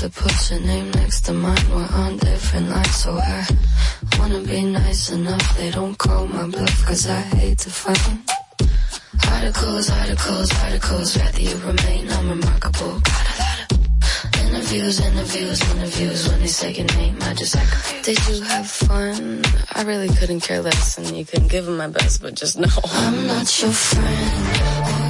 to put your name next to mine. We're on different lines, so I wanna be nice enough. They don't call my bluff, cause I hate to fight. Articles, articles, articles, rather you remain unremarkable. Interviews, interviews, interviews. When they say your name, I just act confused. Did you have fun? I really couldn't care less, and you couldn't give them my best, but just know I'm not your friend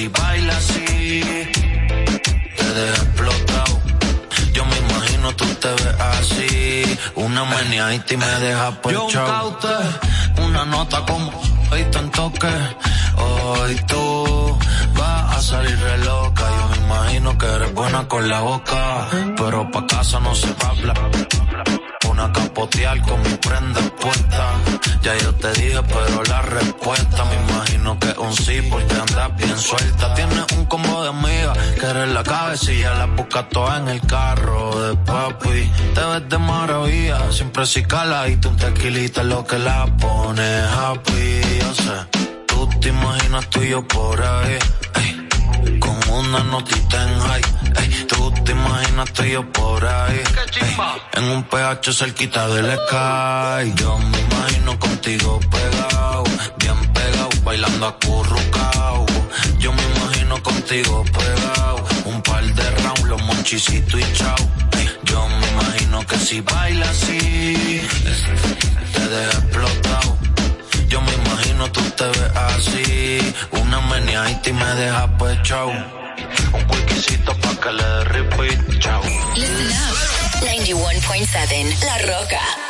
si bailas así, te deja explotado. Yo me imagino tú te ves así. Una maniaita y me deja pues Yo un caute, Una nota como hoy tan toque. Hoy tú vas a salir re loca. Yo me imagino que eres buena con la boca. Pero pa' casa no se a capotear con mi prenda puesta. Ya yo te dije, pero la respuesta me imagino que es un sí porque andas bien suelta. Tienes un combo de amigas que eres la cabecilla, la buscas todas en el carro de papi. Te ves de maravilla, siempre si cala y tú un tequilita lo que la pone happy. Yo sé, tú te imaginas tú y yo por ahí. con una notita en high. ey, tú te imaginas tú y yo por ahí. en un PH cerquita del sky. Yo me imagino contigo pegado, bien pegado, bailando acurrucao. Yo me imagino contigo pegado, un par de rounds, los monchicitos y chao. yo me imagino que si bailas así, te deja explotado. Yo me imagino tú te ves así, una meneadita y me deja pues chao. Un cuiquicito pa' que le dé repeat, chao. Listen up. 91.7 La Roca.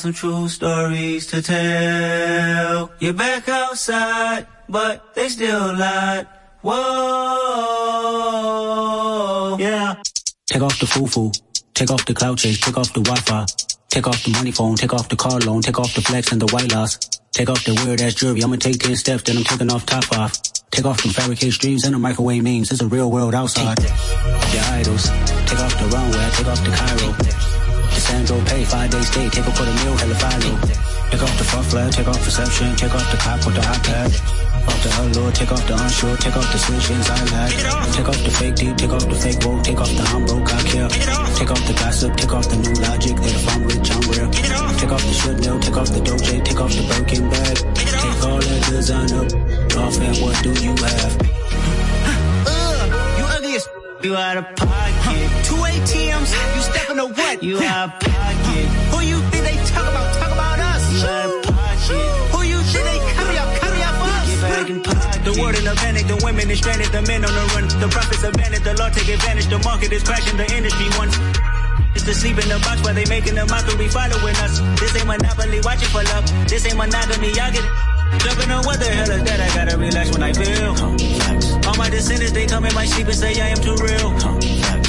got some true stories to tell. You're back outside, but they still lied. Whoa. Yeah. Take off the foo-foo. Take off the cloud chase. Take off the Wi-Fi. Take off the money phone. Take off the car loan. Take off the flex and the white loss. Take off the weird ass jewelry. I'ma take 10 steps, then I'm taking off top off. Take off them fabricated streams and the microwave memes. It's a real world outside. The idols. Take off the runway. Take off the Cairo. The Sandro pay. Five days stay. Take a quarter meal. Hella follow. Take off the fuck flag. Take off reception. Take off the cop with the iPad. Off the allure, take off the unsure, take off the switch inside lag. Take off the fake deep, take off the fake woke, take off the broke, I care. Take off the gossip, take off the new logic that if I'm rich, I'm real. Take off the Chanel, take off the Doja, take off the Birkin bag. Take all that design up, off and what do you have? You out of pocket. Two ATMs, you stepping to what? You out of pocket. Who you think they talk about? Talk about us. You out of pocket. Who you think they carry out? Carry out for us. Get back in pocket. The world in a panic, the women is stranded, the men on the run. The profits abandoned, the law take advantage, the market is crashing, the industry wants. It's to sleep in the box while they making a mockery following us. This ain't monopoly, watching for love. This ain't monogamy, y'all get it. Jumping on what the hell is that? I gotta relax when I feel. All my descendants, they come in my sleep and say I am too real.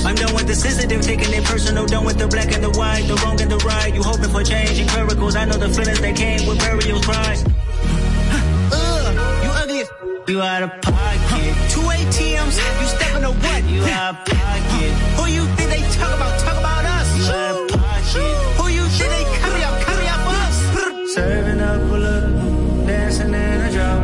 I'm done with the sensitive, taking it personal. Done with the black and the white, the wrong and the right. You hoping for change and miracles. I know the feelings that came with burial cries. Uh, you ugly as you out of pocket. Two ATMs, you stepping to what? You out of pocket. Who you think they talk about? Talk about us. You out of pocket. Who you think they carry out? Carry out for us. Serving up a little, dancing in a drop.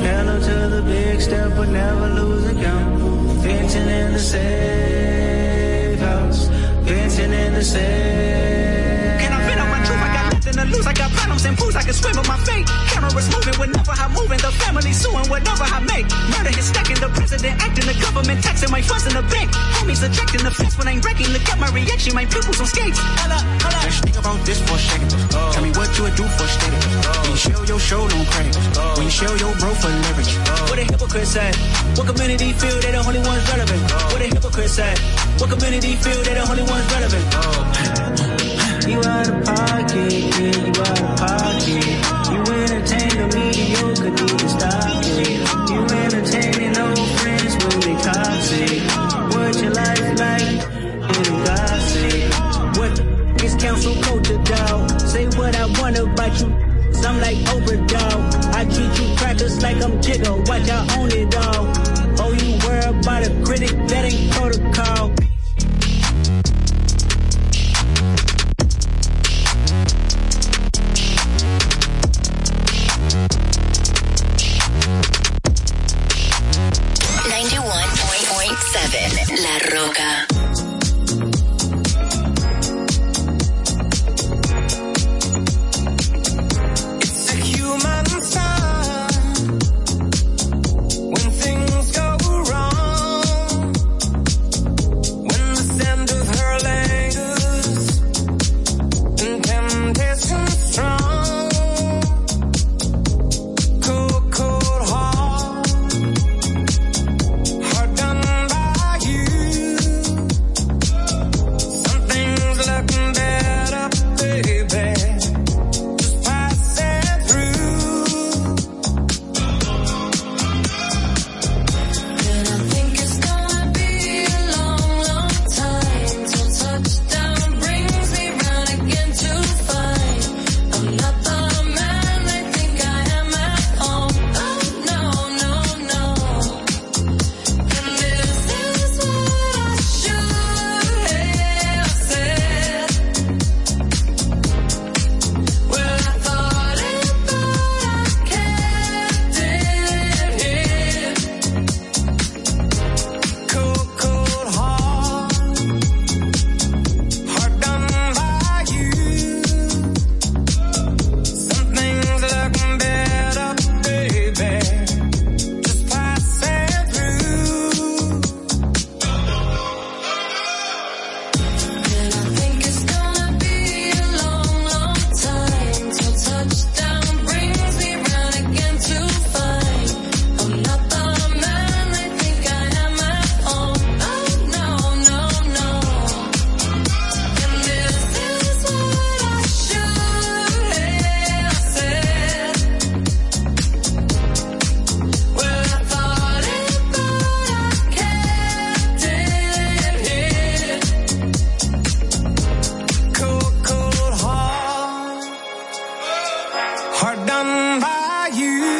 Hello to the big step, but never lose a count. Venting in the safe house. In the safe. Can I vent on my truth? I got nothing to lose. I got and fools. I can swim with my fate. Cameras moving whenever I'm moving. The family suing whatever I make. Murder is stacking. The president acting. The government taxing my funds in the bank. Homies ejecting the fence when I'm breaking. Look at my reaction. My pupils on skates. Hold up, hold up. Just think about this for a second. Oh. Tell me what you would do for steady. Oh. When you show your show, don't crack. Oh. When you show your bro for leverage. What a hypocrite said. What community feel they the only ones relevant? What a hypocrite said. What community feel they the only ones relevant? You out of pocket, you out of pocket. You entertain the mediocre, need to stop it. You entertaining old friends when they toxic. What your life like? Little gossip. What the is council culture, dog? Say what I want about you. I'm like Oprah, dog. I treat you crackers like I'm Jigga. Watch I own it all. Oh, you worry about a critic? That ain't protocol. La Roca. Hard done by you.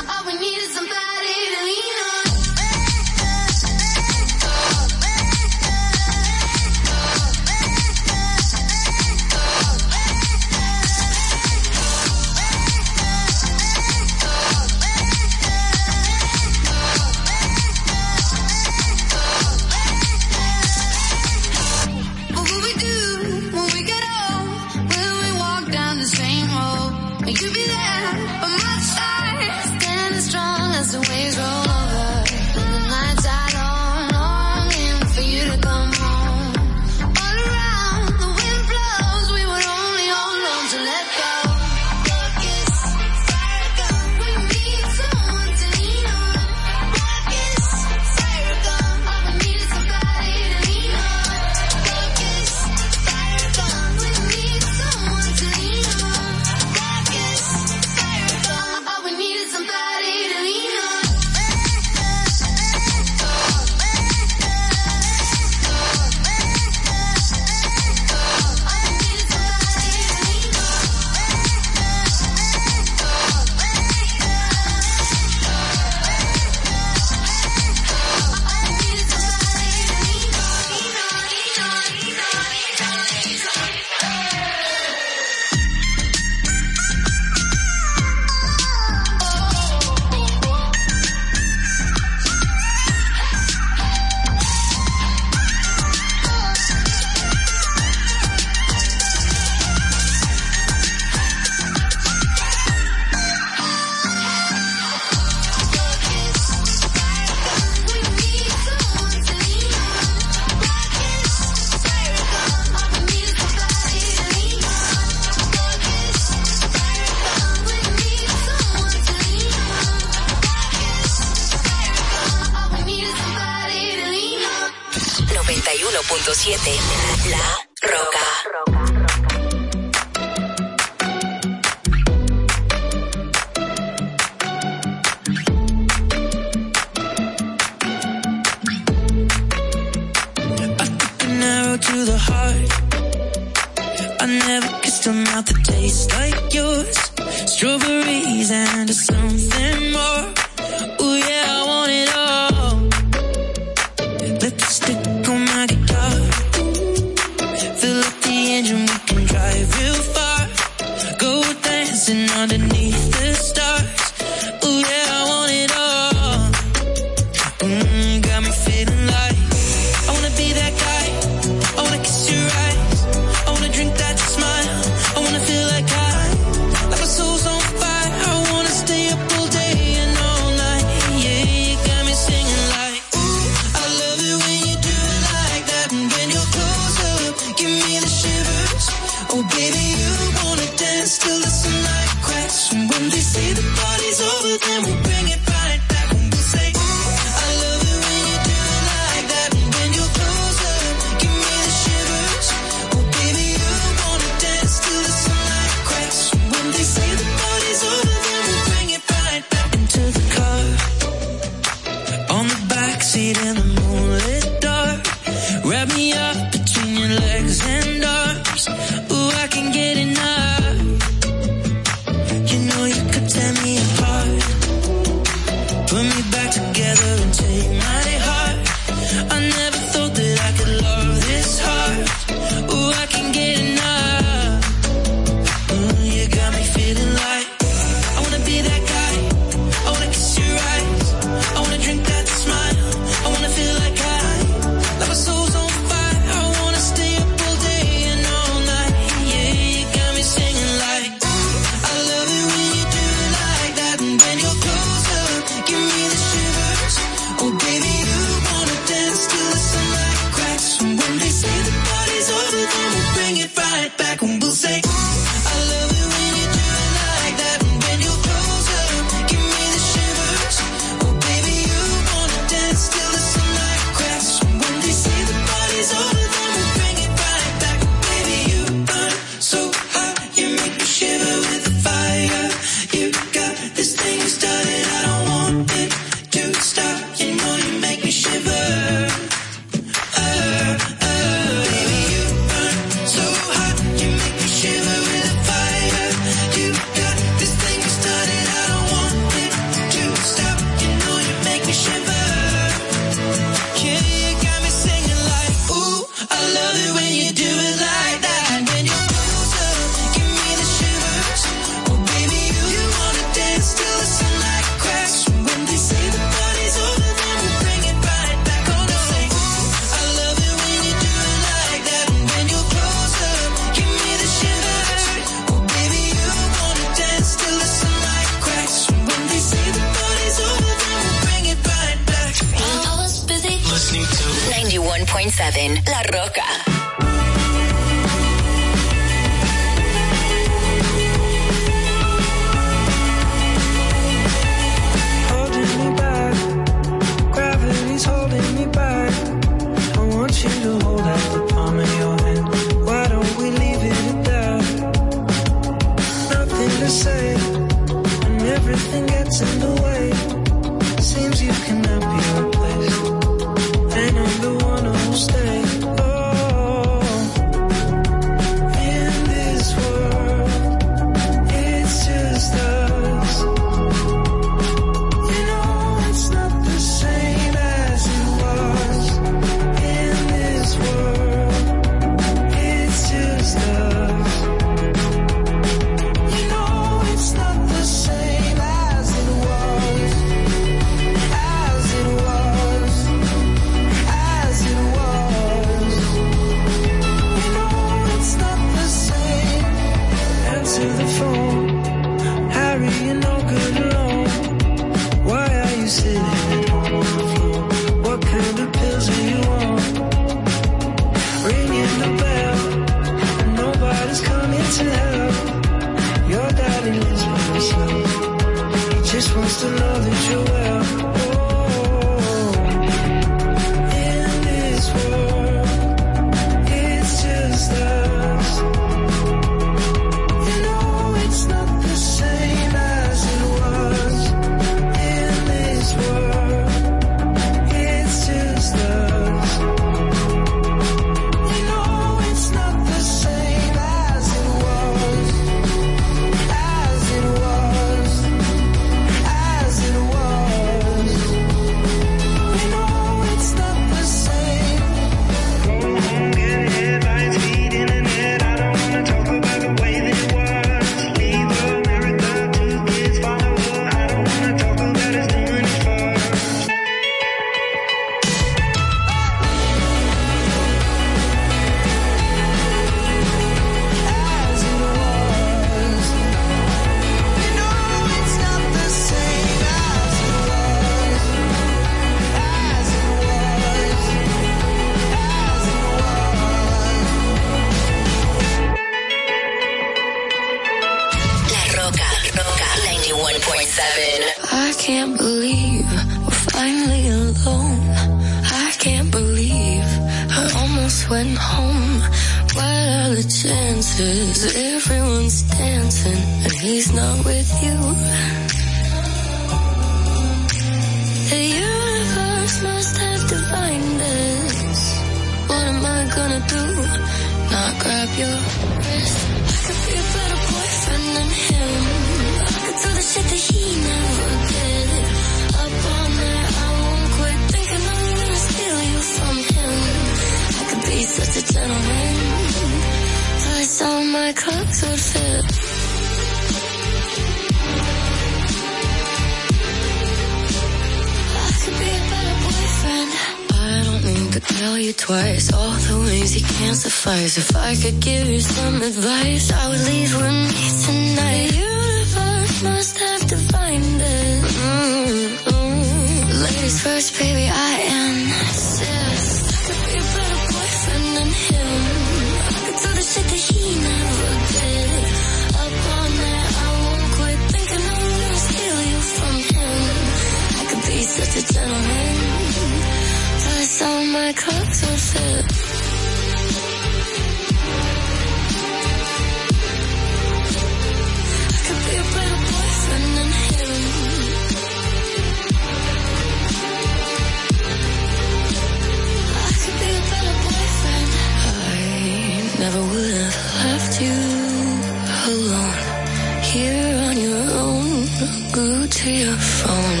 to your phone.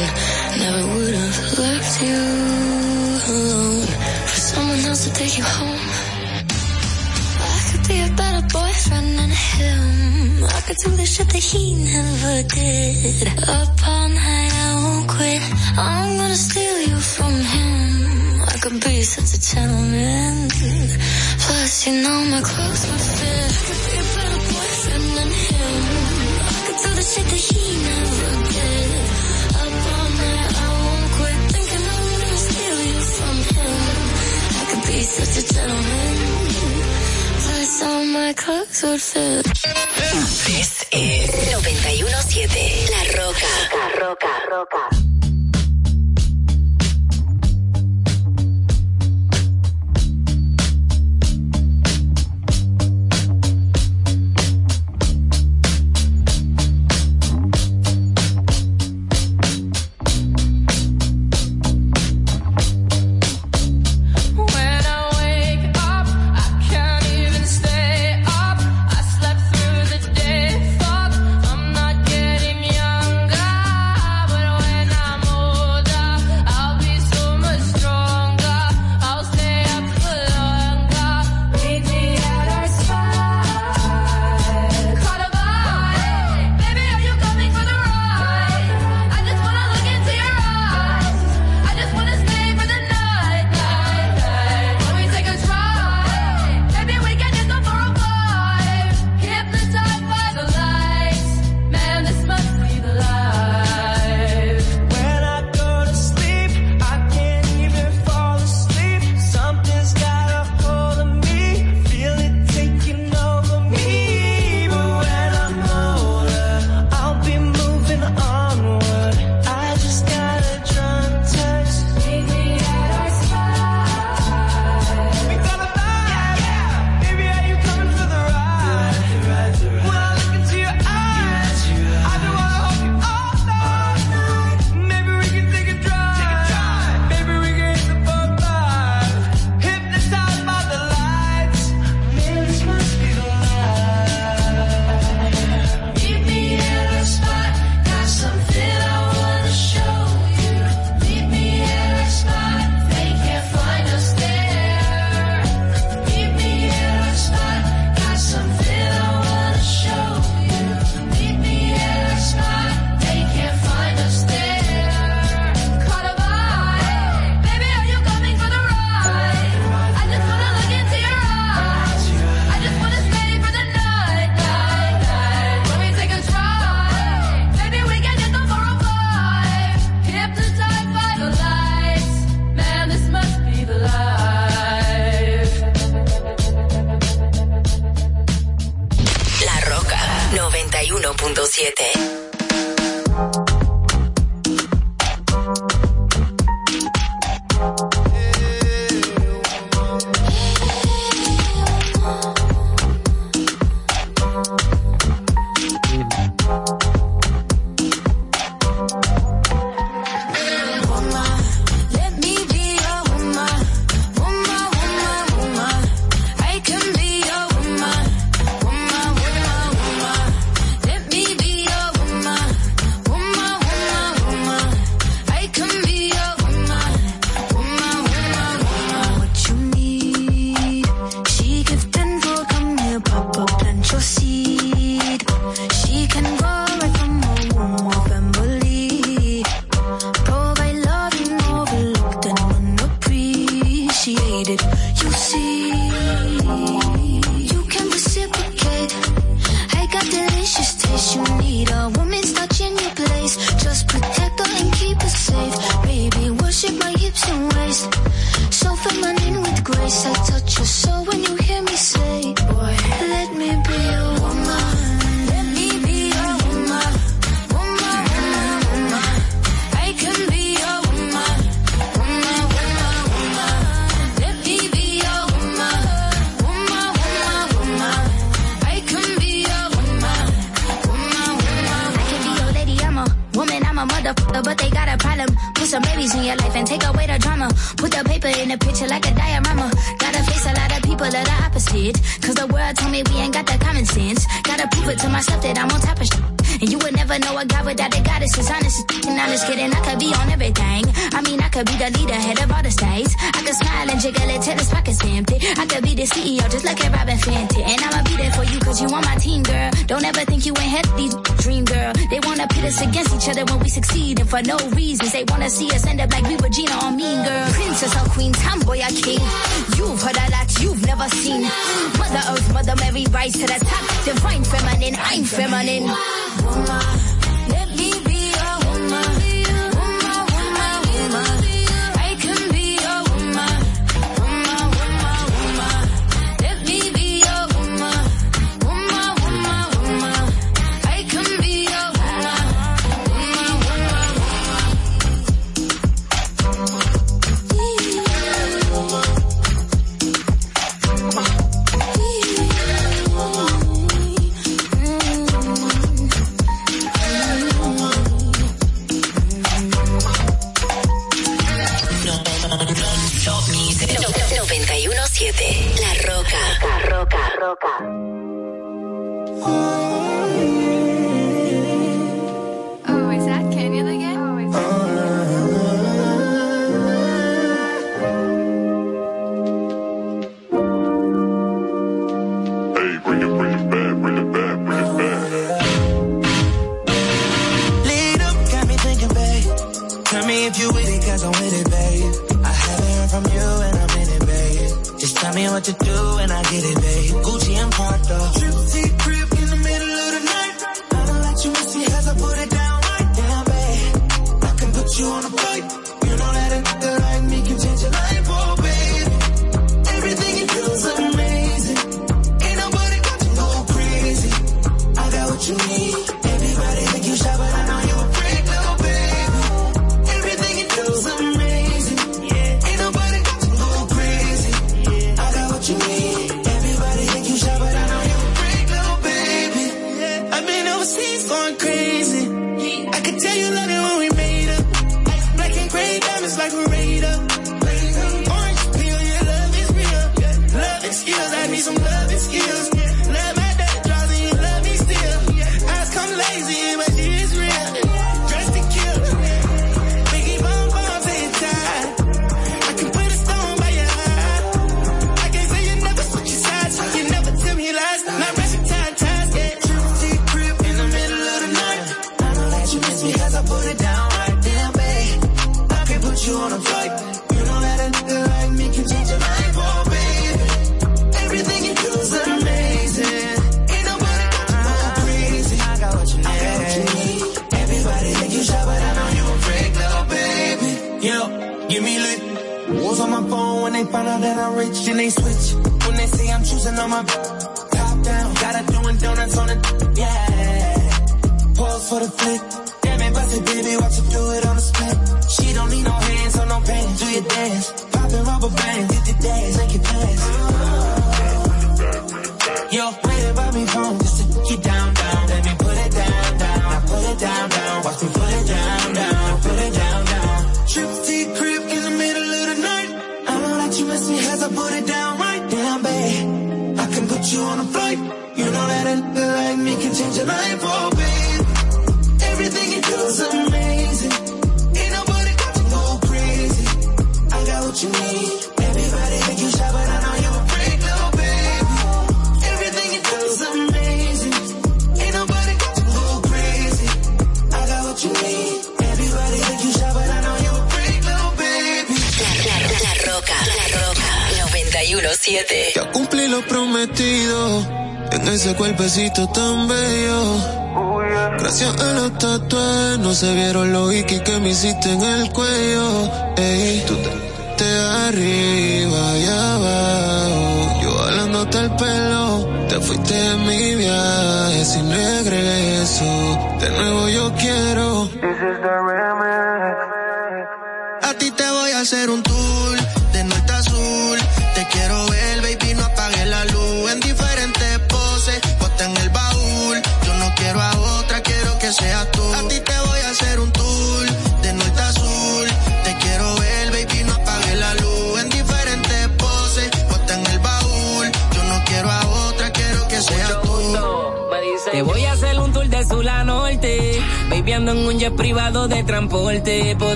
Never would have left you alone for someone else to take you home. I could be a better boyfriend than him. I could do the shit that he never did. Upon my I won't quit. I'm gonna steal you from him. I could be such a gentleman. Plus, you know my clothes will fit. This is 91.7 La Roca. La Roca, Roca.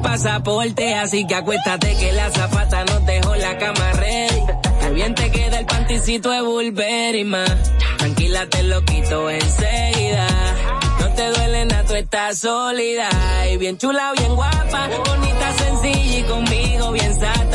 Pasaporte. Así que acuéstate que la zapata no dejó la cama ready. Bien te queda el panticito de Burberry, más. Tranquila, te lo quito enseguida. No te duele nada, tú estás sólida. Y bien chula, bien guapa. Bonita, sencilla y conmigo bien sata.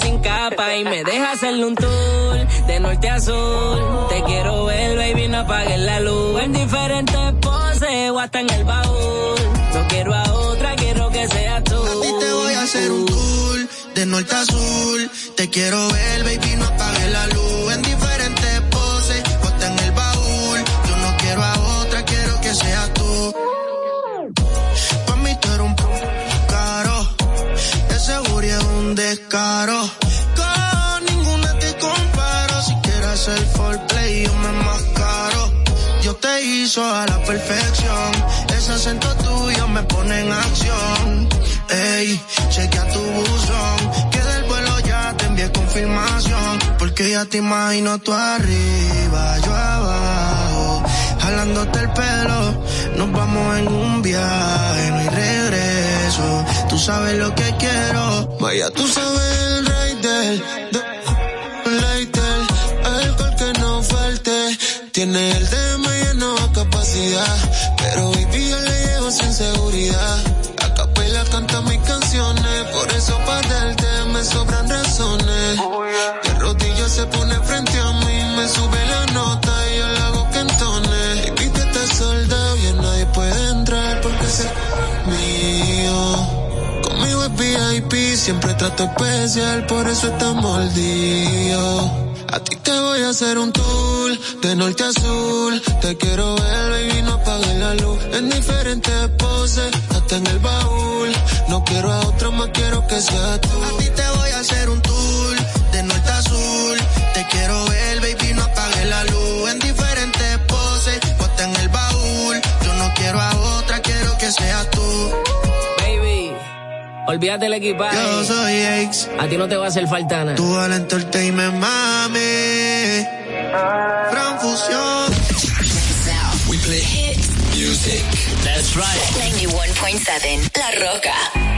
Sin capa y me deja hacerle un tour de norte a sur. Te quiero ver, baby, no apagues la luz. En diferentes poses o hasta en el baúl. No quiero a otra, quiero que sea tú. A ti te voy a hacer un tour de norte a sur. Te quiero ver, baby, no apagues la luz. En acción. Ey, chequea tu buzón. Que del vuelo ya te envié confirmación. Porque ya te imagino tú arriba, yo abajo. Jalándote el pelo, nos vamos en un viaje, no hay regreso. Tú sabes lo que quiero. Vaya, tú sabes el rey del, no. Tiene el tema lleno a capacidad, sin seguridad. A capela canta mis canciones, por eso para darte me sobran razones. De rodillas se pone frente a mí, me sube la nota y yo la hago que entone. Baby te estás soldado y nadie puede entrar porque es mío. Conmigo es VIP, siempre trato especial, por eso está mordido. A ti te voy a hacer un tour de norte a sur. Te quiero ver, baby, no apagues la luz. En diferentes poses, hasta en el baúl. No quiero a otro más, quiero que sea tú. Olvídate el equipaje. Yo soy ex. A ti no te va a hacer falta nada. Tú al entertainment, mami. Gran fusión. We play hit music. That's right. 91.7 La Roca.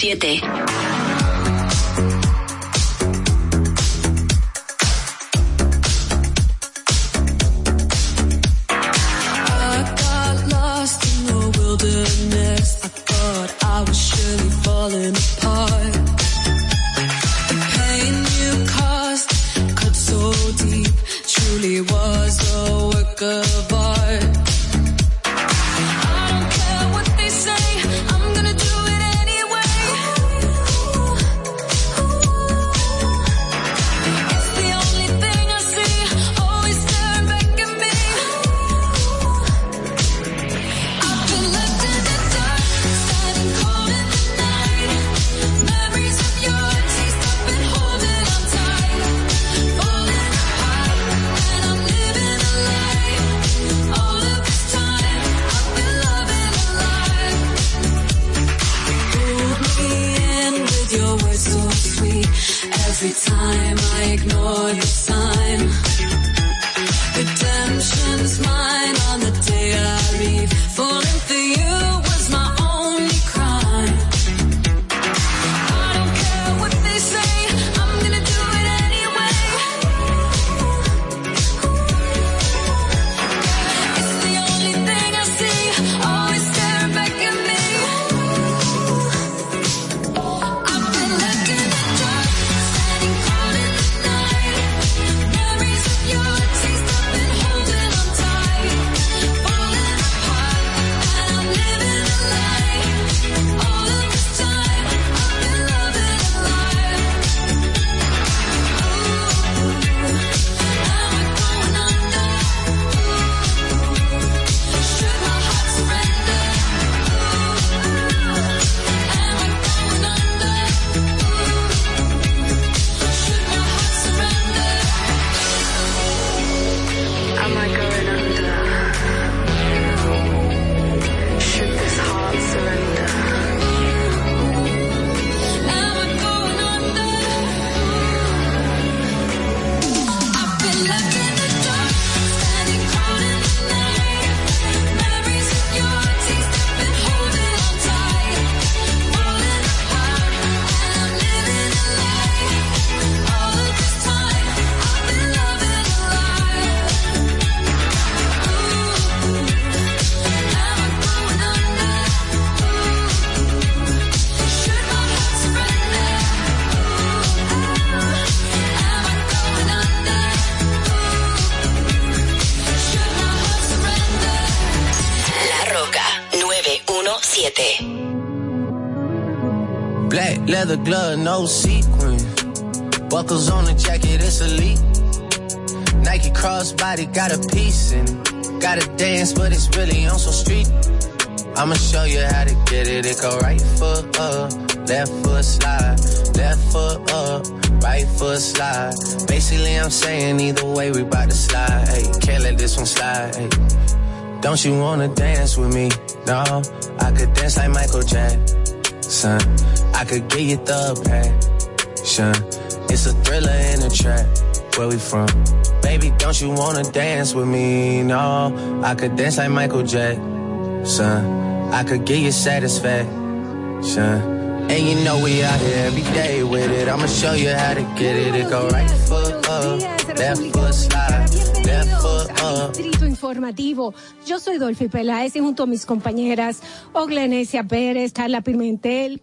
91.7. get it. It go right foot up, left foot slide, left foot up, right foot slide. Basically, I'm saying either way, we bout to slide. Hey, can't let this one slide. Hey. Don't you wanna dance with me? No, I could dance like Michael Jackson. I could get you the passion. It's a thriller in a trap. Where we from? Baby, don't you wanna dance with me? No, I could dance like Michael Jackson. I could get you satisfaction. And you know we out here every day with it. I'ma show you how to get it. It go right foot up, left foot slide. Distrito Informativo. Yo soy Dolphy Peláez y junto a mis compañeras Oglenesia Pérez, Carla Pimentel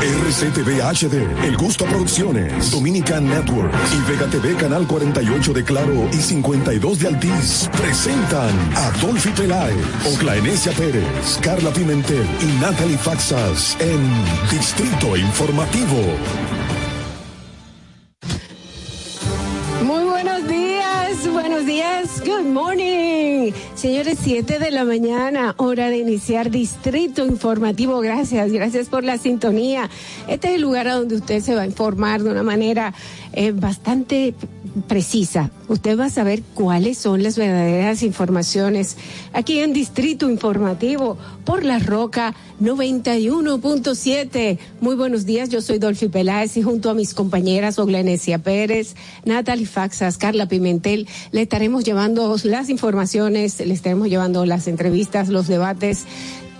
RCTV HD, El Gusto Producciones, Dominican Network y Vega TV Canal 48 de Claro y 52 de Altiz presentan a Dolphy Peláez, Oclaenecia Pérez, Carla Pimentel y Natalie Faxas en Distrito Informativo. Muy buenos días, buenos días, good morning. Señores, 7 de la mañana, hora de iniciar Distrito Informativo. Gracias, gracias por la sintonía. Este es el lugar a donde usted se va a informar de una manera eh, bastante precisa. Usted va a saber cuáles son las verdaderas informaciones aquí en Distrito Informativo por La Roca 91.7. Muy buenos días, yo soy Dolphy Peláez y junto a mis compañeras Oglenesia Pérez, Natalie Faxas, Carla Pimentel, le estaremos llevando las informaciones, estaremos llevando las entrevistas, los debates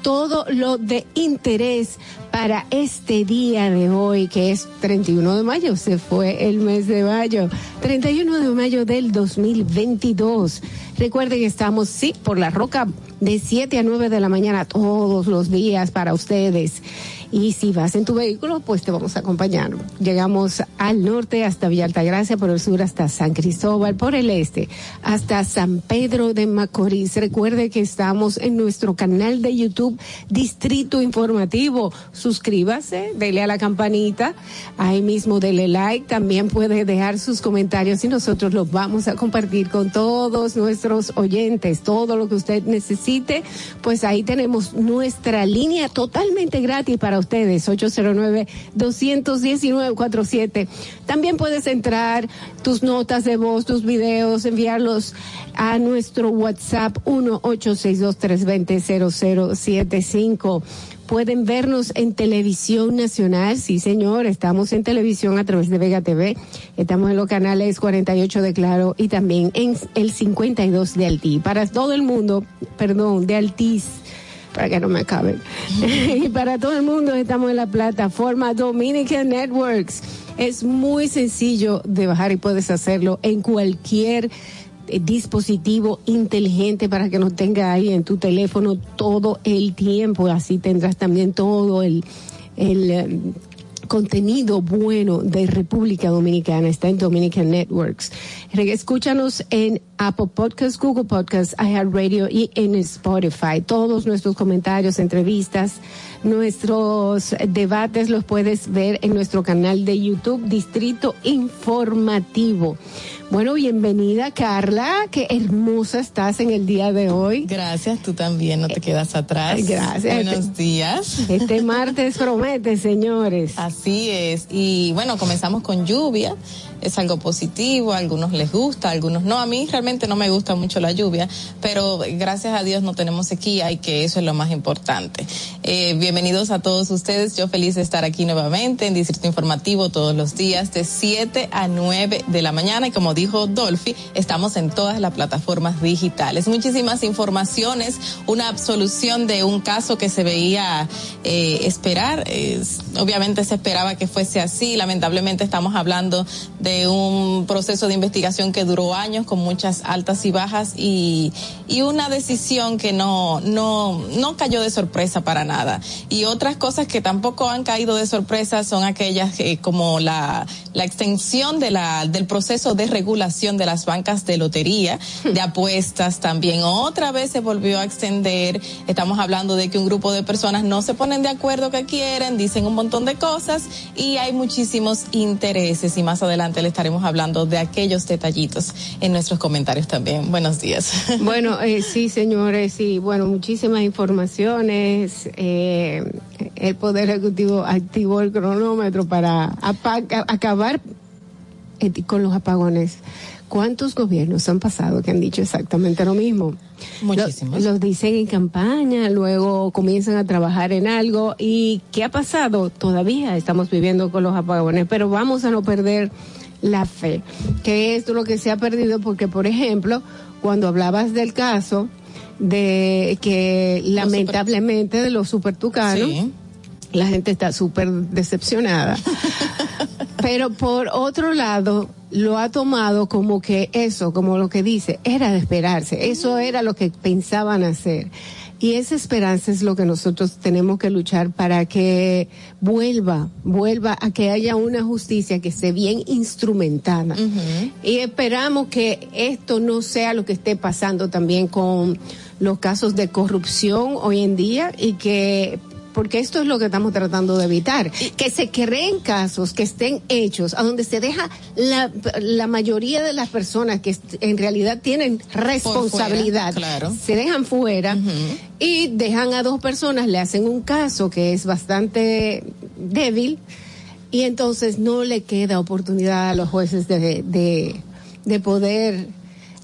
todo lo de interés para este día de hoy, que es 31 de mayo, se fue el mes de mayo, 31 de mayo del 2022. Recuerden que estamos, sí, por la roca de 7 a 9 de la mañana todos los días para ustedes. Y si vas en tu vehículo, pues te vamos a acompañar. Llegamos al norte hasta Villa Altagracia, por el sur hasta San Cristóbal, por el este hasta San Pedro de Macorís. Recuerde que estamos en nuestro canal de YouTube Distrito Informativo. Suscríbase, dele a la campanita, ahí mismo dele like, también puede dejar sus comentarios y nosotros los vamos a compartir con todos nuestros oyentes. Todo lo que usted necesite, pues ahí tenemos nuestra línea totalmente gratis para ustedes, 809-219-47. También puedes entrar tus notas de voz, tus videos, enviarlos a nuestro WhatsApp 1-862-320-0075. Pueden vernos en televisión nacional, sí señor, estamos en televisión a través de Vega TV, estamos en los canales 48 de Claro y también en el 52 de Altí. Para todo el mundo, perdón, de Altiz para que no me acaben. y para todo el mundo estamos en la plataforma Dominican Networks. Es muy sencillo de bajar y puedes hacerlo en cualquier eh, dispositivo inteligente para que nos tenga ahí en tu teléfono todo el tiempo. Así tendrás también todo el, el eh, contenido bueno de República Dominicana. Está en Dominican Networks. Escúchanos en Apple Podcasts, Google Podcasts, iHeartRadio y en Spotify. Todos nuestros comentarios, entrevistas, nuestros debates los puedes ver en nuestro canal de YouTube, Distrito Informativo. Bueno, bienvenida Carla, qué hermosa estás en el día de hoy. Gracias, tú también, no te quedas atrás. Gracias. Buenos días. Este martes promete, señores. Así es. Y bueno, comenzamos con lluvia. Es algo positivo, a algunos les gusta, a algunos no. A mí realmente no me gusta mucho la lluvia, pero gracias a Dios no tenemos sequía y que eso es lo más importante. Eh, bienvenidos a todos ustedes. Yo feliz de estar aquí nuevamente en Distrito Informativo todos los días de 7 a 9 de la mañana y como dijo Dolphy, estamos en todas las plataformas digitales. Muchísimas informaciones, una absolución de un caso que se veía eh, esperar. Es- obviamente se esperaba que fuese así. Lamentablemente estamos hablando de un proceso de investigación que duró años con muchas altas y bajas y, y una decisión que no, no, no cayó de sorpresa para nada. Y otras cosas que tampoco han caído de sorpresa son aquellas eh, como la, la extensión de la, del proceso de regulación de las bancas de lotería, de apuestas también. Otra vez se volvió a extender. Estamos hablando de que un grupo de personas no se ponen de acuerdo que quieren, dicen un montón de cosas y hay muchísimos intereses y más adelante estaremos hablando de aquellos detallitos en nuestros comentarios también. Buenos días. Bueno, eh, sí, señores, sí, bueno, muchísimas informaciones. Eh, el Poder Ejecutivo activó el cronómetro para acabar eh, con los apagones. ¿Cuántos gobiernos han pasado que han dicho exactamente lo mismo? Muchísimos. Lo- Los dicen en campaña, luego comienzan a trabajar en algo. ¿Y qué ha pasado? Todavía estamos viviendo con los apagones, pero vamos a no perder la fe, que esto es lo que se ha perdido porque, por ejemplo, cuando hablabas del caso de que lamentablemente de los supertucanos, Sí. la gente está súper decepcionada. Pero por otro lado, lo ha tomado como que eso, como lo que dice, era de esperarse. Eso era lo que pensaban hacer. Y esa esperanza es lo que nosotros tenemos que luchar para que vuelva, vuelva a que haya una justicia que esté bien instrumentada. Y esperamos que esto no sea lo que esté pasando también con los casos de corrupción hoy en día y que porque esto es lo que estamos tratando de evitar, que se creen casos que estén hechos a donde se deja la, la mayoría de las personas que en realidad tienen responsabilidad, fuera, claro. se dejan fuera y dejan a dos personas, le hacen un caso que es bastante débil y entonces no le queda oportunidad a los jueces de, de, de poder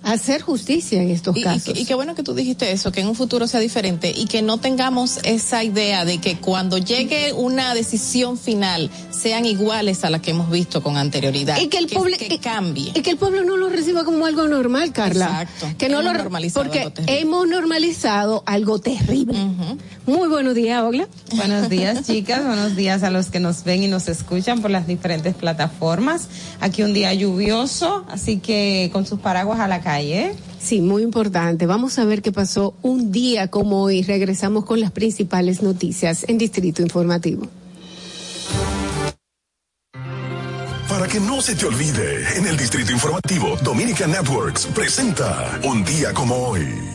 hacer justicia en estos Y, casos. y qué bueno que tú dijiste eso, que en un futuro sea diferente y que no tengamos esa idea de que cuando llegue una decisión final sean iguales a la que hemos visto con anterioridad. Y que el pueblo que cambie. y que el pueblo no lo reciba como algo normal, Carla. Exacto. Que no Hemos lo normalizado porque hemos normalizado algo terrible. Muy buenos días, Ogla. Buenos días, chicas. Buenos días a los que nos ven y nos escuchan por las diferentes plataformas. Aquí un día lluvioso, así que con sus paraguas a la calle. ¿Eh? Sí, muy importante. Vamos a ver qué pasó un día como hoy. Regresamos con las principales noticias en Distrito Informativo. Para que no se te olvide, en el Distrito Informativo, Dominica Networks presenta Un día como hoy.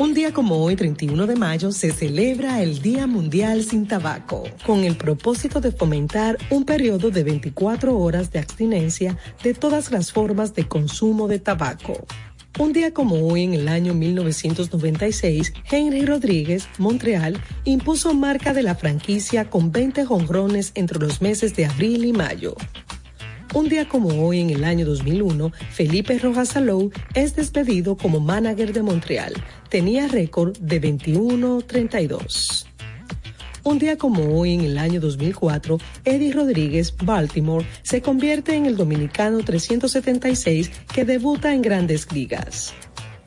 Un día como hoy, 31 de mayo, se celebra el Día Mundial sin Tabaco, con el propósito de fomentar un periodo de 24 horas de abstinencia de todas las formas de consumo de tabaco. Un día como hoy, en el año 1996, Henry Rodríguez, Montreal, impuso marca de la franquicia con 20 jonrones entre los meses de abril y mayo. Un día como hoy, en el año 2001, Felipe Rojas Salou es despedido como manager de Montreal. Tenía récord de 21-32. Un día como hoy, en el año 2004, Eddie Rodríguez, Baltimore, se convierte en el dominicano 376 que debuta en grandes ligas.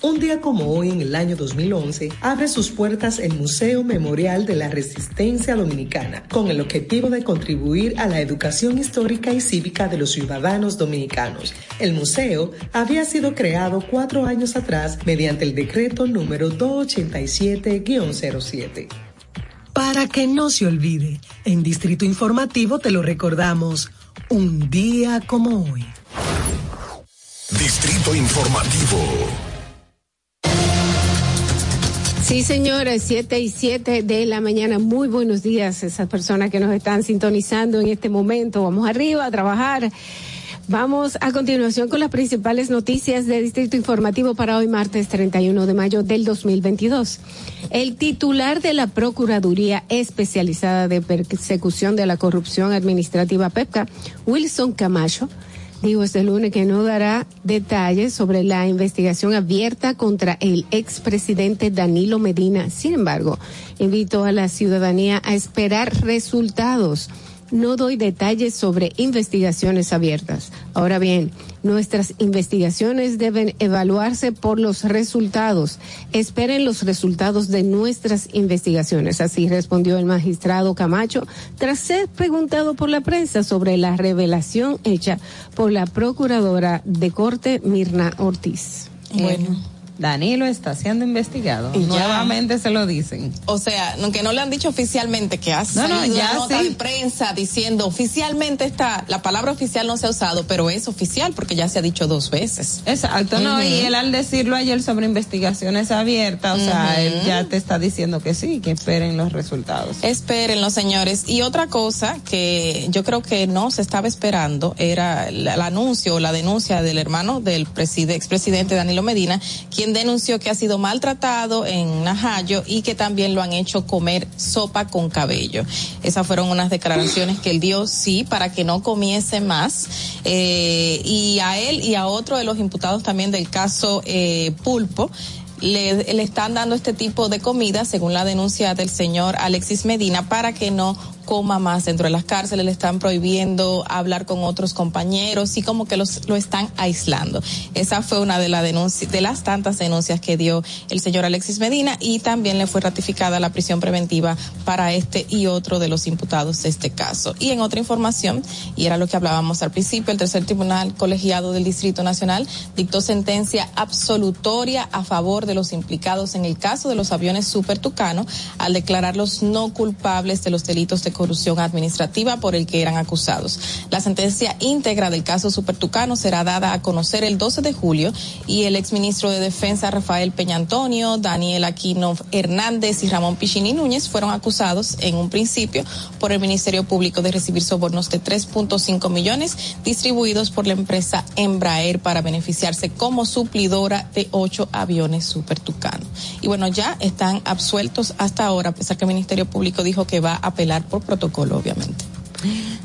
Un día como hoy, en el año 2011, abre sus puertas el Museo Memorial de la Resistencia Dominicana, con el objetivo de contribuir a la educación histórica y cívica de los ciudadanos dominicanos. El museo había sido creado cuatro años atrás mediante el decreto número 287-07. Para que no se olvide, en Distrito Informativo te lo recordamos, un día como hoy. Distrito Informativo. Sí, señores, 7 y 7 de la mañana. Muy buenos días esas personas que nos están sintonizando en este momento. Vamos arriba a trabajar. Vamos a continuación con las principales noticias de Distrito Informativo para hoy, martes 31 de mayo del 2022. El titular de la Procuraduría Especializada de Persecución de la Corrupción Administrativa PEPCA, Wilson Camacho, dijo este lunes que no dará detalles sobre la investigación abierta contra el expresidente Danilo Medina. Sin embargo, invitó a la ciudadanía a esperar resultados. No doy detalles sobre investigaciones abiertas. Ahora bien, nuestras investigaciones deben evaluarse por los resultados. Esperen los resultados de nuestras investigaciones. Así respondió el magistrado Camacho tras ser preguntado por la prensa sobre la revelación hecha por la procuradora de corte Mirna Ortiz. Bueno. Danilo está siendo investigado. Y ya. Nuevamente se lo dicen. O sea, aunque no le han dicho oficialmente que ha No, no, ya una nota sí. de prensa diciendo oficialmente está, la palabra oficial no se ha usado, pero es oficial porque ya se ha dicho dos veces. Exacto, no, y él al decirlo ayer sobre investigaciones abiertas, o sea, él ya te está diciendo que sí, que esperen los resultados. Espérenlo, señores. Y otra cosa que yo creo que no se estaba esperando era el, el anuncio o la denuncia del hermano del preside- expresidente Danilo Medina, quien denunció que ha sido maltratado en Najayo y que también lo han hecho comer sopa con cabello. Esas fueron unas declaraciones que él dio, sí, para que no comiese más. Eh, y a él y a otro de los imputados también del caso eh, Pulpo le, le están dando este tipo de comida, según la denuncia del señor Alexis Medina, para que no coma más dentro de las cárceles, le están prohibiendo hablar con otros compañeros y como que los, lo están aislando. Esa fue una de, la denuncia, de las tantas denuncias que dio el señor Alexis Medina y también le fue ratificada la prisión preventiva para este y otro de los imputados de este caso. Y en otra información, y era lo que hablábamos al principio, el tercer tribunal colegiado del Distrito Nacional dictó sentencia absolutoria a favor de los implicados en el caso de los aviones Super Tucano al declararlos no culpables de los delitos de corrupción administrativa por el que eran acusados. La sentencia íntegra del caso Super Tucano será dada a conocer el 12 de julio y el exministro de Defensa Rafael Peña Antonio, Daniel Aquino Hernández y Ramón Pichini Núñez fueron acusados en un principio por el Ministerio Público de recibir sobornos de 3.5 millones distribuidos por la empresa Embraer para beneficiarse como suplidora de ocho aviones Super Tucano. Y bueno, ya están absueltos hasta ahora, a pesar que el Ministerio Público dijo que va a apelar por protocolo, obviamente.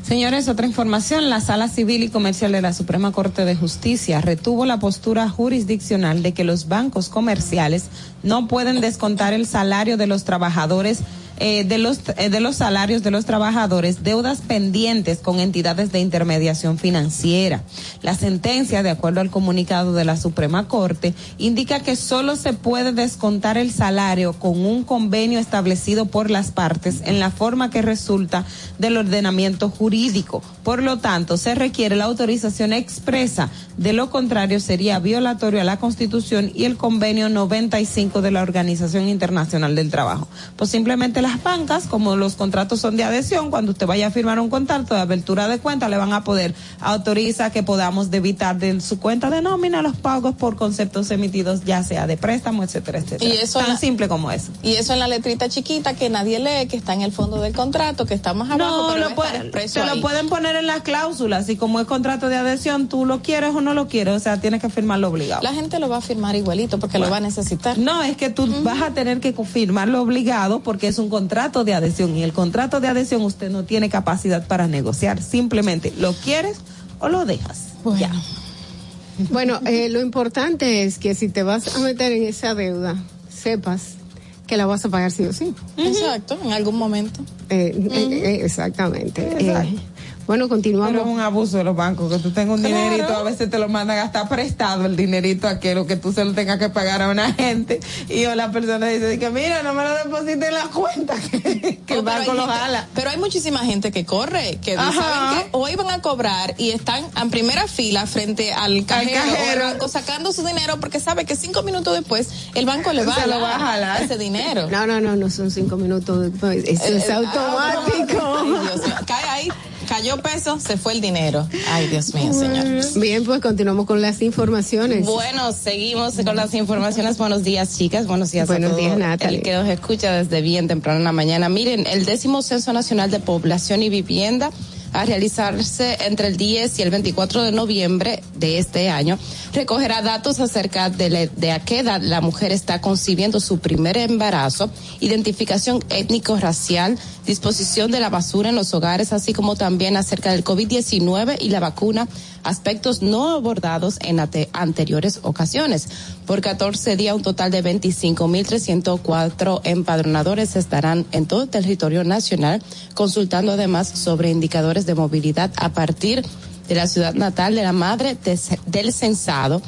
Señores, otra información, la Sala Civil y Comercial de la Suprema Corte de Justicia retuvo la postura jurisdiccional de que los bancos comerciales no pueden descontar el salario de los trabajadores eh, de los eh, de los salarios de los trabajadores deudas pendientes con entidades de intermediación financiera. La sentencia, de acuerdo al comunicado de la Suprema Corte, indica que solo se puede descontar el salario con un convenio establecido por las partes en la forma que resulta del ordenamiento jurídico. Por lo tanto, se requiere la autorización expresa. De lo contrario, sería violatorio a la Constitución y el convenio 95 de la Organización Internacional del Trabajo. Pues simplemente las bancas, como los contratos son de adhesión, cuando usted vaya a firmar un contrato de abertura de cuenta, le van a poder autorizar que podamos debitar de su cuenta de nómina los pagos por conceptos emitidos, ya sea de préstamo, etcétera, etcétera. Y eso Tan la- simple como eso. Y eso en la letrita chiquita que nadie lee, que está en el fondo del contrato, que está más abajo, No, pero lo puede- te lo pueden poner en las cláusulas y como es contrato de adhesión, tú lo quieres o no lo quieres, o sea, tienes que firmarlo obligado. La gente lo va a firmar igualito porque lo va a necesitar. No, es que tú vas a tener que firmarlo obligado porque es un contrato de adhesión y el contrato de adhesión usted no tiene capacidad para negociar, simplemente lo quieres o lo dejas. Ya. Bueno, eh, lo importante es que si te vas a meter en esa deuda, sepas que la vas a pagar sí o sí. Exacto, en algún momento. Eh, eh, eh, exactamente. Exacto. Bueno, continuamos. Pero es un abuso de los bancos, que tú tengas un Claro. dinerito, a veces te lo mandan hasta prestado el dinerito a que lo que tú se lo tengas que pagar a una gente y o la persona dice que mira, no me lo deposite en la cuenta, que, que el Oh, pero banco lo gente- jala. Pero hay muchísima gente que corre, que Ajá. saben que hoy van a cobrar y están en primera fila frente al cajero, cajero. o al banco sacando su dinero porque sabe que cinco minutos después el banco le va Se a lo va a jalar ese dinero. No, no, no, no son cinco minutos. después. Eso Eh, es eh, automático. Ay, Dios mío. Cae ahí, cayó peso, se fue el dinero. Ay, Dios mío, señor. Bien, pues continuamos con las informaciones. Bueno, seguimos con las informaciones. Buenos días, chicas. Buenos días Buenos a todo días, Natalie. el que nos escucha desde bien temprano en la mañana. Miren, el décimo Censo Nacional de Población y Vivienda a realizarse entre el 10 y el 24 de noviembre de este año, recogerá datos acerca de, la- de a qué edad la mujer está concibiendo su primer embarazo, identificación étnico-racial, disposición de la basura en los hogares, así como también acerca del COVID-19 y la vacuna, aspectos no abordados en anteriores ocasiones. Por 14 días, un total de 25.304 empadronadores estarán en todo el territorio nacional, consultando además sobre indicadores de movilidad a partir de la ciudad natal de la madre de- del censado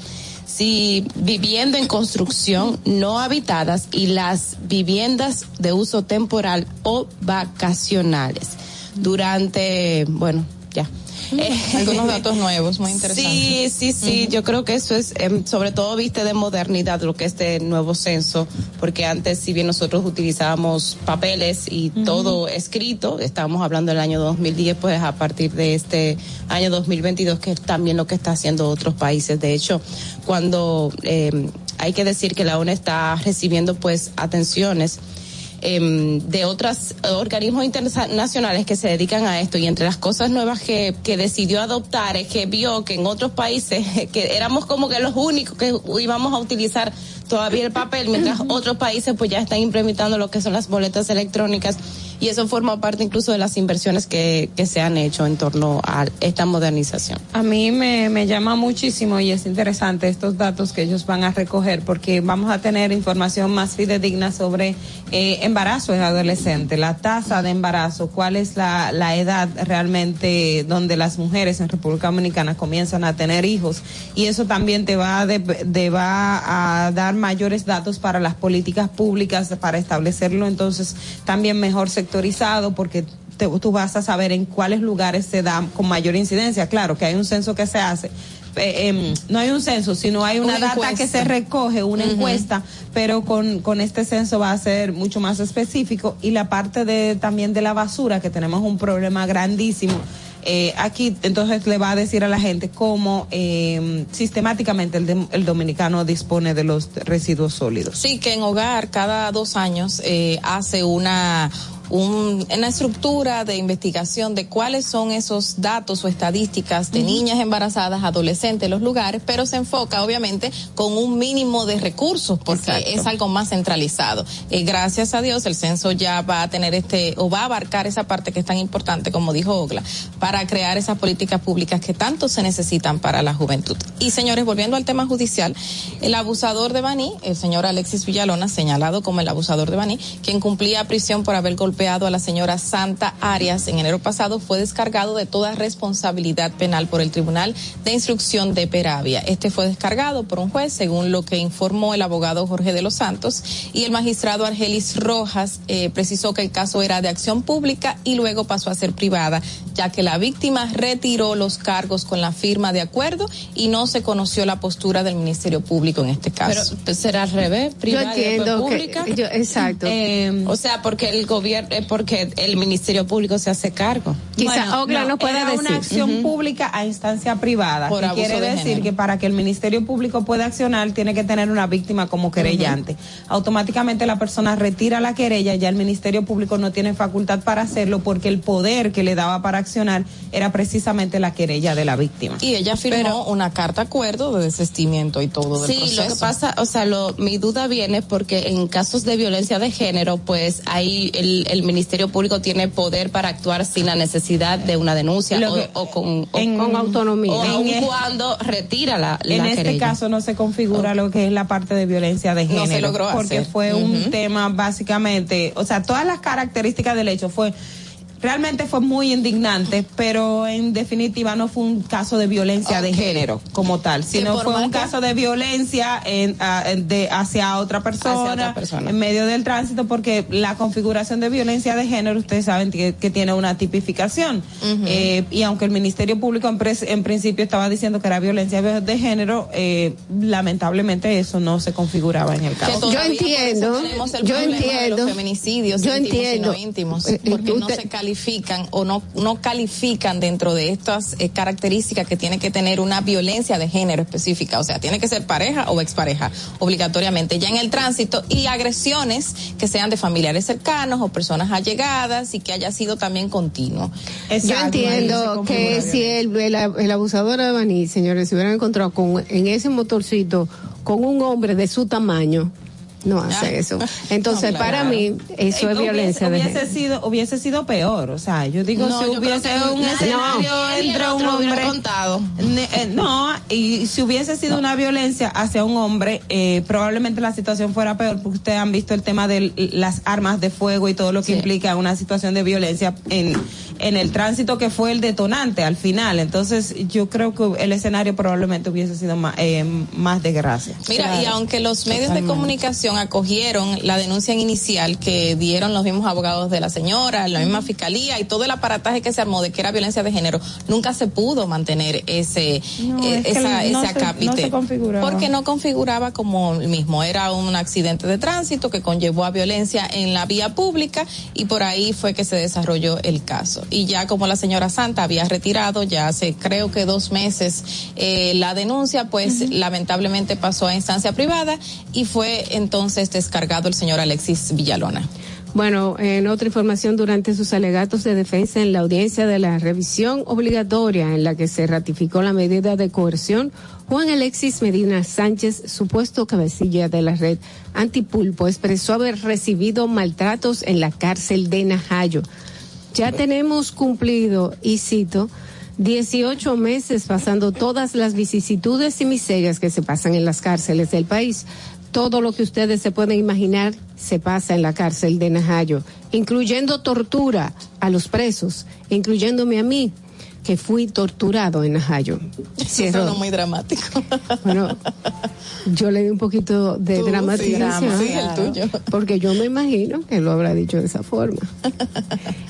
si viviendo en construcción no habitadas y las viviendas de uso temporal o vacacionales durante, bueno, ya. Algunos datos nuevos, muy interesantes. Sí, sí, sí, yo creo que eso es, em, sobre todo, viste, de modernidad lo que es este nuevo censo, porque antes, si bien nosotros utilizábamos papeles y todo escrito, estábamos hablando del año 2010, pues a partir de este año 2022, que es también lo que está haciendo otros países. De hecho, cuando em, hay que decir que la ONU está recibiendo, pues, atenciones em, de otros organismos internacionales que se dedican a esto. Y entre las cosas nuevas que, que decidió adoptar es que vio que en otros países que éramos como que los únicos que íbamos a utilizar todavía el papel mientras otros países pues ya están implementando lo que son las boletas electrónicas y eso forma parte incluso de las inversiones que, que se han hecho en torno a esta modernización. A mí me, me llama muchísimo y es interesante estos datos que ellos van a recoger porque vamos a tener información más fidedigna sobre eh, embarazo en adolescente, la tasa de embarazo, cuál es la, la edad realmente donde las mujeres en República Dominicana comienzan a tener hijos y eso también te va de- va a dar mayores datos para las políticas públicas para establecerlo entonces también mejor sectorizado porque te- tú vas a saber en cuáles lugares se da con mayor incidencia. Claro que hay un censo que se hace. eh, em, no hay un censo, sino hay una, Una data que se recoge, una encuesta, pero con, con este censo va a ser mucho más específico. Y la parte de también de la basura, que tenemos un problema grandísimo. eh, aquí entonces le va a decir a la gente cómo eh, sistemáticamente el, de- el dominicano dispone de los residuos sólidos. Sí, que en hogar cada dos años eh, hace una un- una estructura de investigación de cuáles son esos datos o estadísticas de niñas embarazadas, adolescentes en los lugares, pero se enfoca obviamente con un mínimo de recursos porque Exacto. es algo más centralizado. Eh, gracias a Dios el censo ya va a tener este o va a abarcar esa parte que es tan importante como dijo Ogla para crear esas políticas públicas que tanto se necesitan para la juventud. Y señores, volviendo al tema judicial, el abusador de Baní, el señor Alexis Villalona, señalado como el abusador de Baní, quien cumplía prisión por haber golpeado a la señora Santa Arias en enero pasado, fue descargado de toda responsabilidad penal por el Tribunal de Instrucción de Peravia. Este fue descargado por un juez, según lo que informó el abogado Jorge de los Santos, y el magistrado Argelis Rojas eh, precisó que el caso era de acción pública y luego pasó a ser privada, ya que la víctima retiró los cargos con la firma de acuerdo y no se conoció la postura del Ministerio Público en este caso. Pero pues, será al revés, privada y después entiendo que- pública. yo- exacto. Eh, o sea, porque el gobierno, eh, porque el Ministerio Público se hace cargo. Quizá Ogla nos pueda decir. una acción pública a instancia privada. Por que quiere de decir género. que para que el Ministerio Público pueda accionar tiene que tener una víctima como querellante. Automáticamente la persona retira la querella, ya el Ministerio Público no tiene facultad para hacerlo porque el poder que le daba para accionar era precisamente la querella de la víctima. Y ella firmó una carta acuerdo de desistimiento y todo del Sí, proceso. lo que pasa, o sea, lo, mi duda viene porque en casos de violencia de género, pues ahí el, el Ministerio Público tiene poder para actuar sin la necesidad de una denuncia o, con, o- en- Con autonomía. o aun en- cuando retira la, En este querella. caso no se configura lo que es la parte de violencia de No se género. logró porque hacer. fue un tema básicamente, o sea, todas las características del hecho fue realmente fue muy indignante, pero en definitiva no fue un caso de violencia de género como tal, sino fue un caso de violencia en, a- de, hacia otra persona, Hacia otra persona. en medio del tránsito, porque la configuración de violencia de género, ustedes saben que, que tiene una tipificación. Eh, y aunque el Ministerio Público en, pres- en principio estaba diciendo que era violencia de género, eh, lamentablemente eso no se configuraba en el caso. Yo entiendo, yo entiendo, los feminicidios yo íntimos entiendo. íntimos, porque no se califican o no no califican dentro de estas eh, características que tiene que tener una violencia de género específica, o sea, tiene que ser pareja o expareja obligatoriamente ya en el tránsito y agresiones que sean de familiares cercanos o personas allegadas y que haya sido también continuo. Yo entiendo que si el, el, el abusador de Baní, señores, se hubieran encontrado con, en ese motorcito con un hombre de su tamaño, no hace eso. Entonces, No, para mí, eso es Hubiese- violencia de hubiese género. sido hubiese sido peor o sea yo digo No, si yo creo hubiese que un escenario entre un hombre contado. Ne- eh, no y si hubiese sido una violencia hacia un hombre eh, probablemente la situación fuera peor porque ustedes han visto el tema de las armas de fuego y todo lo que implica una situación de violencia en en el tránsito que fue el detonante al final. Entonces yo creo que el escenario probablemente hubiese sido más, eh, más de gracia. Mira, y aunque los medios de comunicación acogieron la denuncia inicial que dieron los mismos abogados de la señora, la misma fiscalía y todo el aparataje que se armó de que era violencia de género, nunca se pudo mantener ese, No, eh, es esa, no ese no acápite. Porque no configuraba como el mismo. Era un accidente de tránsito que conllevó a violencia en la vía pública y por ahí fue que se desarrolló el caso. Y ya como la señora Santa había retirado ya hace creo que dos meses eh, la denuncia, pues lamentablemente pasó a instancia privada y fue entonces descargado el señor Alexis Villalona. Bueno, en otra información, durante sus alegatos de defensa en la audiencia de la revisión obligatoria en la que se ratificó la medida de coerción, Juan Alexis Medina Sánchez, supuesto cabecilla de la red Antipulpo, expresó haber recibido maltratos en la cárcel de Najayo. Ya tenemos cumplido, y cito, 18 meses pasando todas las vicisitudes y miserias que se pasan en las cárceles del país. Todo lo que ustedes se pueden imaginar se pasa en la cárcel de Najayo, incluyendo tortura a los presos, incluyéndome a mí, que fui torturado en Najayo. Eso Cierro. muy dramático. Bueno, yo le di un poquito de sí, dramatización. drama, sí, el tuyo. Porque yo me imagino que lo habrá dicho de esa forma.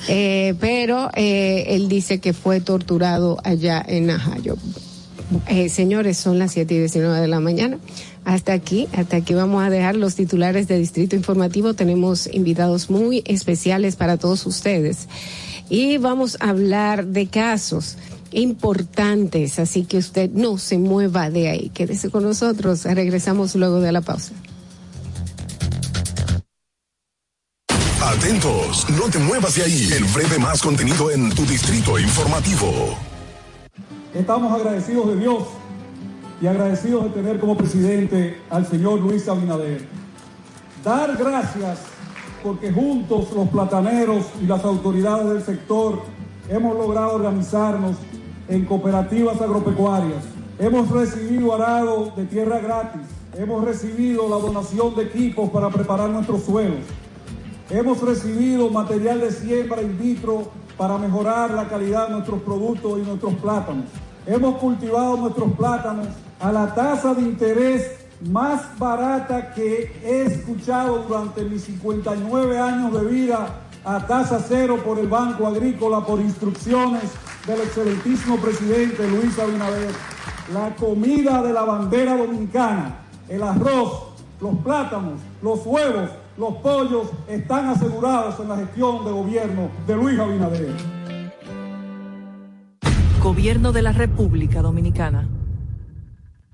Eh, pero eh, él dice que fue torturado allá en Najayo. Eh, señores, son las 7 y 19 de la mañana. Hasta aquí, hasta aquí vamos a dejar los titulares de Distrito Informativo. Tenemos invitados muy especiales para todos ustedes. Y vamos a hablar de casos importantes, así que usted no se mueva de ahí. Quédese con nosotros. Regresamos luego de la pausa. Atentos, no te muevas de ahí. El breve más contenido en tu distrito informativo. Estamos agradecidos de Dios y agradecidos de tener como presidente al señor Luis Abinader. Dar gracias porque juntos los plataneros y las autoridades del sector hemos logrado organizarnos en cooperativas agropecuarias. Hemos recibido arado de tierra gratis. Hemos recibido la donación de equipos para preparar nuestros suelos. Hemos recibido material de siembra in vitro para mejorar la calidad de nuestros productos y nuestros plátanos. Hemos cultivado nuestros plátanos a la tasa de interés más barata que he escuchado durante mis 59 años de vida a tasa cero por el Banco Agrícola por instrucciones del excelentísimo presidente Luis Abinader. La comida de la bandera dominicana, el arroz, los plátanos, los huevos, los pollos están asegurados en la gestión de gobierno de Luis Abinader. Gobierno de la República Dominicana.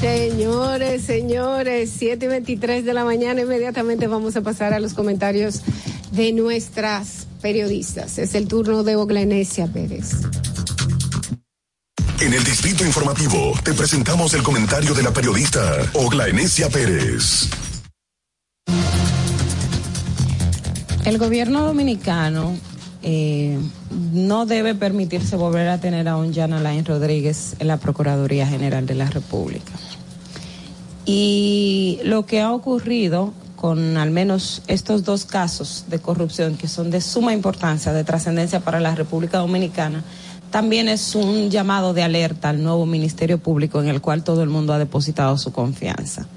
Señores, señores, 7 y 23 de la mañana, inmediatamente vamos a pasar a los comentarios de nuestras periodistas. Es el turno de Oglenesia Pérez. En el distrito informativo te presentamos el comentario de la periodista Ogla Enesia Pérez. El gobierno dominicano eh, no debe permitirse volver a tener a un Jan Alain Rodríguez en la Procuraduría General de la República. Y lo que ha ocurrido con al menos estos dos casos de corrupción que son de suma importancia, de trascendencia para la República Dominicana, también es un llamado de alerta al nuevo Ministerio Público en el cual todo el mundo ha depositado su confianza.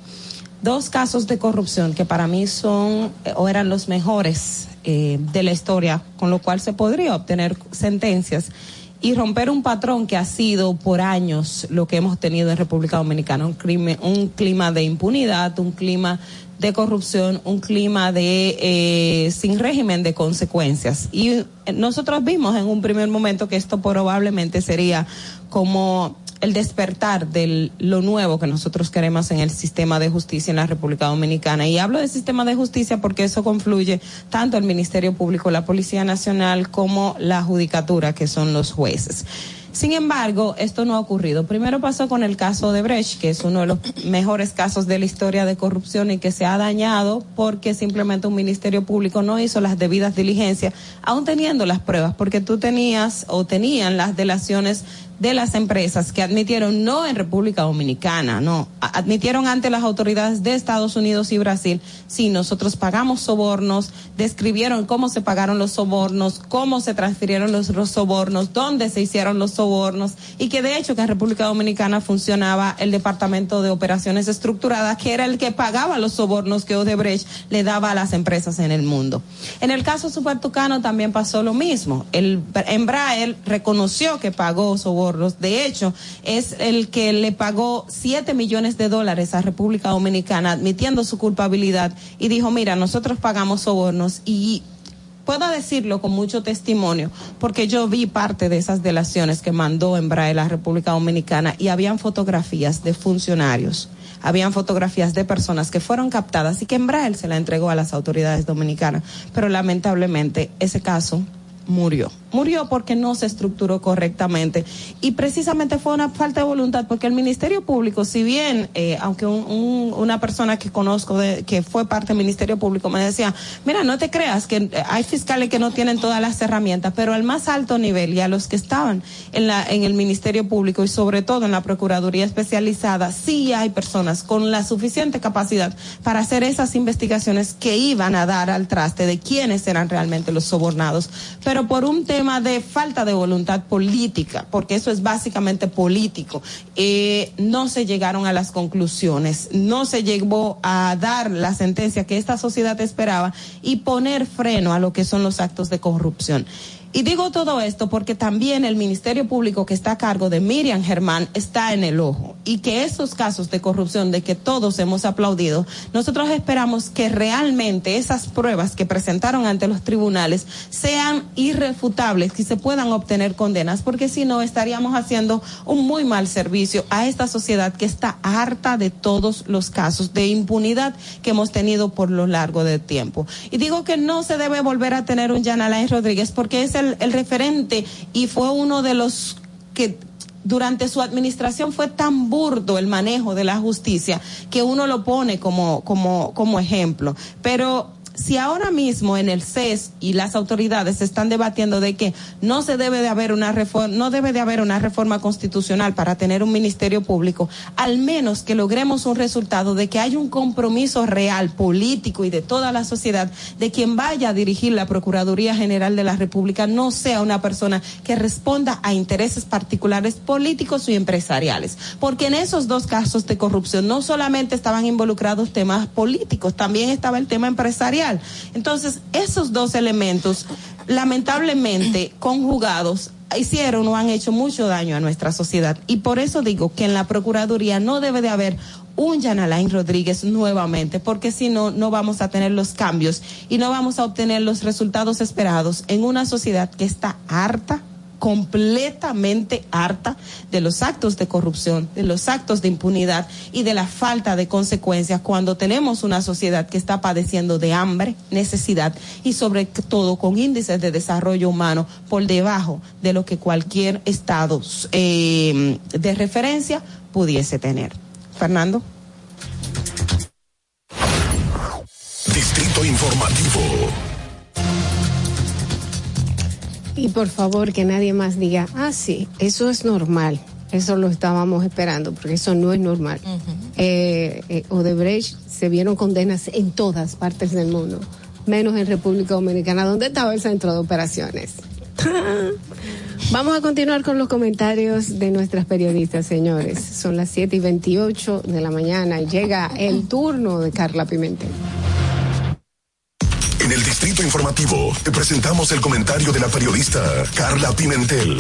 Dos casos de corrupción que para mí son eh, o eran los mejores eh, de la historia, con lo cual se podría obtener sentencias y romper un patrón que ha sido por años lo que hemos tenido en República Dominicana, un, crimen, un clima de impunidad, un clima de corrupción, un clima de eh, sin régimen de consecuencias. Y nosotros vimos en un primer momento que esto probablemente sería como el despertar de lo nuevo que nosotros queremos en el sistema de justicia en la República Dominicana. Y hablo de sistema de justicia porque eso confluye tanto el Ministerio Público, la Policía Nacional, como la Judicatura, que son los jueces. Sin embargo, esto no ha ocurrido. Primero pasó con el caso de Brecht, que es uno de los mejores casos de la historia de corrupción y que se ha dañado porque simplemente un ministerio público no hizo las debidas diligencias, aún teniendo las pruebas, porque tú tenías o tenían las delaciones de las empresas que admitieron no en República Dominicana, no, admitieron ante las autoridades de Estados Unidos y Brasil, sí, nosotros pagamos sobornos, describieron cómo se pagaron los sobornos, cómo se transfirieron los, los sobornos, dónde se hicieron los sobornos y que de hecho que en República Dominicana funcionaba el Departamento de Operaciones Estructuradas, que era el que pagaba los sobornos que Odebrecht le daba a las empresas en el mundo. En el caso Supertucano también pasó lo mismo. El Embraer reconoció que pagó sobornos de hecho, es el que le pagó 7 millones de dólares a República Dominicana admitiendo su culpabilidad y dijo, mira, nosotros pagamos sobornos y puedo decirlo con mucho testimonio, porque yo vi parte de esas delaciones que mandó Embraer a la República Dominicana y habían fotografías de funcionarios, habían fotografías de personas que fueron captadas y que Embraer se la entregó a las autoridades dominicanas. Pero lamentablemente ese caso murió. Murió porque no se estructuró correctamente y precisamente fue una falta de voluntad porque el Ministerio Público, si bien, eh, aunque un, una persona que conozco de, que fue parte del Ministerio Público me decía, mira, no te creas que hay fiscales que no tienen todas las herramientas, pero al más alto nivel y a los que estaban en, la, en el Ministerio Público y sobre todo en la Procuraduría Especializada, sí hay personas con la suficiente capacidad para hacer esas investigaciones que iban a dar al traste de quiénes eran realmente los sobornados. Pero por un tema de falta de voluntad política, porque eso es básicamente político. Eh, no se llegaron a las conclusiones, no se llegó a dar la sentencia que esta sociedad esperaba y poner freno a lo que son los actos de corrupción. Y digo todo esto porque también el Ministerio Público que está a cargo de Miriam Germán está en el ojo. y que esos casos de corrupción de que todos hemos aplaudido, nosotros esperamos que realmente esas pruebas que presentaron ante los tribunales sean irrefutables, que se puedan obtener condenas, porque si no estaríamos haciendo un muy mal servicio a esta sociedad que está harta de todos los casos de impunidad que hemos tenido por lo largo del tiempo. Y digo que no se debe volver a tener un Jan Alain Rodríguez porque es el, el referente y fue uno de los que durante su administración fue tan burdo el manejo de la justicia que uno lo pone como, como, como ejemplo. Pero si ahora mismo en el CES y las autoridades están debatiendo de que no se debe de haber una reforma, no debe de haber una reforma constitucional para tener un ministerio público, al menos que logremos un resultado de que haya un compromiso real político y de toda la sociedad de quien vaya a dirigir la Procuraduría General de la República no sea una persona que responda a intereses particulares políticos y empresariales, porque en esos dos casos de corrupción no solamente estaban involucrados temas políticos, también estaba el tema empresarial entonces, esos dos elementos, lamentablemente conjugados, hicieron o han hecho mucho daño a nuestra sociedad. Y por eso digo que en la Procuraduría no debe de haber un Jan Alain Rodríguez nuevamente, porque si no, no vamos a tener los cambios y no vamos a obtener los resultados esperados en una sociedad que está harta completamente harta de los actos de corrupción, de los actos de impunidad y de la falta de consecuencias cuando tenemos una sociedad que está padeciendo de hambre, necesidad y sobre todo con índices de desarrollo humano por debajo de lo que cualquier estado eh, de referencia pudiese tener. Fernando. Distrito Informativo. Y por favor que nadie más diga, ah, sí, eso es normal. Eso lo estábamos esperando, porque eso no es normal. eh, eh, Odebrecht se vieron condenas en todas partes del mundo, menos en República Dominicana, donde estaba el centro de operaciones. Vamos a continuar con los comentarios de nuestras periodistas, señores. Son las 7 y 28 de la mañana y llega el turno de Carla Pimentel. En el Distrito Informativo te presentamos el comentario de la periodista Carla Pimentel.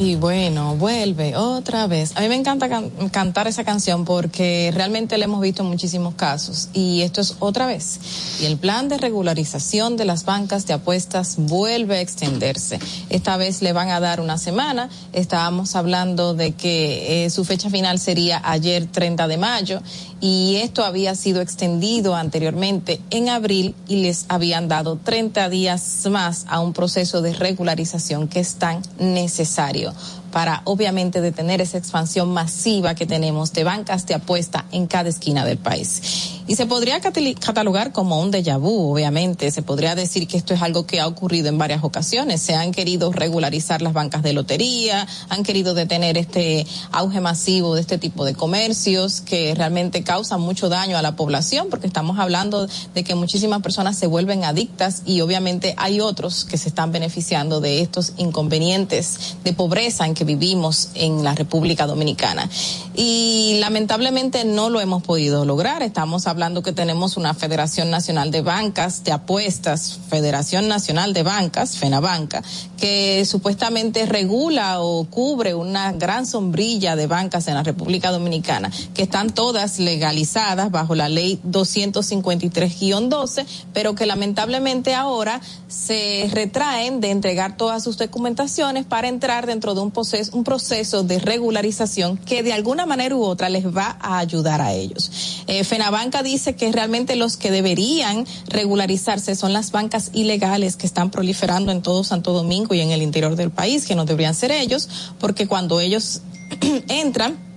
Y bueno, vuelve otra vez. A mí me encanta can cantar esa canción porque realmente la hemos visto en muchísimos casos. Y esto es otra vez. Y el plan de regularización de las bancas de apuestas vuelve a extenderse. Esta vez le van a dar una semana. Estábamos hablando de que eh, su fecha final sería ayer 30 de mayo. Y esto había sido extendido anteriormente en abril y les habían dado 30 días más a un proceso de regularización que es tan necesario para obviamente detener esa expansión masiva que tenemos de bancas de apuesta en cada esquina del país. Y se podría catalogar como un déjà vu, obviamente. Se podría decir que esto es algo que ha ocurrido en varias ocasiones. Se han querido regularizar las bancas de lotería, han querido detener este auge masivo de este tipo de comercios que realmente causan mucho daño a la población, porque estamos hablando de que muchísimas personas se vuelven adictas y obviamente hay otros que se están beneficiando de estos inconvenientes de pobreza en que vivimos en la República Dominicana. Y lamentablemente no lo hemos podido lograr. Estamos hablando que tenemos una Federación Nacional de Bancas de Apuestas, Federación Nacional de Bancas, FENABanca, que supuestamente regula o cubre una gran sombrilla de bancas en la República Dominicana, que están todas legalizadas bajo la ley 253-12, pero que lamentablemente ahora se retraen de entregar todas sus documentaciones para entrar dentro de un proceso, un proceso de regularización que de alguna manera u otra les va a ayudar a ellos. Eh, FENABanca dice que realmente los que deberían regularizarse son las bancas ilegales que están proliferando en todo Santo Domingo y en el interior del país, que no deberían ser ellos, porque cuando ellos entran,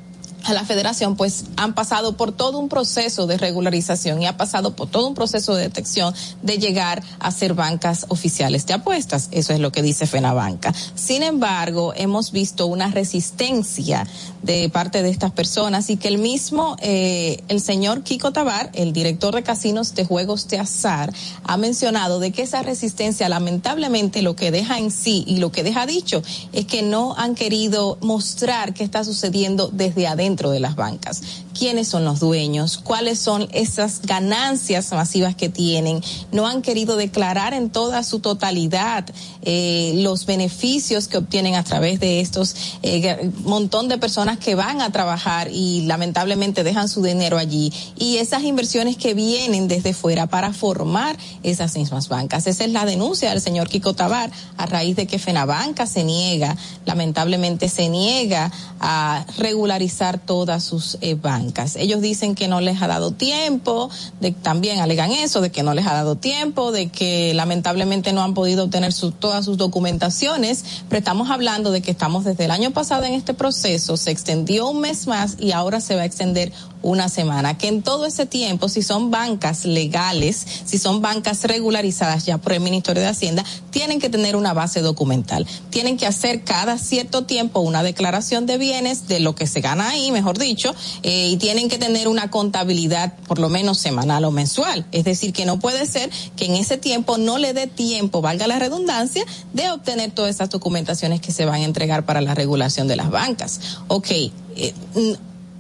a la federación pues han pasado por todo un proceso de regularización y ha pasado por todo un proceso de detección de llegar a ser bancas oficiales de apuestas. Eso es lo que dice FENABanca. Sin embargo, hemos visto una resistencia de parte de estas personas y que el mismo, eh, el señor Kiko Tabar, el director de casinos de juegos de azar, ha mencionado de que esa resistencia lamentablemente lo que deja en sí y lo que deja dicho es que no han querido mostrar qué está sucediendo desde adentro dentro de las bancas, quiénes son los dueños, cuáles son esas ganancias masivas que tienen. No han querido declarar en toda su totalidad eh, los beneficios que obtienen a través de estos eh, montón de personas que van a trabajar y lamentablemente dejan su dinero allí y esas inversiones que vienen desde fuera para formar esas mismas bancas. Esa es la denuncia del señor Kiko Tabar a raíz de que Fenabanca se niega, lamentablemente se niega a regularizar todas sus eh, bancas. Ellos dicen que no les ha dado tiempo, de, también alegan eso, de que no les ha dado tiempo, de que lamentablemente no han podido obtener su, todas sus documentaciones, pero estamos hablando de que estamos desde el año pasado en este proceso, se extendió un mes más y ahora se va a extender una semana, que en todo ese tiempo, si son bancas legales, si son bancas regularizadas ya por el Ministerio de Hacienda, tienen que tener una base documental. Tienen que hacer cada cierto tiempo una declaración de bienes de lo que se gana ahí, mejor dicho, eh, y tienen que tener una contabilidad por lo menos semanal o mensual. Es decir, que no puede ser que en ese tiempo no le dé tiempo, valga la redundancia, de obtener todas esas documentaciones que se van a entregar para la regulación de las bancas. Ok. Eh,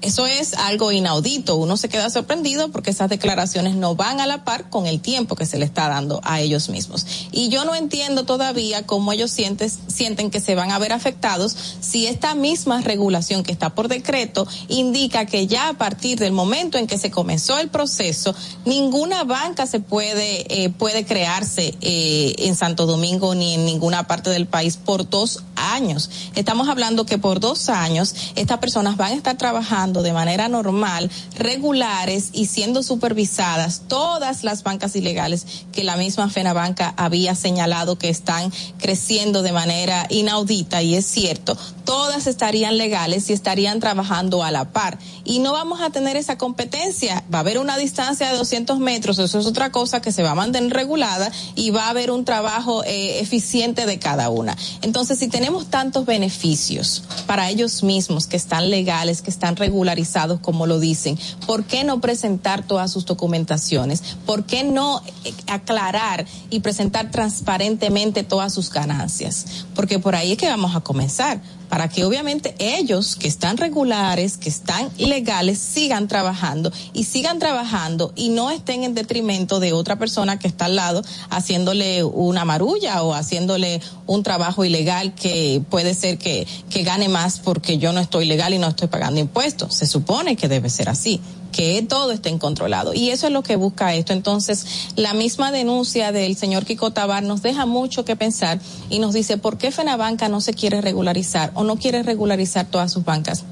eso es algo inaudito. Uno se queda sorprendido porque esas declaraciones no van a la par con el tiempo que se le está dando a ellos mismos. Y yo no entiendo todavía cómo ellos sienten, que se van a ver afectados si esta misma regulación que está por decreto indica que ya a partir del momento en que se comenzó el proceso, ninguna banca se puede, eh, puede crearse eh, en Santo Domingo ni en ninguna parte del país por dos años. Estamos hablando que por dos años estas personas van a estar trabajando de manera normal, regulares y siendo supervisadas todas las bancas ilegales que la misma FENABanca había señalado que están creciendo de manera inaudita y es cierto, todas estarían legales y estarían trabajando a la par. Y no vamos a tener esa competencia. Va a haber una distancia de 200 metros, eso es otra cosa que se va a mantener regulada y va a haber un trabajo eh, eficiente de cada una. Entonces, si tenemos tantos beneficios para ellos mismos que están legales, que están regularizados, como lo dicen, ¿por qué no presentar todas sus documentaciones? ¿Por qué no eh, aclarar y presentar transparentemente todas sus ganancias? Porque por ahí es que vamos a comenzar para que obviamente ellos que están regulares, que están legales, sigan trabajando y sigan trabajando y no estén en detrimento de otra persona que está al lado haciéndole una marulla o haciéndole un trabajo ilegal que puede ser que, que gane más porque yo no estoy legal y no estoy pagando impuestos. Se supone que debe ser así que todo esté controlado. Y eso es lo que busca esto. Entonces, la misma denuncia del señor Kiko Tabar nos deja mucho que pensar y nos dice por qué Fenabanca no se quiere regularizar o no quiere regularizar todas sus bancas.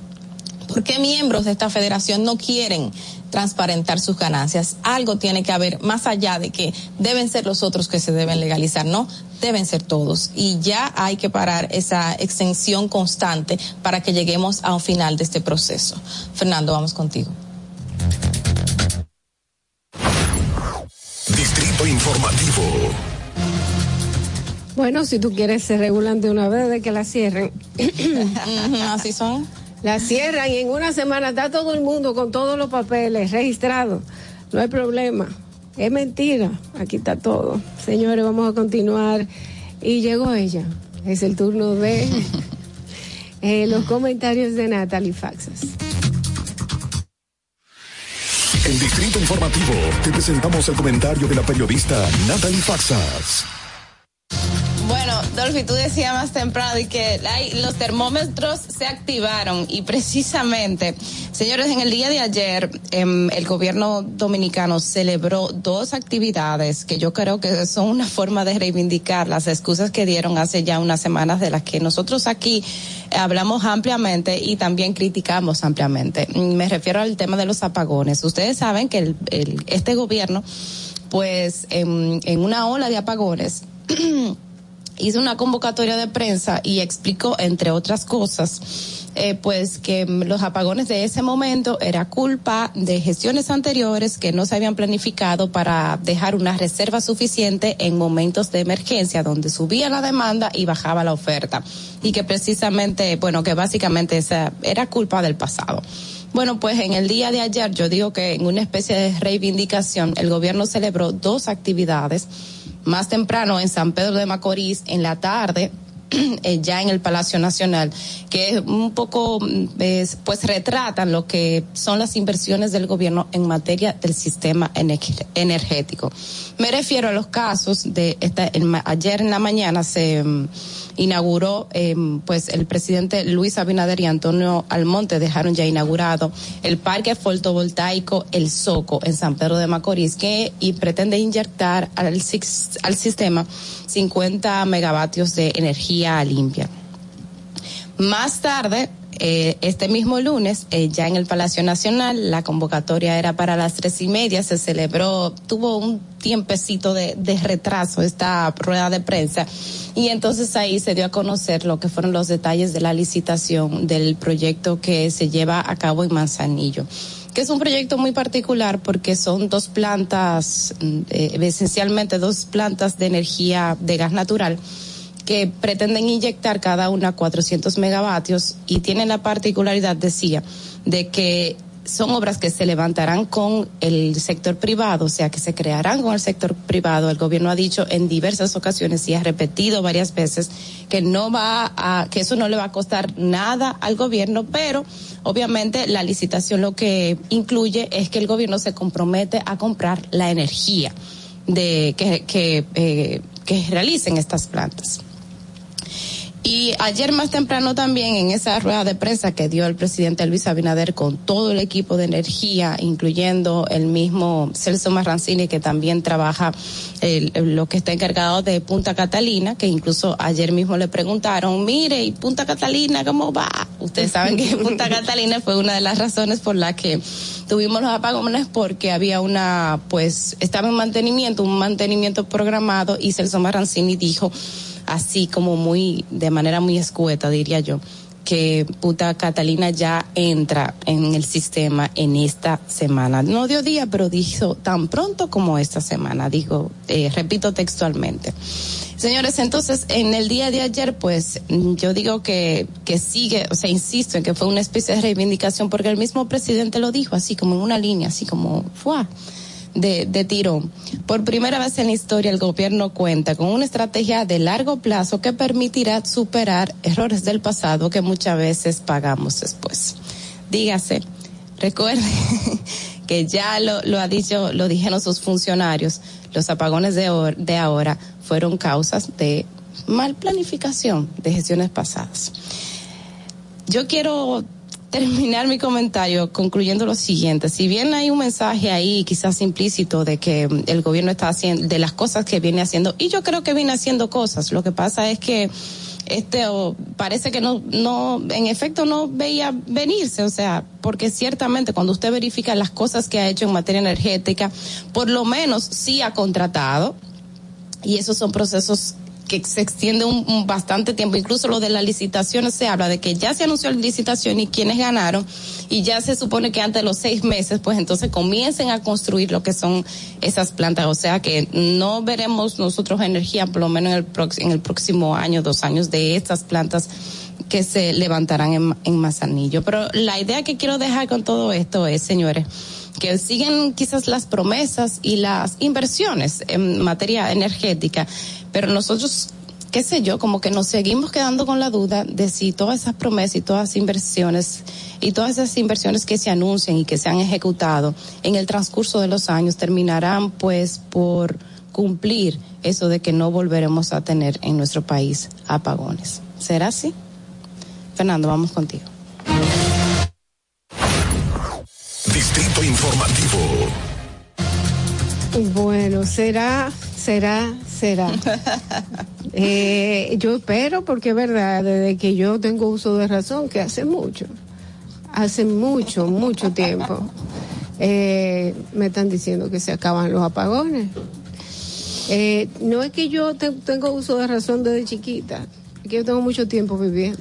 ¿Por qué miembros de esta federación no quieren transparentar sus ganancias? Algo tiene que haber más allá de que deben ser los otros que se deben legalizar, no, deben ser todos. Y ya hay que parar esa extensión constante para que lleguemos a un final de este proceso. Fernando, vamos contigo. Distrito Informativo. Bueno, si tú quieres se regulan de una vez de que la cierren. Así son. La cierran y en una semana está todo el mundo con todos los papeles registrados. No hay problema. Es mentira. Aquí está todo. Señores, vamos a continuar. Y llegó ella. Es el turno de eh, los comentarios de Natalie Faxas. Distrito Informativo te presentamos el comentario de la periodista Natalie Faxas. Bueno, Dolphy, tú decías más temprano y que los termómetros se activaron y precisamente, señores, en el día de ayer em, el gobierno dominicano celebró dos actividades que yo creo que son una forma de reivindicar las excusas que dieron hace ya unas semanas de las que nosotros aquí hablamos ampliamente y también criticamos ampliamente. Mm, Me refiero al tema de los apagones. Ustedes saben que el- el- este gobierno, pues en, en una ola de apagones, hizo una convocatoria de prensa y explicó, entre otras cosas, eh, pues que mm, los apagones de ese momento era culpa de gestiones anteriores que no se habían planificado para dejar una reserva suficiente en momentos de emergencia donde subía la demanda y bajaba la oferta y que precisamente, bueno, que básicamente esa era culpa del pasado. Bueno, pues en el día de ayer yo digo que en una especie de reivindicación el gobierno celebró dos actividades más temprano en San Pedro de Macorís en la tarde eh, ya en el Palacio Nacional, que es un poco, mm, es, pues retratan lo que son las inversiones del gobierno en materia del sistema ener- energético. Me refiero a los casos de esta, ayer en la mañana se mm, inauguró, eh, pues el presidente Luis Abinader y Antonio Almonte dejaron ya inaugurado el parque fotovoltaico El Soco en San Pedro de Macorís, que y pretende inyectar al, al sistema 50 megavatios de energía limpia. Más tarde, eh, este mismo lunes, eh, ya en el Palacio Nacional, la convocatoria era para las tres y media, se celebró, tuvo un tiempecito de, retraso esta rueda de prensa y entonces ahí se dio a conocer lo que fueron los detalles de la licitación del proyecto que se lleva a cabo en Manzanillo que es un proyecto muy particular porque son dos plantas, mm, eh, esencialmente dos plantas de energía de gas natural que pretenden inyectar cada una 400 megavatios y tienen la particularidad, decía, de que son obras que se levantarán con el sector privado, o sea, que se crearán con el sector privado. El gobierno ha dicho en diversas ocasiones y ha repetido varias veces que no va a, que eso no le va a costar nada al gobierno, pero obviamente la licitación lo que incluye es que el gobierno se compromete a comprar la energía de que, que, eh, que realicen estas plantas. Y ayer más temprano también en esa rueda de prensa que dio el presidente Luis Abinader con todo el equipo de energía, incluyendo el mismo Celso Marrancini que también trabaja el- lo que está encargado de Punta Catalina, que incluso ayer mismo le preguntaron, mire, ¿y Punta Catalina cómo va? Ustedes saben que Punta Catalina fue una de las razones por la que tuvimos los apagones porque había una, pues, estaba en mantenimiento, un mantenimiento programado y Celso Marrancini dijo, así como muy, de manera muy escueta, diría yo, que Punta Catalina ya entra en el sistema en esta semana. No dio día, pero dijo tan pronto como esta semana, digo, eh, repito textualmente. Señores, entonces, en el día de ayer, pues, yo digo que, que sigue, o sea, insisto en que fue una especie de reivindicación porque el mismo presidente lo dijo, así como en una línea, así como, ¡fua! De, de tirón. Por primera vez en la historia, el gobierno cuenta con una estrategia de largo plazo que permitirá superar errores del pasado que muchas veces pagamos después. Dígase, recuerde que ya lo, ha dicho, lo dijeron sus funcionarios, los apagones de, de ahora fueron causas de mal planificación de gestiones pasadas. Yo quiero terminar mi comentario concluyendo lo siguiente. Si bien hay un mensaje ahí quizás implícito de que mm, el gobierno está haciendo, de las cosas que viene haciendo, y yo creo que viene haciendo cosas, lo que pasa es que este parece que no, no, en efecto no veía venirse, o sea, porque ciertamente cuando usted verifica las cosas que ha hecho en materia energética, por lo menos sí ha contratado, y esos son procesos que se extiende un, bastante tiempo. Incluso lo de las licitaciones se habla de que ya se anunció la licitación y quienes ganaron y ya se supone que antes de los seis meses, pues entonces comiencen a construir lo que son esas plantas. O sea que no veremos nosotros energía, por lo menos en el, prox- en el próximo año, dos años, de estas plantas que se levantarán en, en Mazanillo. Pero la idea que quiero dejar con todo esto es, señores, que siguen quizás las promesas y las inversiones en materia energética, pero nosotros, qué sé yo, como que nos seguimos quedando con la duda de si todas esas promesas y todas las inversiones y todas esas inversiones que se anuncian y que se han ejecutado en el transcurso de los años terminarán pues por cumplir eso de que no volveremos a tener en nuestro país apagones. ¿Será así? Fernando, vamos contigo. Distrito Informativo. Bueno, será, será, será. Eh, yo espero, porque es verdad, desde que yo tengo uso de razón, que hace mucho, hace mucho, mucho tiempo, eh, me están diciendo que se acaban los apagones. Eh, no es que yo te- tengo uso de razón desde chiquita, es que yo tengo mucho tiempo viviendo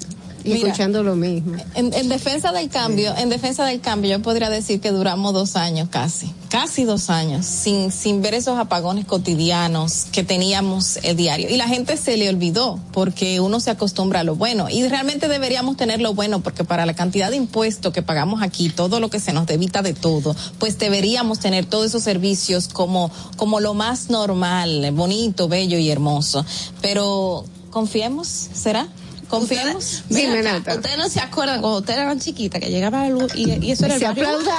y Mira, escuchando lo mismo. En, en defensa del cambio, en defensa del cambio, yo podría decir que duramos dos años casi, casi dos años, sin, sin ver esos apagones cotidianos que teníamos el diario. Y la gente se le olvidó porque uno se acostumbra a lo bueno. Y realmente deberíamos tener lo bueno porque para la cantidad de impuestos que pagamos aquí, todo lo que se nos debita de todo, pues deberíamos tener todos esos servicios como, como lo más normal, bonito, bello y hermoso. Pero confiemos, ¿será? Confiemos. Nata. Ustedes no se acuerdan cuando ustedes eran chiquitas que llegaba la luz y, y eso era el Se barrio? aplaudía,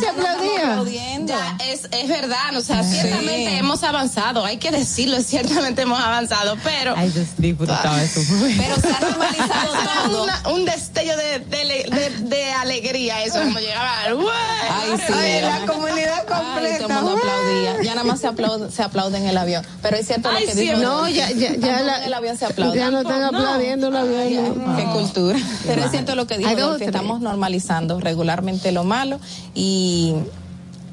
se aplaudía. Ya, es, es verdad, o sea, Sí. ciertamente hemos avanzado, hay que decirlo, ciertamente hemos avanzado, pero Ay, yo disfrutaba eso. Pero se ha normalizado todo. Una- un destello de, de, le- de- de alegría eso, cuando llegaba el Ay, sí, Ay, la comunidad Ay, completa. todo el mundo aplaudía. Ya nada más se aplaude, se aplaude en el avión. Pero es cierto Ay, lo que sí, dijo. No, ya, ya, ya Tampoco la- en el avión se aplaude. Ya no están aplaudiendo el avión. No. Qué cultura. Pero es cierto lo que dijo, tres. estamos normalizando regularmente lo malo y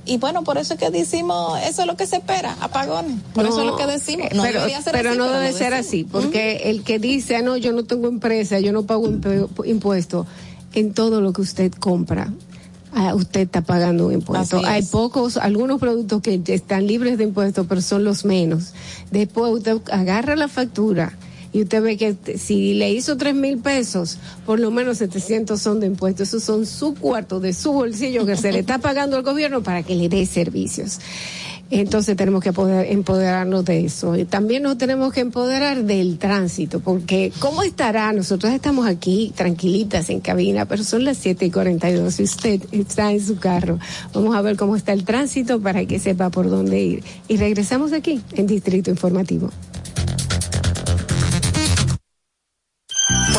y bueno, por eso es que decimos, eso es lo que se espera, apagones. Por eso es lo que decimos. No pero debería ser pero así, no pero debe ser así, porque el que dice, "Ah, no, yo no tengo empresa, yo no pago imp- impuesto, en todo lo que usted compra. ah, usted está pagando un impuesto. Así Hay es. pocos, algunos productos que están libres de impuestos, pero son los menos. Después usted agarra la factura y usted ve que si le hizo tres mil pesos, por lo menos 700 son de impuestos. Esos son su cuarto de su bolsillo que se le está pagando al gobierno para que le dé servicios. Entonces tenemos que poder empoderarnos de eso. También nos tenemos que empoderar del tránsito, porque ¿cómo estará? Nosotros estamos aquí tranquilitas en cabina, pero son las 7 y 42 y usted está en su carro. Vamos a ver cómo está el tránsito para que sepa por dónde ir. Y regresamos aquí en Distrito Informativo.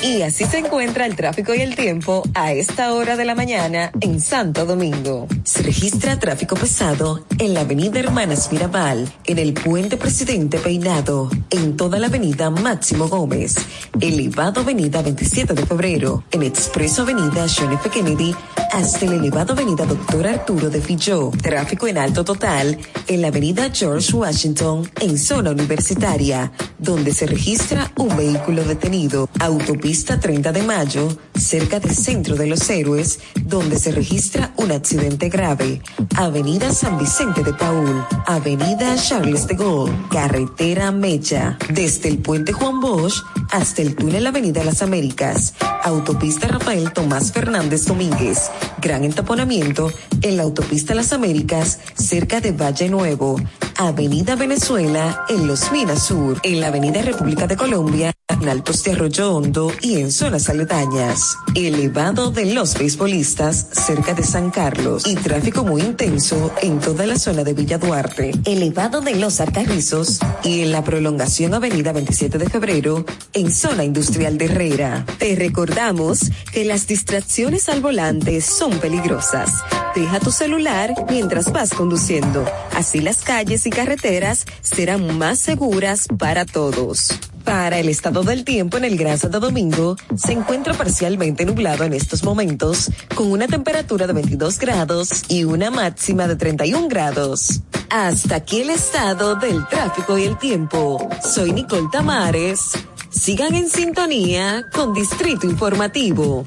Y así se encuentra el tráfico y el tiempo a esta hora de la mañana en Santo Domingo. Se registra tráfico pesado en la avenida Hermanas Mirabal, en el puente Presidente Peinado, en toda la avenida Máximo Gómez, elevado avenida 27 de febrero, en expreso avenida John F. Kennedy, hasta el elevado avenida Doctor Arturo de Filló. Tráfico en alto total en la avenida George Washington, en zona universitaria, donde se registra un vehículo detenido. Autopista 30 de Mayo, cerca del Centro de los Héroes, donde se registra un accidente grave. Avenida San Vicente de Paul, Avenida Charles de Gaulle, Carretera Mecha, desde el Puente Juan Bosch hasta el túnel Avenida Las Américas. Autopista Rafael Tomás Fernández Domínguez. Gran entaponamiento en la autopista Las Américas, cerca de Valle Nuevo. Avenida Venezuela, en Los Minas Sur. En la Avenida República de Colombia, en Altos de Arroyo Hondo y en zonas aledañas. Elevado de los beisbolistas, cerca de San Carlos. Y tráfico muy intenso en toda la zona de Villa Duarte. Elevado de los Arcarrizos y en la prolongación Avenida 27 de Febrero, en zona industrial de Herrera. Te recordamos que las distracciones al volante son peligrosas. Deja tu celular mientras vas conduciendo. Así las calles y carreteras serán más seguras para todos. Para el estado del tiempo en el Gran Santo Domingo, se encuentra parcialmente nublado en estos momentos, con una temperatura de 22 grados y una máxima de 31 grados. Hasta aquí el estado del tráfico y el tiempo. Soy Nicole Tamares. Sigan en sintonía con Distrito Informativo.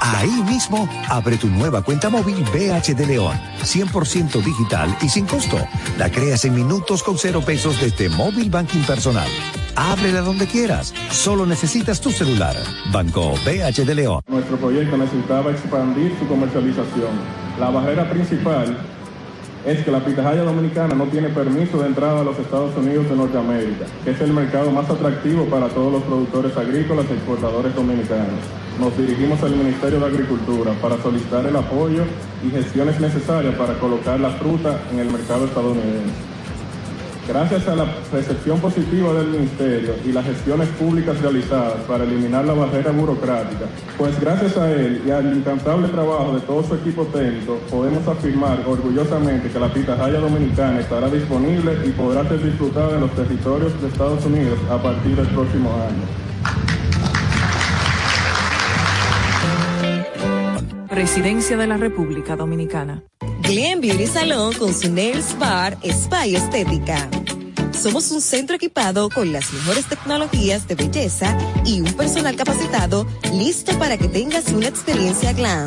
Ahí mismo, abre tu nueva cuenta móvil BH de León. 100% digital y sin costo. La creas en minutos con cero pesos desde Móvil Banking Personal. Ábrela donde quieras. Solo necesitas tu celular. Banco BH de León. Nuestro proyecto necesitaba expandir su comercialización. La barrera principal es que la pitahaya dominicana no tiene permiso de entrada a los Estados Unidos de Norteamérica, es el mercado más atractivo para todos los productores agrícolas y exportadores dominicanos. Nos dirigimos al Ministerio de Agricultura para solicitar el apoyo y gestiones necesarias para colocar la fruta en el mercado estadounidense. Gracias a la recepción positiva del Ministerio y las gestiones públicas realizadas para eliminar la barrera burocrática, pues gracias a él y al incansable trabajo de todo su equipo técnico, podemos afirmar orgullosamente que la pitahaya dominicana estará disponible y podrá ser disfrutada en los territorios de Estados Unidos a partir del próximo año. Presidencia de la República Dominicana. Glen Beauty Salón con su Nails Bar Spa y Estética. Somos un centro equipado con las mejores tecnologías de belleza y un personal capacitado listo para que tengas una experiencia glam.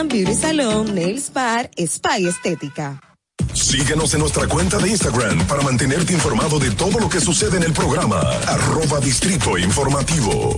Beauty Salon, Nails Bar, Spa y Estética. Síguenos en nuestra cuenta de Instagram para mantenerte informado de todo lo que sucede en el programa. Arroba Distrito Informativo.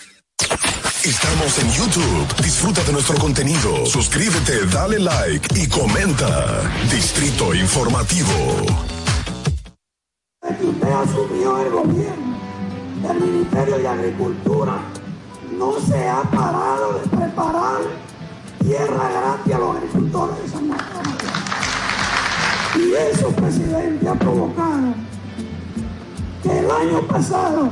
Estamos en YouTube. Disfruta de nuestro contenido. Suscríbete, dale like y comenta. Distrito Informativo. Usted asumió el gobierno del Ministerio de Agricultura, no se ha parado de preparar tierra gratis a los agricultores de San Marcos. Y eso, presidente, ha provocado que el año pasado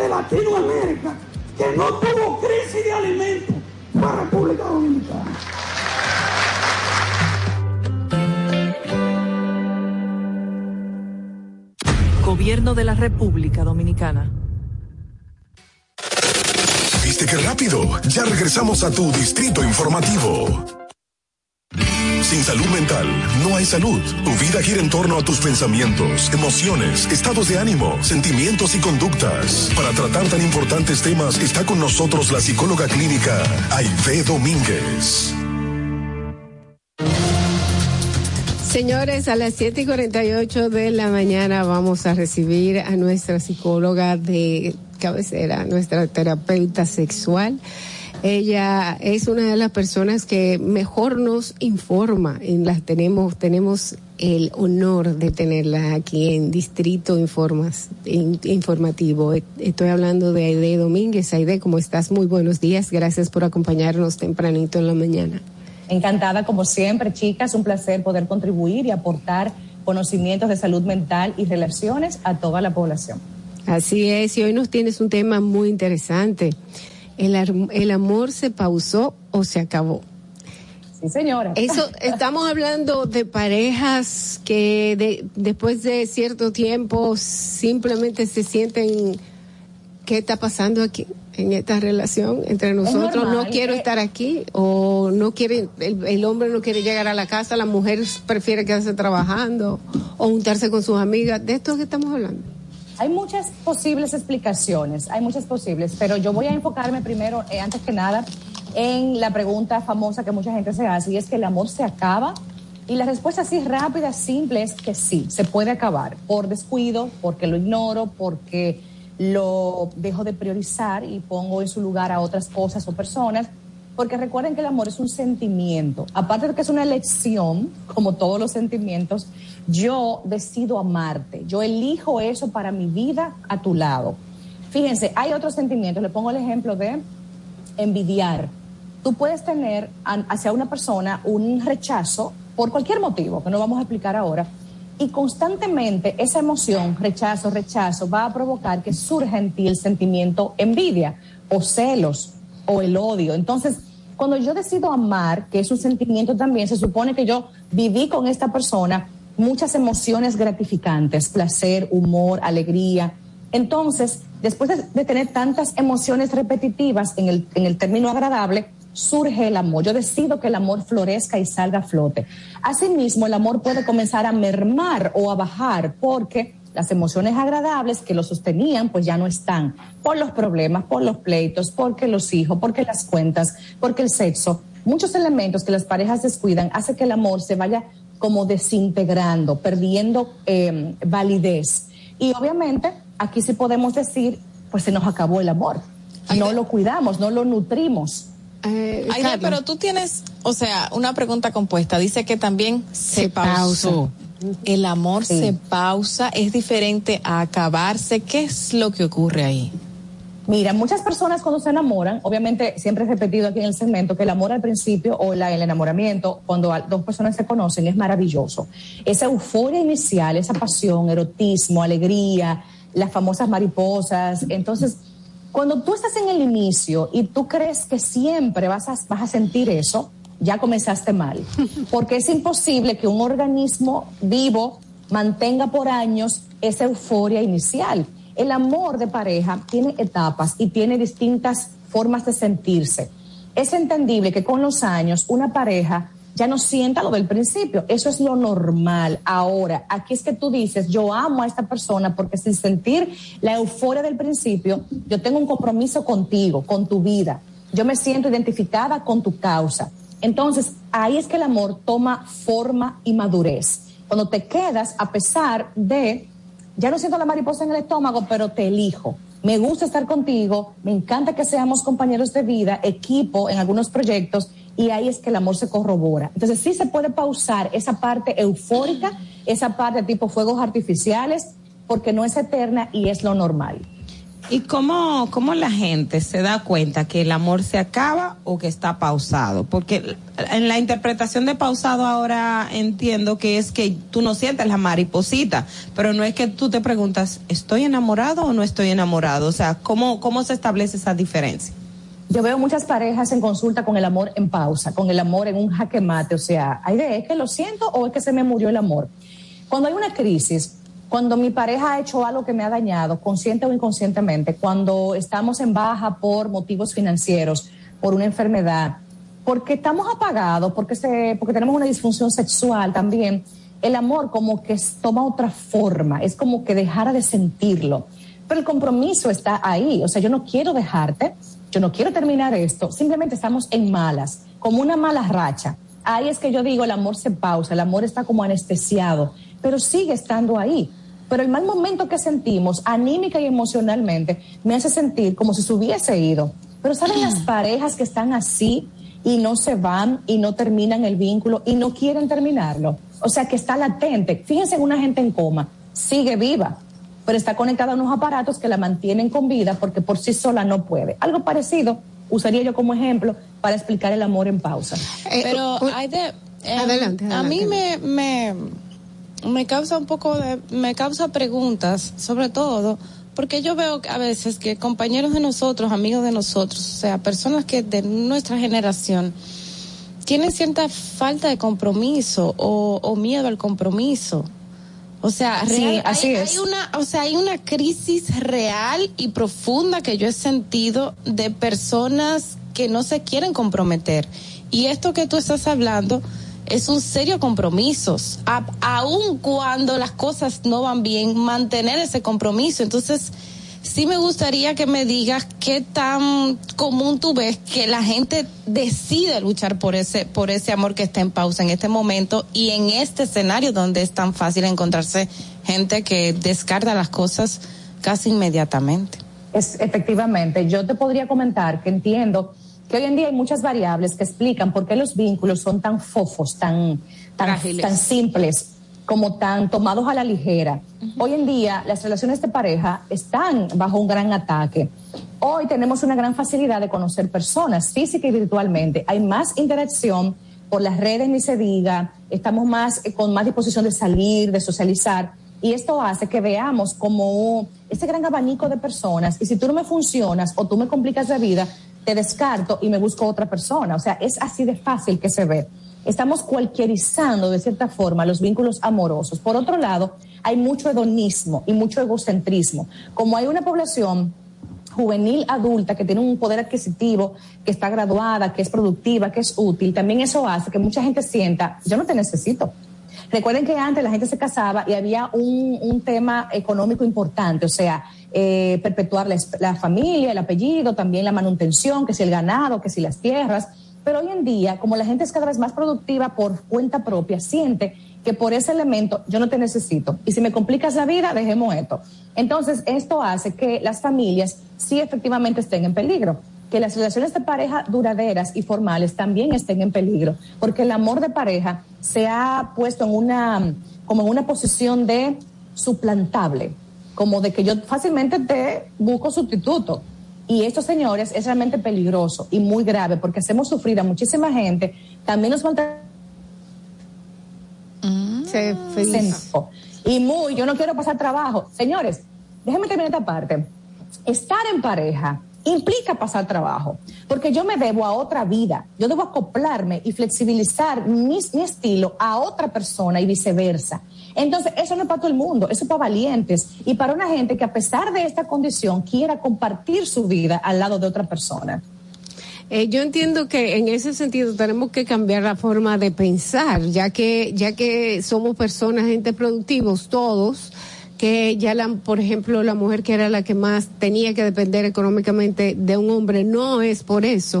de Latinoamérica que no tuvo crisis de alimentos fue República Dominicana. Gobierno de la República Dominicana. ¿Viste qué rápido? Ya regresamos a tu distrito informativo. Sin salud mental no hay salud. Tu vida gira en torno a tus pensamientos, emociones, estados de ánimo, sentimientos y conductas. Para tratar tan importantes temas está con nosotros la psicóloga clínica Aide Domínguez. Señores, a las 7 y 48 de la mañana vamos a recibir a nuestra psicóloga de cabecera, nuestra terapeuta sexual. Ella es una de las personas que mejor nos informa. En las tenemos, tenemos el honor de tenerla aquí en Distrito Informas, in- Informativo. Estoy hablando de Aide Domínguez. Aide, ¿cómo estás? Muy buenos días. Gracias por acompañarnos tempranito en la mañana. Encantada como siempre, chicas, un placer poder contribuir y aportar conocimientos de salud mental y relaciones a toda la población. Así es, y hoy nos tienes un tema muy interesante. ¿El, el amor se pausó o se acabó? Sí, señora. Eso, estamos hablando de parejas que de- después de cierto tiempo simplemente se sienten, ¿qué está pasando aquí en esta relación entre nosotros? normal, no quiero eh. estar aquí o no quiere, el, el hombre no quiere llegar a la casa, la mujer prefiere quedarse trabajando o juntarse con sus amigas. ¿De esto es que estamos hablando? Hay muchas posibles explicaciones, hay muchas posibles, pero yo voy a enfocarme primero, eh, antes que nada, en la pregunta famosa que mucha gente se hace y es que el amor se acaba. Y la respuesta así rápida, simple, es que sí, se puede acabar por descuido, porque lo ignoro, porque lo dejo de priorizar y pongo en su lugar a otras cosas o personas. Porque recuerden que el amor es un sentimiento. Aparte de que es una elección, como todos los sentimientos, yo decido amarte. Yo elijo eso para mi vida a tu lado. Fíjense, hay otros sentimientos. Le pongo el ejemplo de envidiar. Tú puedes tener hacia una persona un rechazo por cualquier motivo, que no vamos a explicar ahora, y constantemente esa emoción, rechazo, rechazo, va a provocar que surja en ti el sentimiento envidia o celos o el odio. Entonces, cuando yo decido amar, que es un sentimiento también, se supone que yo viví con esta persona muchas emociones gratificantes, placer, humor, alegría. Entonces, después de, tener tantas emociones repetitivas en el, en el término agradable, surge el amor. Yo decido que el amor florezca y salga a flote. Asimismo, el amor puede comenzar a mermar o a bajar porque las emociones agradables que lo sostenían pues ya no están por los problemas, por los pleitos, porque los hijos, porque las cuentas, porque el sexo. Muchos elementos que las parejas descuidan hace que el amor se vaya como desintegrando, perdiendo eh, validez. Y obviamente aquí sí podemos decir, pues se nos acabó el amor. No lo cuidamos, no lo nutrimos. Eh, Aide, pero tú tienes, o sea, una pregunta compuesta. Dice que también se, pausó. El amor Sí. se pausa, es diferente a acabarse. ¿Qué es lo que ocurre ahí? Mira, muchas personas cuando se enamoran, obviamente siempre he repetido aquí en el segmento que el amor al principio o la- el enamoramiento, cuando dos personas se conocen, es maravilloso. Esa euforia inicial, esa pasión, erotismo, alegría, las famosas mariposas. Entonces, cuando tú estás en el inicio y tú crees que siempre vas a, vas a sentir eso, ya comenzaste mal. Porque es imposible que un organismo vivo mantenga por años esa euforia inicial. El amor de pareja tiene etapas y tiene distintas formas de sentirse. Es entendible que con los años una pareja ya no sienta lo del principio. Eso es lo normal. Ahora, aquí es que tú dices, yo amo a esta persona porque sin sentir la euforia del principio, yo tengo un compromiso contigo, con tu vida. Yo me siento identificada con tu causa. Entonces, ahí es que el amor toma forma y madurez. Cuando te quedas a pesar de, ya no siento la mariposa en el estómago, pero te elijo. Me gusta estar contigo, me encanta que seamos compañeros de vida, equipo en algunos proyectos, y ahí es que el amor se corrobora. Entonces sí se puede pausar esa parte eufórica, esa parte tipo fuegos artificiales, porque no es eterna y es lo normal. ¿Y cómo, cómo la gente se da cuenta que el amor se acaba o que está pausado? Porque en la interpretación de pausado ahora entiendo que es que tú no sientes la mariposita, pero no es que tú te preguntas, ¿estoy enamorado o no estoy enamorado? O sea, ¿cómo, cómo se establece esa diferencia? Yo veo muchas parejas en consulta con el amor en pausa, con el amor en un jaque mate, o sea, hay de, ¿es que lo siento o es que se me murió el amor? Cuando hay una crisis, cuando mi pareja ha hecho algo que me ha dañado, consciente o inconscientemente, cuando estamos en baja por motivos financieros, por una enfermedad, porque estamos apagados, porque, se, porque tenemos una disfunción sexual también, el amor como que toma otra forma, es como que dejara de sentirlo. Pero el compromiso está ahí, o sea, yo no quiero dejarte, yo no quiero terminar esto, simplemente estamos en malas, como una mala racha. Ahí es que yo digo, el amor se pausa, el amor está como anestesiado, pero sigue estando ahí. Pero el mal momento que sentimos, anímica y emocionalmente, me hace sentir como si se hubiese ido. Pero ¿saben las parejas que están así y no se van y no terminan el vínculo y no quieren terminarlo? O sea, que está latente. Fíjense en una gente en coma, sigue viva, pero está conectada a unos aparatos que la mantienen con vida porque por sí sola no puede. Algo parecido usaría yo como ejemplo para explicar el amor en pausa. Pero hay de, eh, Adelante, A mí me, me causa un poco de, me causa preguntas, sobre todo, porque yo veo que a veces que compañeros de nosotros, amigos de nosotros, o sea, personas que de nuestra generación, tienen cierta falta de compromiso o, o miedo al compromiso. O sea, Sí, real- así hay, es. hay una, o sea, hay una crisis real y profunda que yo he sentido de personas que no se quieren comprometer. Y esto que tú estás hablando es un serio compromiso, a- aun cuando las cosas no van bien, mantener ese compromiso. Entonces, sí me gustaría que me digas qué tan común tú ves que la gente decide luchar por ese, por ese amor que está en pausa en este momento y en este escenario donde es tan fácil encontrarse gente que descarta las cosas casi inmediatamente. Es, efectivamente, yo te podría comentar que entiendo que hoy en día hay muchas variables que explican por qué los vínculos son tan fofos, tan, tan, tan simples, como tan tomados a la ligera. Hoy en día las relaciones de pareja están bajo un gran ataque. Hoy tenemos una gran facilidad de conocer personas física y virtualmente. Hay más interacción por las redes, ni se diga. Estamos más eh, con más disposición de salir, de socializar. Y esto hace que veamos como ese gran abanico de personas. Y si tú no me funcionas o tú me complicas la vida, descarto y me busco otra persona. O sea, es así de fácil que se ve. estamos cualquierizando de cierta forma los vínculos amorosos. Por otro lado, hay mucho hedonismo y mucho egocentrismo. Como hay una población juvenil adulta que tiene un poder adquisitivo, que está graduada, que es productiva, que es útil, también eso hace que mucha gente sienta, yo no te necesito. Recuerden que antes la gente se casaba y había un, un tema económico importante, o sea, eh, perpetuar la, la familia, el apellido, también la manutención, que si el ganado, que si las tierras. Pero hoy en día, como la gente es cada vez más productiva por cuenta propia, siente que por ese elemento yo no te necesito. Y si me complicas la vida, dejemos esto. Entonces, esto hace que las familias sí efectivamente estén en peligro, que las relaciones de pareja duraderas y formales también estén en peligro, porque el amor de pareja se ha puesto en una, como en una posición de suplantable, como de que yo fácilmente te busco sustituto. Y esto, señores, es realmente peligroso y muy grave porque hacemos sufrir a muchísima gente. También nos maltratamos Se feliz. y muy, yo no quiero pasar trabajo. Señores, déjenme terminar esta parte. Estar en pareja implica pasar trabajo, porque yo me debo a otra vida, yo debo acoplarme y flexibilizar mi, estilo a otra persona y viceversa. Entonces, eso no es para todo el mundo, eso es para valientes y para una gente que a pesar de esta condición quiera compartir su vida al lado de otra persona. Eh, yo entiendo que en ese sentido tenemos que cambiar la forma de pensar, ya que ya que somos personas, gente productivos todos, que ya la, por ejemplo, la mujer que era la que más tenía que depender económicamente de un hombre no es por eso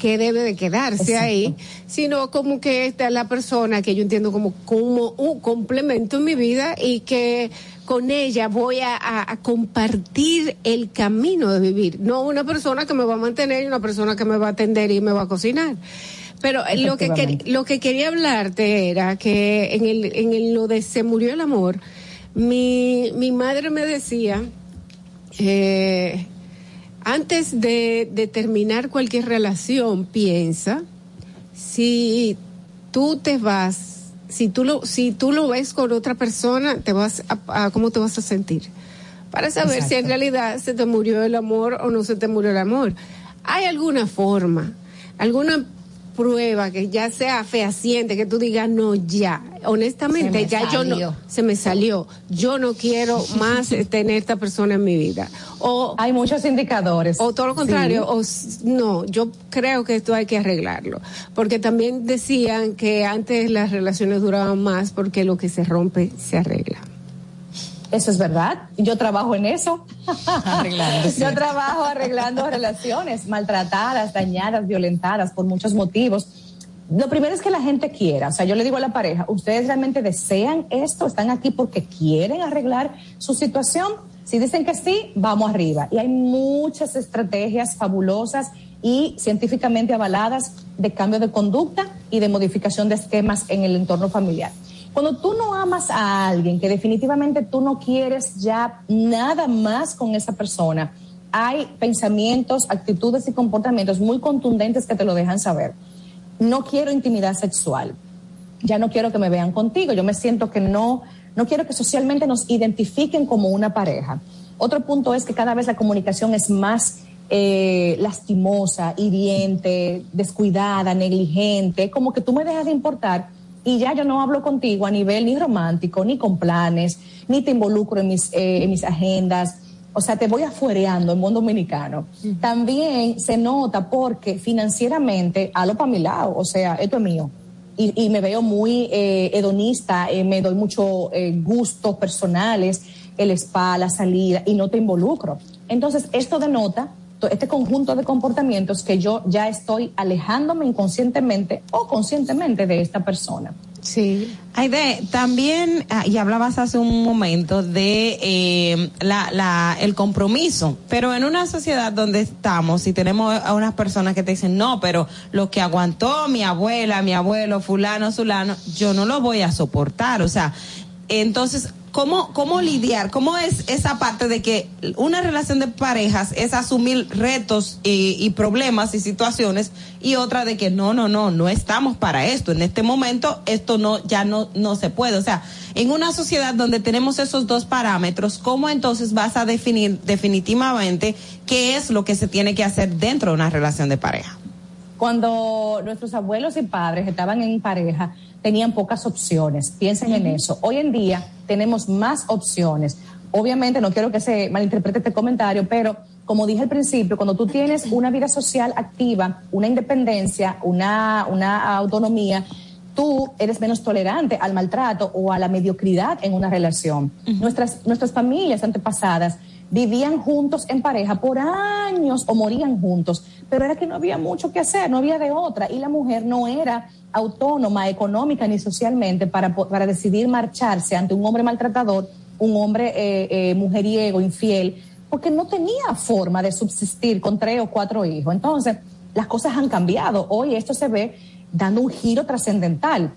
que debe de quedarse Exacto. ahí, sino como que esta es la persona que yo entiendo como, como un complemento en mi vida y que con ella voy a, a- a compartir el camino de vivir, no una persona que me va a mantener y una persona que me va a atender y me va a cocinar. Pero eh, lo que, lo que quería hablarte era que en, el, en el- lo de se murió el amor, mi, mi madre me decía, eh, antes de, de terminar cualquier relación, piensa si tú te vas, si tú lo, si tú lo ves con otra persona, te vas a, a- cómo te vas a sentir. Para saber si en realidad se te murió el amor o no se te murió el amor. ¿Hay alguna forma, alguna prueba que ya sea fehaciente, que tú digas, no, ya, honestamente, ya yo no, se me salió, yo no quiero más tener esta persona en mi vida. O Hay muchos indicadores. o todo lo contrario, Sí. o no, yo creo que esto hay que arreglarlo, porque también decían que antes las relaciones duraban más porque lo que se rompe se arregla. Eso es verdad. Yo trabajo en eso. Yo trabajo arreglando relaciones maltratadas, dañadas, violentadas por muchos motivos. Lo primero es que la gente quiera. O sea, yo le digo a la pareja, ¿ustedes realmente desean esto? ¿Están aquí porque quieren arreglar su situación? Si dicen que sí, vamos arriba. Y hay muchas estrategias fabulosas y científicamente avaladas de cambio de conducta y de modificación de esquemas en el entorno familiar. Cuando tú no amas a alguien, que definitivamente tú no quieres ya nada más con esa persona, hay pensamientos, actitudes y comportamientos muy contundentes que te lo dejan saber. No quiero intimidad sexual. Ya no quiero que me vean contigo. Yo me siento que no, no quiero que socialmente nos identifiquen como una pareja. Otro punto es que cada vez la comunicación es más eh, lastimosa, hiriente, descuidada, negligente, como que tú me dejas de importar y ya yo no hablo contigo a nivel ni romántico, ni con planes, ni te involucro en mis, eh, en mis agendas. O sea, te voy afuereando en buen dominicano. También se nota porque financieramente, para mi lado, o sea, esto es mío. Y, y me veo muy eh, hedonista, eh, me doy mucho eh, gustos personales, el spa, la salida, y no te involucro. Entonces, esto denota este conjunto de comportamientos que yo ya estoy alejándome inconscientemente o conscientemente de esta persona. Sí. Aide, también, ah, y hablabas hace un momento de eh, la, la, el compromiso, pero en una sociedad donde estamos y tenemos a unas personas que te dicen, no, pero lo que aguantó mi abuela, mi abuelo, fulano, zulano, yo no lo voy a soportar. O sea, entonces, ¿cómo, cómo lidiar? ¿Cómo es esa parte de que una relación de parejas es asumir retos y, problemas y situaciones y otra de que no, no, no, no estamos para esto. En este momento esto no, ya no, no se puede. O sea, en una sociedad donde tenemos esos dos parámetros, ¿cómo entonces vas a definir definitivamente qué es lo que se tiene que hacer dentro de una relación de pareja? Cuando nuestros abuelos y padres estaban en pareja, tenían pocas opciones. Piensen en eso. Hoy en día tenemos más opciones. Obviamente, no quiero que se malinterprete este comentario, pero como dije al principio, cuando tú tienes una vida social activa, una independencia, una, una autonomía, tú eres menos tolerante al maltrato o a la mediocridad en una relación. nuestras, nuestras familias antepasadas vivían juntos en pareja por años o morían juntos, pero era que no había mucho que hacer, no había de otra, y la mujer no era autónoma económica ni socialmente para, para decidir marcharse ante un hombre maltratador, un hombre eh, eh, mujeriego, infiel, porque no tenía forma de subsistir con tres o cuatro hijos. Entonces, las cosas han cambiado. Hoy esto se ve dando un giro trascendental.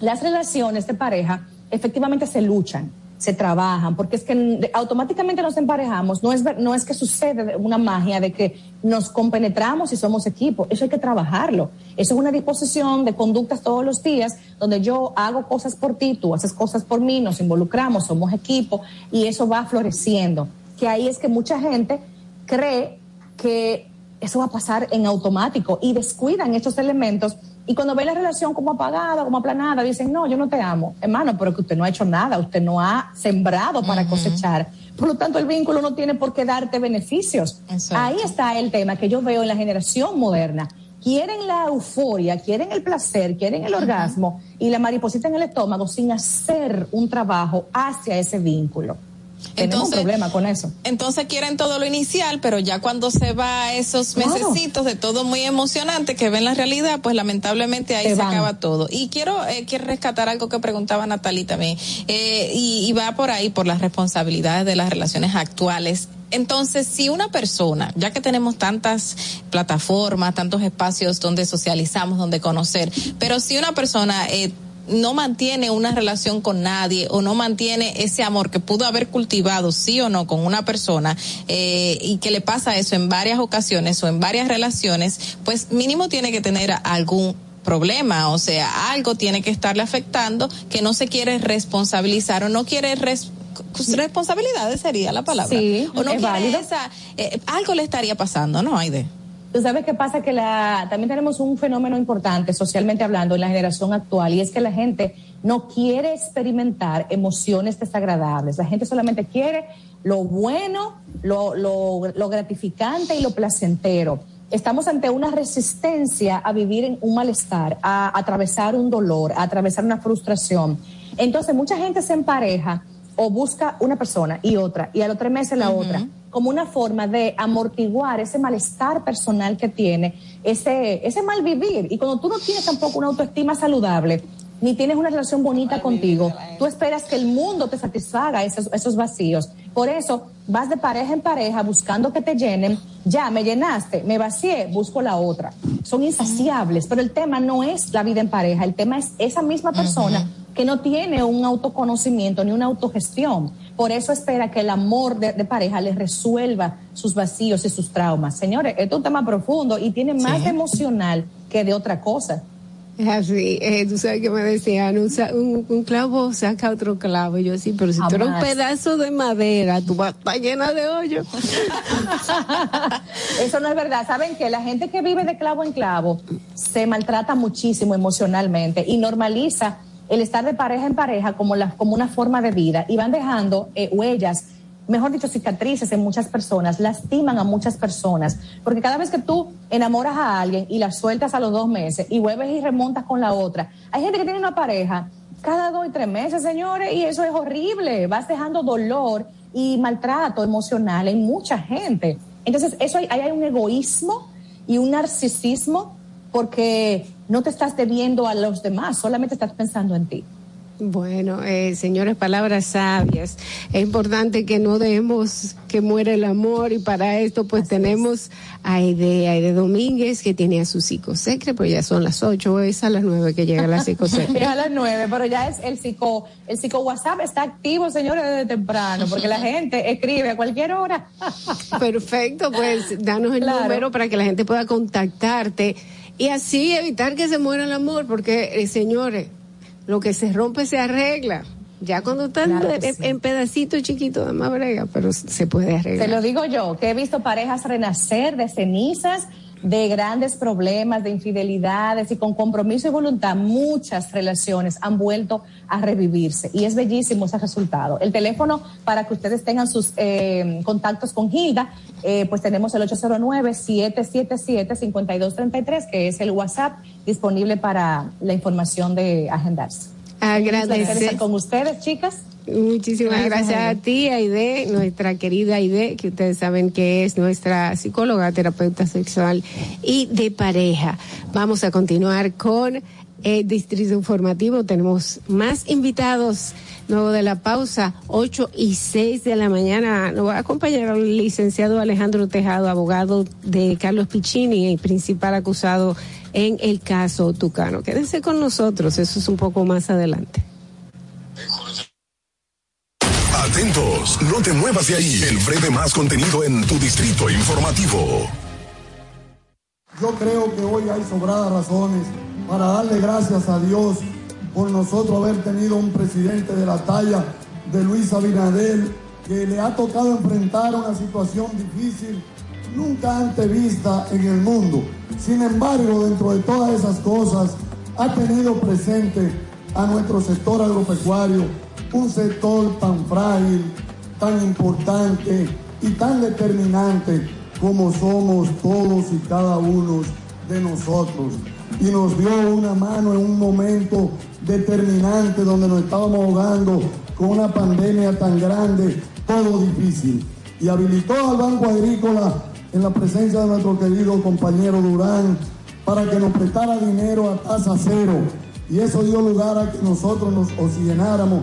Las relaciones de pareja efectivamente se luchan, se trabajan, porque es que automáticamente nos emparejamos, no es, no es que sucede una magia de que nos compenetramos y somos equipo, eso hay que trabajarlo, eso es una disposición de conductas todos los días, donde yo hago cosas por ti, tú haces cosas por mí, nos involucramos, somos equipo y eso va floreciendo, que ahí es que mucha gente cree que eso va a pasar en automático y descuidan estos elementos y cuando ve la relación como apagada, como aplanada, dicen, no, yo no te amo. Hermano, pero que usted no ha hecho nada, usted no ha sembrado para cosechar. Por lo tanto, el vínculo no tiene por qué darte beneficios. Ahí está el tema que yo veo en la generación moderna. Quieren la euforia, quieren el placer, quieren el orgasmo y la mariposita en el estómago sin hacer un trabajo hacia ese vínculo. Tenemos un problema con eso. Entonces quieren todo lo inicial, pero ya cuando se va esos mesecitos de todo muy emocionante que ven la realidad, pues lamentablemente ahí se, acaba todo. Y quiero, eh, quiero rescatar algo que preguntaba Natalie también, eh, y, y va por ahí, por las responsabilidades de las relaciones actuales entonces, si una persona, ya que tenemos tantas plataformas, tantos espacios donde socializamos, donde conocer, pero si una persona eh, no mantiene una relación con nadie o no mantiene ese amor que pudo haber cultivado sí o no con una persona eh, y que le pasa eso en varias ocasiones o en varias relaciones, pues mínimo tiene que tener algún problema, o sea, algo tiene que estarle afectando que no se quiere responsabilizar o no quiere responsabilidades sería la palabra. Sí, o no es válido. Eh, algo le estaría pasando, ¿no, Aide? Tú sabes qué pasa que la, también tenemos un fenómeno importante socialmente hablando en la generación actual y es que la gente no quiere experimentar emociones desagradables. La gente solamente quiere lo bueno, lo, lo, lo gratificante y lo placentero. Estamos ante una resistencia a vivir en un malestar, a, atravesar un dolor, a atravesar una frustración. Entonces mucha gente se empareja o busca una persona y otra y a los tres meses la otra como una forma de amortiguar ese malestar personal que tiene, ese, ese mal vivir. Y cuando tú no tienes tampoco una autoestima saludable, ni tienes una relación bonita contigo, tú esperas que el mundo te satisfaga esos, esos vacíos. Por eso vas de pareja en pareja buscando que te llenen. Ya, me llenaste, me vacié, busco la otra. Son insaciables, pero el tema no es la vida en pareja, el tema es esa misma persona que no tiene un autoconocimiento ni una autogestión. Por eso espera que el amor de, pareja les resuelva sus vacíos y sus traumas. Señores, esto es un tema profundo y tiene más emocional que de otra cosa. Es así, eh, tú sabes que me decían, un, clavo saca otro clavo. Y yo sí, pero si tú eres un pedazo de madera, tú vas a estar llena de hoyo. Eso no es verdad. Saben que la gente que vive de clavo en clavo se maltrata muchísimo emocionalmente y normaliza el estar de pareja en pareja como, la, como una forma de vida y van dejando eh, huellas, mejor dicho, cicatrices en muchas personas, lastiman a muchas personas, porque cada vez que tú enamoras a alguien y la sueltas a los dos meses y vuelves y remontas con la otra, hay gente que tiene una pareja cada dos y tres meses, señores, y eso es horrible, vas dejando dolor y maltrato emocional en mucha gente. Entonces, eso hay, hay un egoísmo y un narcisismo porque no te estás debiendo a los demás, solamente estás pensando en ti. Bueno, eh, señores, palabras sabias. Es importante que no dejemos que muera el amor y para esto pues tenemos a Aide, Aide Domínguez que tiene a su psicosecre, pues ya son las ocho, es a las nueve que llega la psicosecre. es a las nueve, pero ya es el psico, el psico WhatsApp está activo, señores, desde temprano, porque la gente escribe a cualquier hora. Perfecto, pues danos el número para que la gente pueda contactarte y así evitar que se muera el amor, porque, eh, señores, lo que se rompe se arregla. Ya cuando están en, pedacitos chiquitos, más brega, pero se puede arreglar. Te lo digo yo, que he visto parejas renacer de cenizas de grandes problemas, de infidelidades y con compromiso y voluntad, muchas relaciones han vuelto a revivirse y es bellísimo ese resultado. El teléfono para que ustedes tengan sus eh, contactos con Gilda, eh, pues tenemos el 809-777-5233, que es el WhatsApp disponible para la información de agendarse. Agradecer con ustedes, chicas. Muchísimas gracias, a ti, Aide, nuestra querida Aide, que ustedes saben que es nuestra psicóloga, terapeuta sexual y de pareja. Vamos a continuar con el Distrito Informativo. Tenemos más invitados. Luego de la pausa, 8 y 6 de la mañana, nos va a acompañar el licenciado Alejandro Tejado, abogado de Carlos Piccini, el principal acusado en el caso Tucano. Quédense con nosotros, eso es un poco más adelante. No te muevas de ahí. El breve más contenido en tu distrito informativo. Yo creo que hoy hay sobradas razones para darle gracias a Dios por nosotros haber tenido un presidente de la talla de Luis Abinadel que le ha tocado enfrentar una situación difícil nunca antes vista en el mundo. Sin embargo, dentro de todas esas cosas, ha tenido presente a nuestro sector agropecuario, un sector tan frágil, tan importante y tan determinante como somos todos y cada uno de nosotros. Y nos dio una mano en un momento determinante donde nos estábamos ahogando con una pandemia tan grande, todo difícil. Y habilitó al Banco Agrícola en la presencia de nuestro querido compañero Durán para que nos prestara dinero a tasa cero. Y eso dio lugar a que nosotros nos oxigenáramos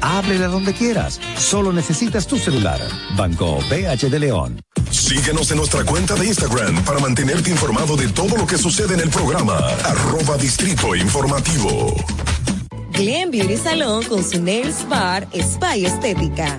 Ábrela donde quieras, solo necesitas tu celular. Banco BH de León. Síguenos en nuestra cuenta de Instagram para mantenerte informado de todo lo que sucede en el programa. Arroba Distrito Informativo. Glen Beauty Salón con su Nails Bar Spa y Estética.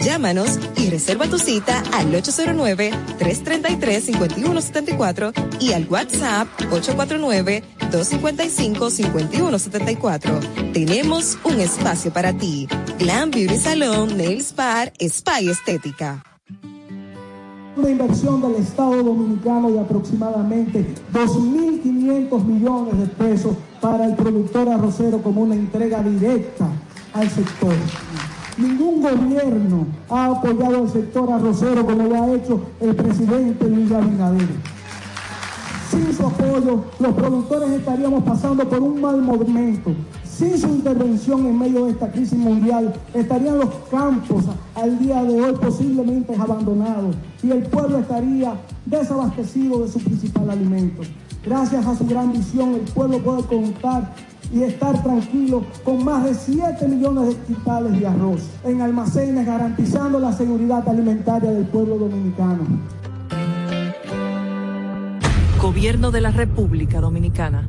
Llámanos y reserva tu cita al 809-333-5174 y al WhatsApp 849-255-5174. Tenemos un espacio para ti. Glam Beauty Salon, Nails Bar, Spa y Estética una inversión del Estado Dominicano de aproximadamente 2.500 millones de pesos para el productor arrocero como una entrega directa al sector. Ningún gobierno ha apoyado al sector arrocero como lo ha hecho el presidente Luis Abinader. Sin su apoyo, los productores estaríamos pasando por un mal momento. Sin su intervención en medio de esta crisis mundial, estarían los campos al día de hoy posiblemente abandonados y el pueblo estaría desabastecido de su principal alimento. Gracias a su gran visión, el pueblo puede contar y estar tranquilo con más de 7 millones de quintales de arroz en almacenes, garantizando la seguridad alimentaria del pueblo dominicano. Gobierno de la República Dominicana.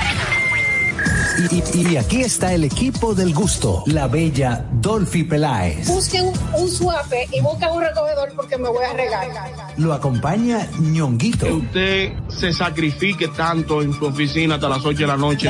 Y, y, aquí está el equipo del gusto, la bella Dolphy Peláez. Busquen un, un suape y busquen un recogedor porque me voy a regar. Lo acompaña ñonguito. Que usted se sacrifique tanto en su oficina hasta las 8 de la noche.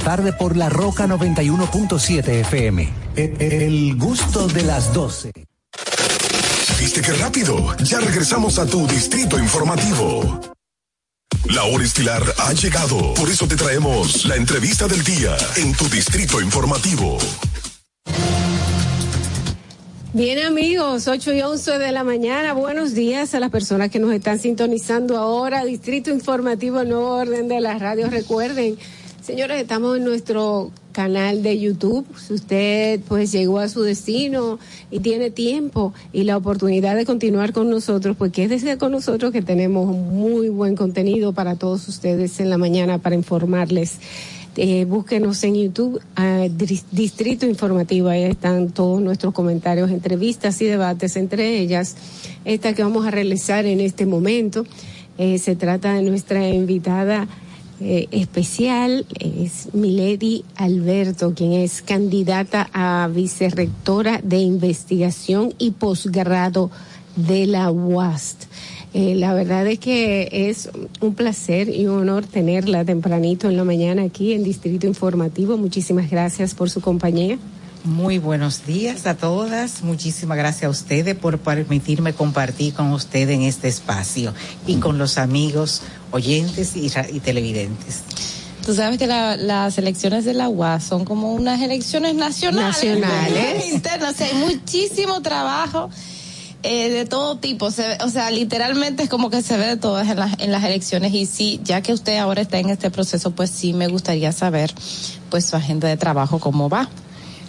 tarde por La Roca 91.7 FM. E- e- El gusto de las 12. ¿Viste qué rápido? Ya regresamos a tu distrito informativo. La hora estilar ha llegado. Por eso te traemos la entrevista del día en tu distrito informativo. Bien amigos, 8 y 11 de la mañana, buenos días a las personas que nos están sintonizando ahora, Distrito Informativo Nuevo Orden de la Radio. Recuerden, señores, estamos en nuestro canal de YouTube. Si usted pues llegó a su destino y tiene tiempo y la oportunidad de continuar con nosotros, pues quédese con nosotros que tenemos muy buen contenido para todos ustedes en la mañana para informarles. Eh, búsquenos en YouTube, Dris- Distrito Informativo, ahí están todos nuestros comentarios, entrevistas y debates, entre ellas esta que vamos a realizar en este momento. Eh, se trata de nuestra invitada eh, especial, es Milady Alberto, quien es candidata a vicerrectora de investigación y posgrado de la UAST. Eh, la verdad es que es un placer y un honor tenerla tempranito en la mañana aquí en Distrito Informativo. Muchísimas gracias por su compañía. Muy buenos días a todas. Muchísimas gracias a ustedes por permitirme compartir con ustedes en este espacio y con los amigos oyentes y, ra- y televidentes. Tú sabes que la- las elecciones de la UAS son como unas elecciones nacionales. Nacionales. Internas. O sea, hay muchísimo trabajo eh, de todo tipo. Se ve- o sea, literalmente es como que se ve de todas en las, en las elecciones. Y sí, ya que usted ahora está en este proceso, pues sí me gustaría saber pues su agenda de trabajo, cómo va.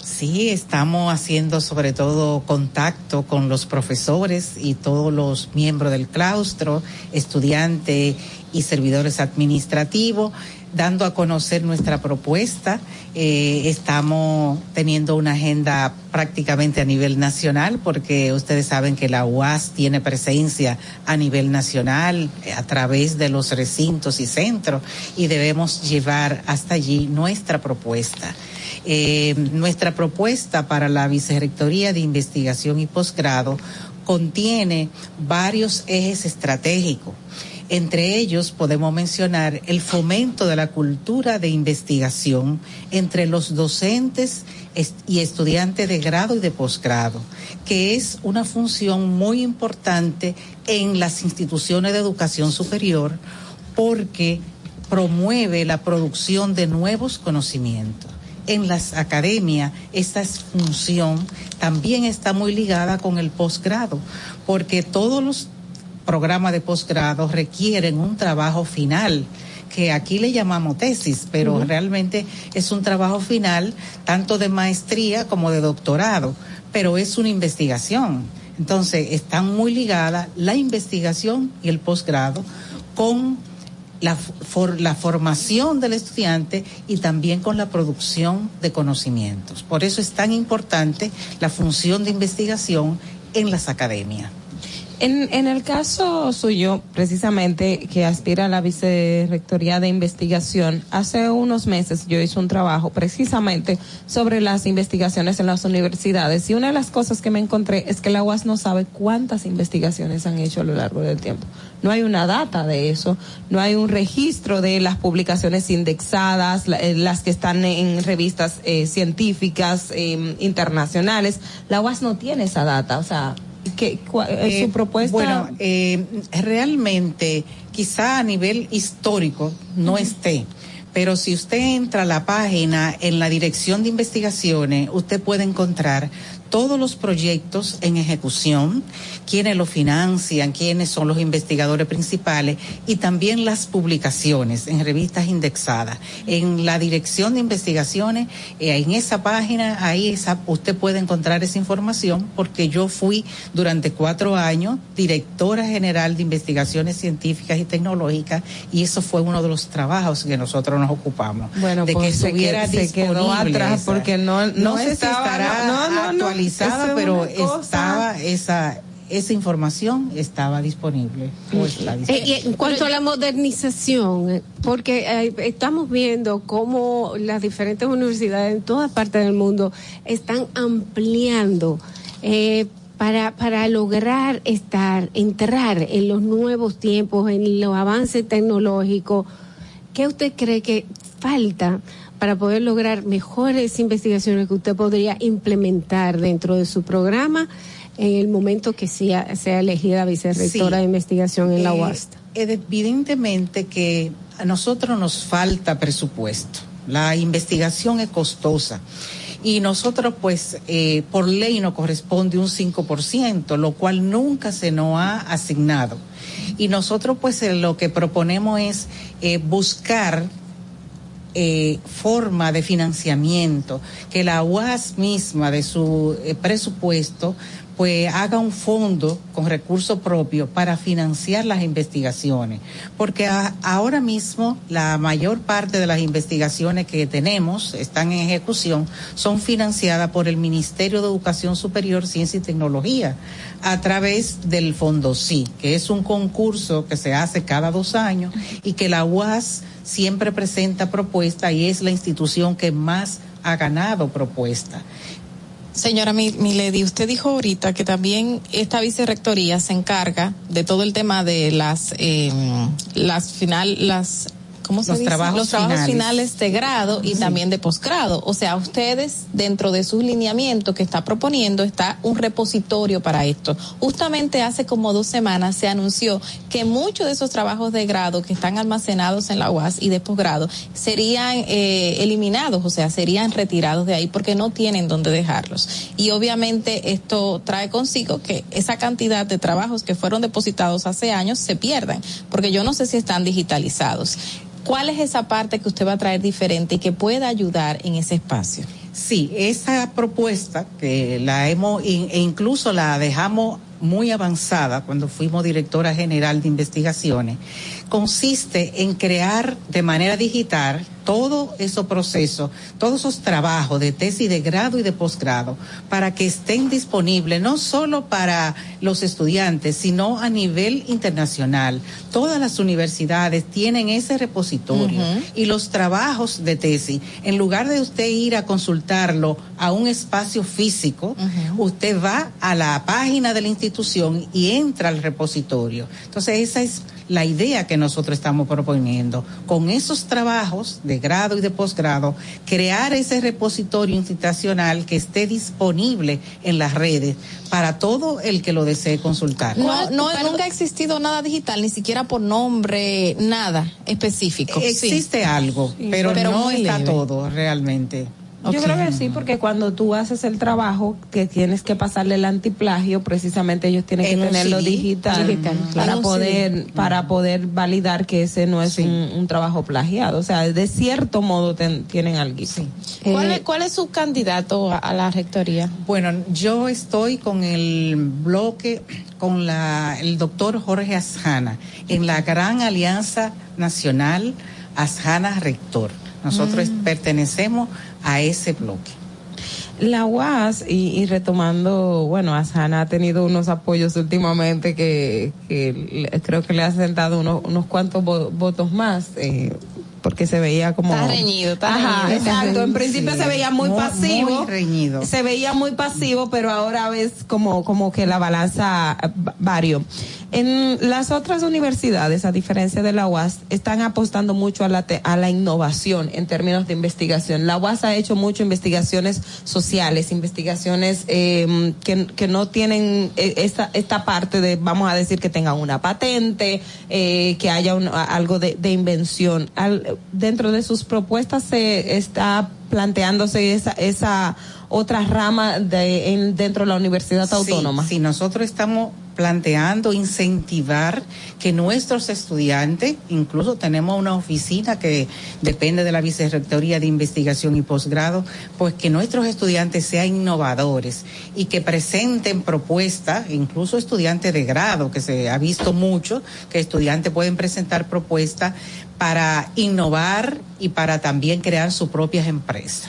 Sí, estamos haciendo sobre todo contacto con los profesores y todos los miembros del claustro, estudiantes y servidores administrativos, dando a conocer nuestra propuesta. Eh, estamos teniendo una agenda prácticamente a nivel nacional, porque ustedes saben que la UAS tiene presencia a nivel nacional eh, a través de los recintos y centros y debemos llevar hasta allí nuestra propuesta. Eh, nuestra propuesta para la Vicerrectoría de Investigación y Posgrado contiene varios ejes estratégicos. Entre ellos podemos mencionar el fomento de la cultura de investigación entre los docentes y estudiantes de grado y de posgrado, que es una función muy importante en las instituciones de educación superior porque promueve la producción de nuevos conocimientos. En las academias, esta función también está muy ligada con el posgrado, porque todos los programas de posgrado requieren un trabajo final que aquí le llamamos tesis, pero realmente es un trabajo final tanto de maestría como de doctorado, pero es una investigación. Entonces, están muy ligadas la investigación y el posgrado con la, for- la formación del estudiante y también con la producción de conocimientos. Por eso es tan importante la función de investigación en las academias. En, en el caso suyo, precisamente, que aspira a la vicerrectoría de investigación, hace unos meses yo hice un trabajo precisamente sobre las investigaciones en las universidades y una de las cosas que me encontré es que la UAS no sabe cuántas investigaciones han hecho a lo largo del tiempo. No hay una data de eso, no hay un registro de las publicaciones indexadas, eh, las que están en revistas eh, científicas eh, internacionales. La UAS no tiene esa data, o sea, ¿qué, cua- eh, Eh, su propuesta? Bueno, eh, realmente, quizá a nivel histórico no esté, pero si usted entra a la página en la dirección de investigaciones, usted puede encontrar todos los proyectos en ejecución, quiénes los financian, quiénes son los investigadores principales y también las publicaciones en revistas indexadas. En la dirección de investigaciones, eh, en esa página, ahí esa, usted puede encontrar esa información porque yo fui durante cuatro años directora general de investigaciones científicas y tecnológicas y eso fue uno de los trabajos que nosotros nos ocupamos. Bueno, de pues que se estuviera se quedó disponible atrás esa. porque no- no sé si estaba- estará no, no, no, actualizada, pero cosa- estaba esa esa información estaba disponible. o está Eh, disponible. en cuanto a la modernización, eh, porque eh, estamos viendo cómo las diferentes universidades en todas partes del mundo están ampliando eh, para, para lograr estar, entrar en los nuevos tiempos, en los avances tecnológicos. ¿Qué usted cree que falta para poder lograr mejores investigaciones que usted podría implementar dentro de su programa en el momento que sea, sea elegida vicerrectora Sí. de investigación en la Eh, UAST? Evidentemente que a nosotros nos falta presupuesto. La investigación es costosa. Y nosotros, pues, eh, por ley nos corresponde un 5%, lo cual nunca se nos ha asignado. Y nosotros, pues, eh, lo que proponemos es eh, buscar eh, forma de financiamiento, que la UAS misma de su eh, presupuesto pues haga un fondo con recursos propios para financiar las investigaciones, porque ahora mismo la mayor parte de las investigaciones que tenemos están en ejecución son financiadas por el Ministerio de Educación Superior, Ciencia y Tecnología a través del Fondo Sí, que es un concurso que se hace cada dos años y que la UAS siempre presenta propuesta y es la institución que más ha ganado propuesta. Señora Mi- Milady, usted dijo ahorita que también esta vicerrectoría se encarga de todo el tema de las eh, las final las ¿Cómo se Los dice? trabajos Los trabajos finales. finales de grado y Sí. también de posgrado. O sea, ustedes, dentro de sus lineamientos que está proponiendo, está un repositorio para esto. Justamente hace como dos semanas se anunció que muchos de esos trabajos de grado que están almacenados en la UAS y de posgrado serían eh, eliminados, o sea, serían retirados de ahí porque no tienen dónde dejarlos. Y obviamente esto trae consigo que esa cantidad de trabajos que fueron depositados hace años se pierdan, porque yo no sé si están digitalizados. ¿Cuál es esa parte que usted va a traer diferente y que pueda ayudar en ese espacio? Sí, esa propuesta que la hemos, in- e incluso la dejamos muy avanzada cuando fuimos directora general de investigaciones, consiste en crear de manera digital todo esos procesos, todos esos trabajos de tesis de grado y de posgrado, para que estén disponibles no solo para los estudiantes, sino a nivel internacional. Todas las universidades tienen ese repositorio y los trabajos de tesis, en lugar de usted ir a consultarlo a un espacio físico, usted va a la página de la institución y entra al repositorio. Entonces, esa es la idea que nosotros estamos proponiendo. Con esos trabajos de grado y de posgrado, crear ese repositorio institucional que esté disponible en las redes para todo el que lo desee consultar. No, no, nunca ha existido nada digital, ni siquiera por nombre, nada específico. Sí. Existe algo, pero, Pero no está leve. todo realmente. Yo creo que sí, porque cuando tú haces el trabajo que tienes que pasarle el antiplagio, precisamente ellos tienen En que tenerlo CD. digital, Digital, para En poder CD. para poder validar que ese no es un, un trabajo plagiado. O sea, de cierto modo ten- tienen algo. ¿Cuál, es, ¿Cuál es su candidato a, a la rectoría? Bueno, yo estoy con el bloque, con la, el doctor Jorge Asjana, en la gran alianza nacional Asjana Rector. Nosotros Mm. pertenecemos a ese bloque. La UAS, y, y retomando, bueno, Asana ha tenido unos apoyos últimamente que, creo que le ha sentado unos, unos cuantos vo- votos más. Eh, porque se veía como Está reñido, está Ajá, reñido. exacto en principio Sí. se veía muy, Muy- pasivo muy reñido. se veía muy pasivo pero ahora ves como como que la balanza va- varió en las otras universidades a diferencia de la UAS están apostando mucho a la te- a la innovación en términos de investigación. La UAS ha hecho mucho investigaciones sociales investigaciones eh, que, que no tienen eh, esta esta parte de vamos a decir que tengan una patente eh, que haya un- a- algo de, de invención. Al- dentro de sus propuestas se está planteándose esa esa otra rama de en, dentro de la universidad autónoma. Sí, sí, nosotros estamos planteando incentivar que nuestros estudiantes, incluso tenemos una oficina que depende de la Vicerrectoría de Investigación y Posgrado, pues que nuestros estudiantes sean innovadores y que presenten propuestas, incluso estudiantes de grado, que se ha visto mucho, que estudiantes pueden presentar propuestas para innovar y para también crear sus propias empresas.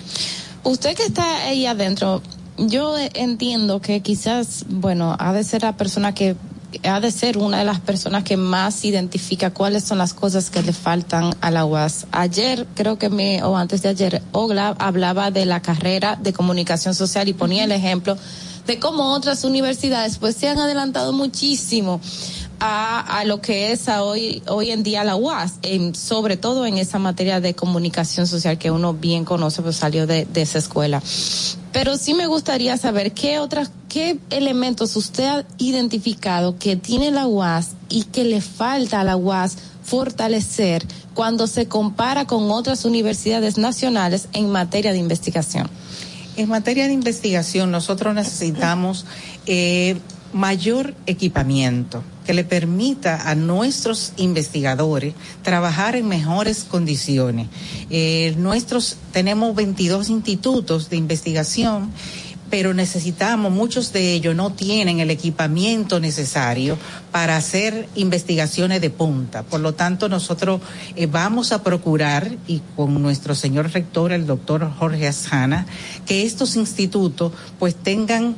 Usted que está ahí adentro, yo entiendo que quizás, bueno, ha de ser la persona que ha de ser una de las personas que más identifica cuáles son las cosas que le faltan a la UAS. Ayer, creo que me, o antes de ayer, Ogla hablaba de la carrera de comunicación social y ponía el ejemplo de cómo otras universidades pues se han adelantado muchísimo a, a lo que es a hoy, hoy en día la UAS, en, sobre todo en esa materia de comunicación social que uno bien conoce, pues salió de, de esa escuela. Pero sí me gustaría saber qué otras, qué elementos usted ha identificado que tiene la UAS y que le falta a la UAS fortalecer cuando se compara con otras universidades nacionales en materia de investigación. En materia de investigación, nosotros necesitamos eh, mayor equipamiento que le permita a nuestros investigadores trabajar en mejores condiciones. Eh, nuestros tenemos 22 institutos de investigación pero necesitamos, muchos de ellos no tienen el equipamiento necesario para hacer investigaciones de punta. Por lo tanto, nosotros eh, vamos a procurar, y con nuestro señor rector, el doctor Jorge Asana, que estos institutos pues tengan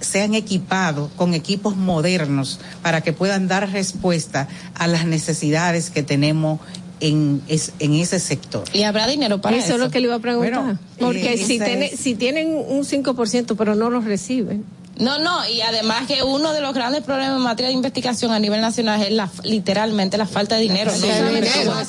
sean equipados con equipos modernos para que puedan dar respuesta a las necesidades que tenemos en, es, en ese sector. ¿Y habrá dinero para eso? Eso es lo que le iba a preguntar. Bueno, Porque eh, si, tiene, es... si tienen un 5% pero no los reciben. No, no, y además que uno de los grandes problemas en materia de investigación a nivel nacional es la, literalmente la falta de dinero, no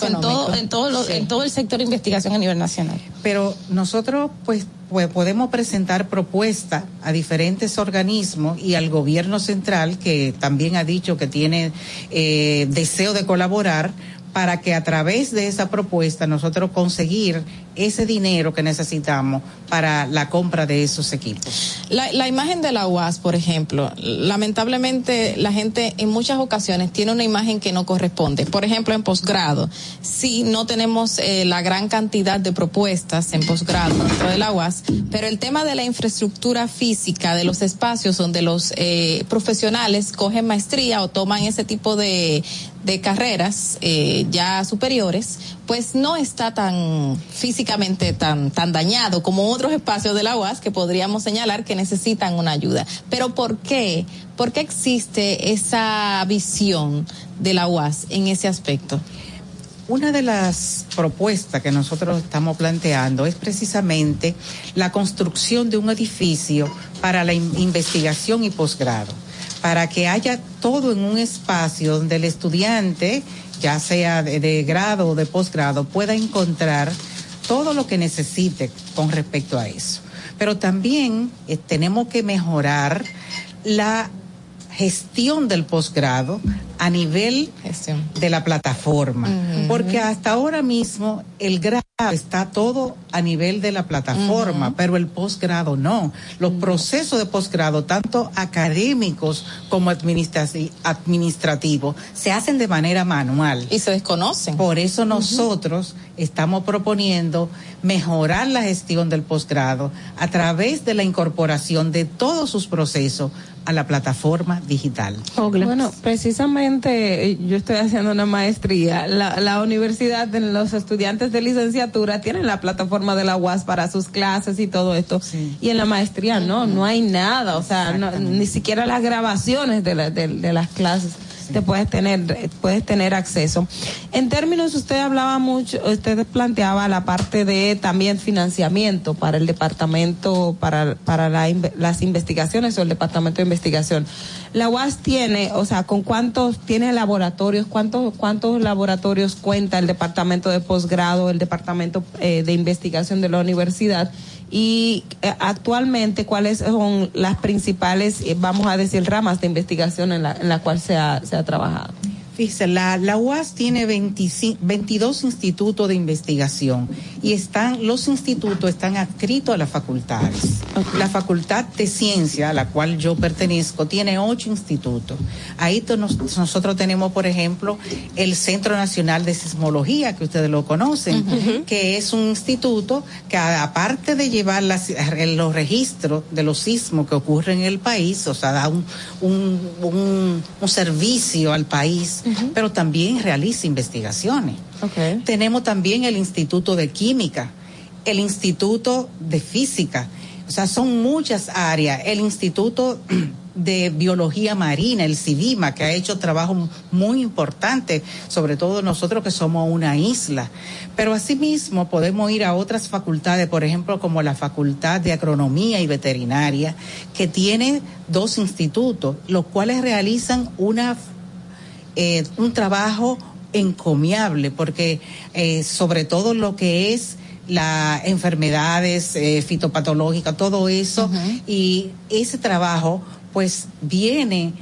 en, todo, en, todo lo, sí. en todo el sector de investigación a nivel nacional. Pero nosotros pues, pues podemos presentar propuestas a diferentes organismos y al gobierno central que también ha dicho que tiene eh, deseo de colaborar para que a través de esa propuesta nosotros conseguir ese dinero que necesitamos para la compra de esos equipos. La, imagen de la UAS, por ejemplo, lamentablemente la gente en muchas ocasiones tiene una imagen que no corresponde. Por ejemplo, en posgrado, sí, no tenemos eh, la gran cantidad de propuestas en posgrado dentro de la UAS, pero el tema de la infraestructura física, de los espacios donde los eh, profesionales cogen maestría o toman ese tipo de, de carreras eh, ya superiores, pues no está tan físicamente tan, tan dañado como otros espacios de la UAS que podríamos señalar que necesitan una ayuda. Pero ¿por qué? ¿Por qué existe esa visión de la UAS en ese aspecto? Una de las propuestas que nosotros estamos planteando es precisamente la construcción de un edificio para la investigación y posgrado para que haya todo en un espacio donde el estudiante, ya sea de, grado o de posgrado, pueda encontrar todo lo que necesite con respecto a eso. Pero también eh, tenemos que mejorar la gestión del posgrado a nivel Gestión. de la plataforma, uh -huh. porque hasta ahora mismo el grado está todo a nivel de la plataforma, uh -huh. pero el posgrado no. Los uh -huh. procesos de posgrado, tanto académicos como administrativos, se hacen de manera manual. Y se desconocen. Por eso nosotros estamos proponiendo mejorar la gestión del posgrado a través de la incorporación de todos sus procesos a la plataforma digital. Bueno, precisamente yo estoy haciendo una maestría. La, la universidad, los estudiantes de licenciatura tienen la plataforma de la UAS para sus clases y todo esto. Sí. Y en la maestría no, no hay nada, o sea, no, ni siquiera las grabaciones de, la, de, de las clases te puedes tener puedes tener acceso. En términos usted hablaba mucho, usted planteaba la parte de también financiamiento para el departamento para para la, las investigaciones o el departamento de investigación. La UAS tiene, o sea, con cuántos tiene laboratorios, cuántos cuántos laboratorios cuenta el departamento de posgrado, el departamento eh, de investigación de la universidad y eh, actualmente cuáles son las principales, eh, vamos a decir, ramas de investigación en la, en la cual se ha, se ha trabajado. Fíjese, la, la UAS tiene 25, 22 institutos de investigación y están, los institutos están adscritos a las facultades. Okay. La Facultad de Ciencia, a la cual yo pertenezco, tiene ocho institutos. Ahí nos, nosotros tenemos, por ejemplo, el Centro Nacional de Sismología, que ustedes lo conocen, uh -huh. que es un instituto que aparte de llevar las, los registros de los sismos que ocurren en el país, o sea, da un, un, un, un servicio al país, uh -huh. pero también realiza investigaciones. Tenemos también el Instituto de Química, el Instituto de Física. O sea, son muchas áreas. El Instituto de Biología Marina, el CIVIMA, que ha hecho trabajo muy importante, sobre todo nosotros que somos una isla. Pero asimismo podemos ir a otras facultades, por ejemplo, como la Facultad de Agronomía y Veterinaria, que tiene dos institutos, los cuales realizan una, eh, un trabajo encomiable, porque eh, sobre todo lo que es las enfermedades eh, fitopatológicas, todo eso, y ese trabajo pues viene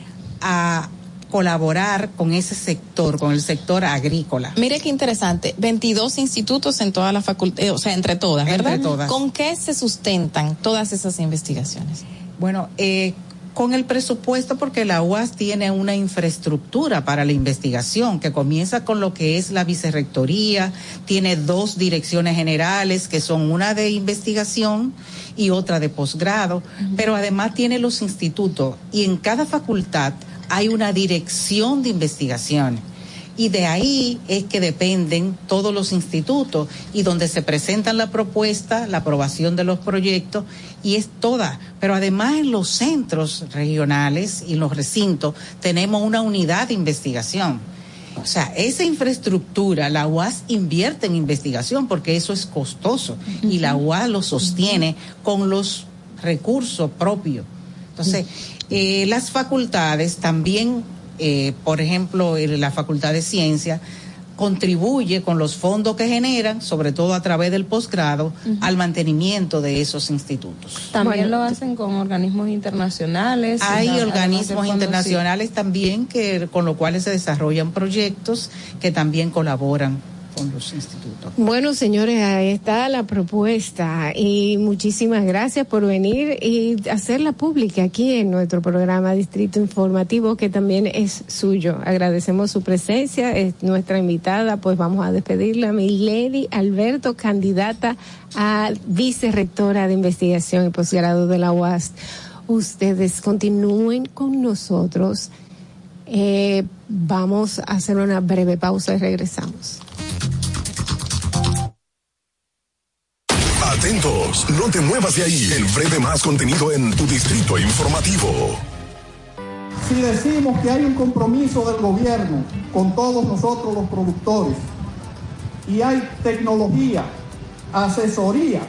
a colaborar con ese sector, con el sector agrícola. Mire qué interesante, 22 institutos en toda la facultad, o sea, entre todas, ¿verdad? Entre todas. ¿Con qué se sustentan todas esas investigaciones? Bueno, eh, con el presupuesto porque la UAS tiene una infraestructura para la investigación que comienza con lo que es la vicerrectoría, tiene dos direcciones generales que son una de investigación y otra de posgrado, pero además tiene los institutos y en cada facultad hay una dirección de investigación y de ahí es que dependen todos los institutos y donde se presentan la propuesta, la aprobación de los proyectos y es toda. Pero además en los centros regionales y en los recintos tenemos una unidad de investigación. O sea, esa infraestructura, la UAS invierte en investigación porque eso es costoso y la UAS lo sostiene con los recursos propios. Entonces, eh, las facultades también eh, por ejemplo, la Facultad de Ciencia contribuye con los fondos que generan, sobre todo a través del posgrado, al mantenimiento de esos institutos. También lo hacen con organismos internacionales. Hay organismos internacionales también que con los cuales se desarrollan proyectos que también colaboran con los institutos. Bueno, señores, ahí está la propuesta y muchísimas gracias por venir y hacerla pública aquí en nuestro programa Distrito Informativo, que también es suyo. Agradecemos su presencia, es nuestra invitada, pues vamos a despedirla, Milady Alberto, candidata a vicerrectora de investigación y posgrado de la UAS. Ustedes continúen con nosotros. Eh, vamos a hacer una breve pausa y regresamos. No te muevas de ahí. El breve más contenido en tu distrito informativo. Si decimos que hay un compromiso del gobierno con todos nosotros los productores y hay tecnología, asesoría,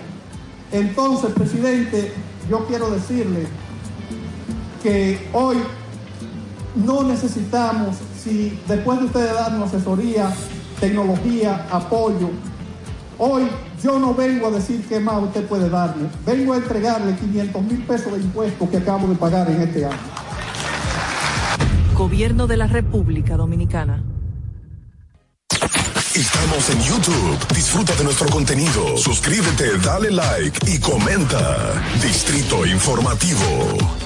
entonces, presidente, yo quiero decirle que hoy no necesitamos, si después de ustedes darnos asesoría, tecnología, apoyo, hoy yo no vengo a decir qué más usted puede darle, vengo a entregarle 500 mil pesos de impuestos que acabo de pagar en este año. Gobierno de la República Dominicana. Estamos en YouTube. Disfruta de nuestro contenido. Suscríbete, dale like y comenta. Distrito Informativo.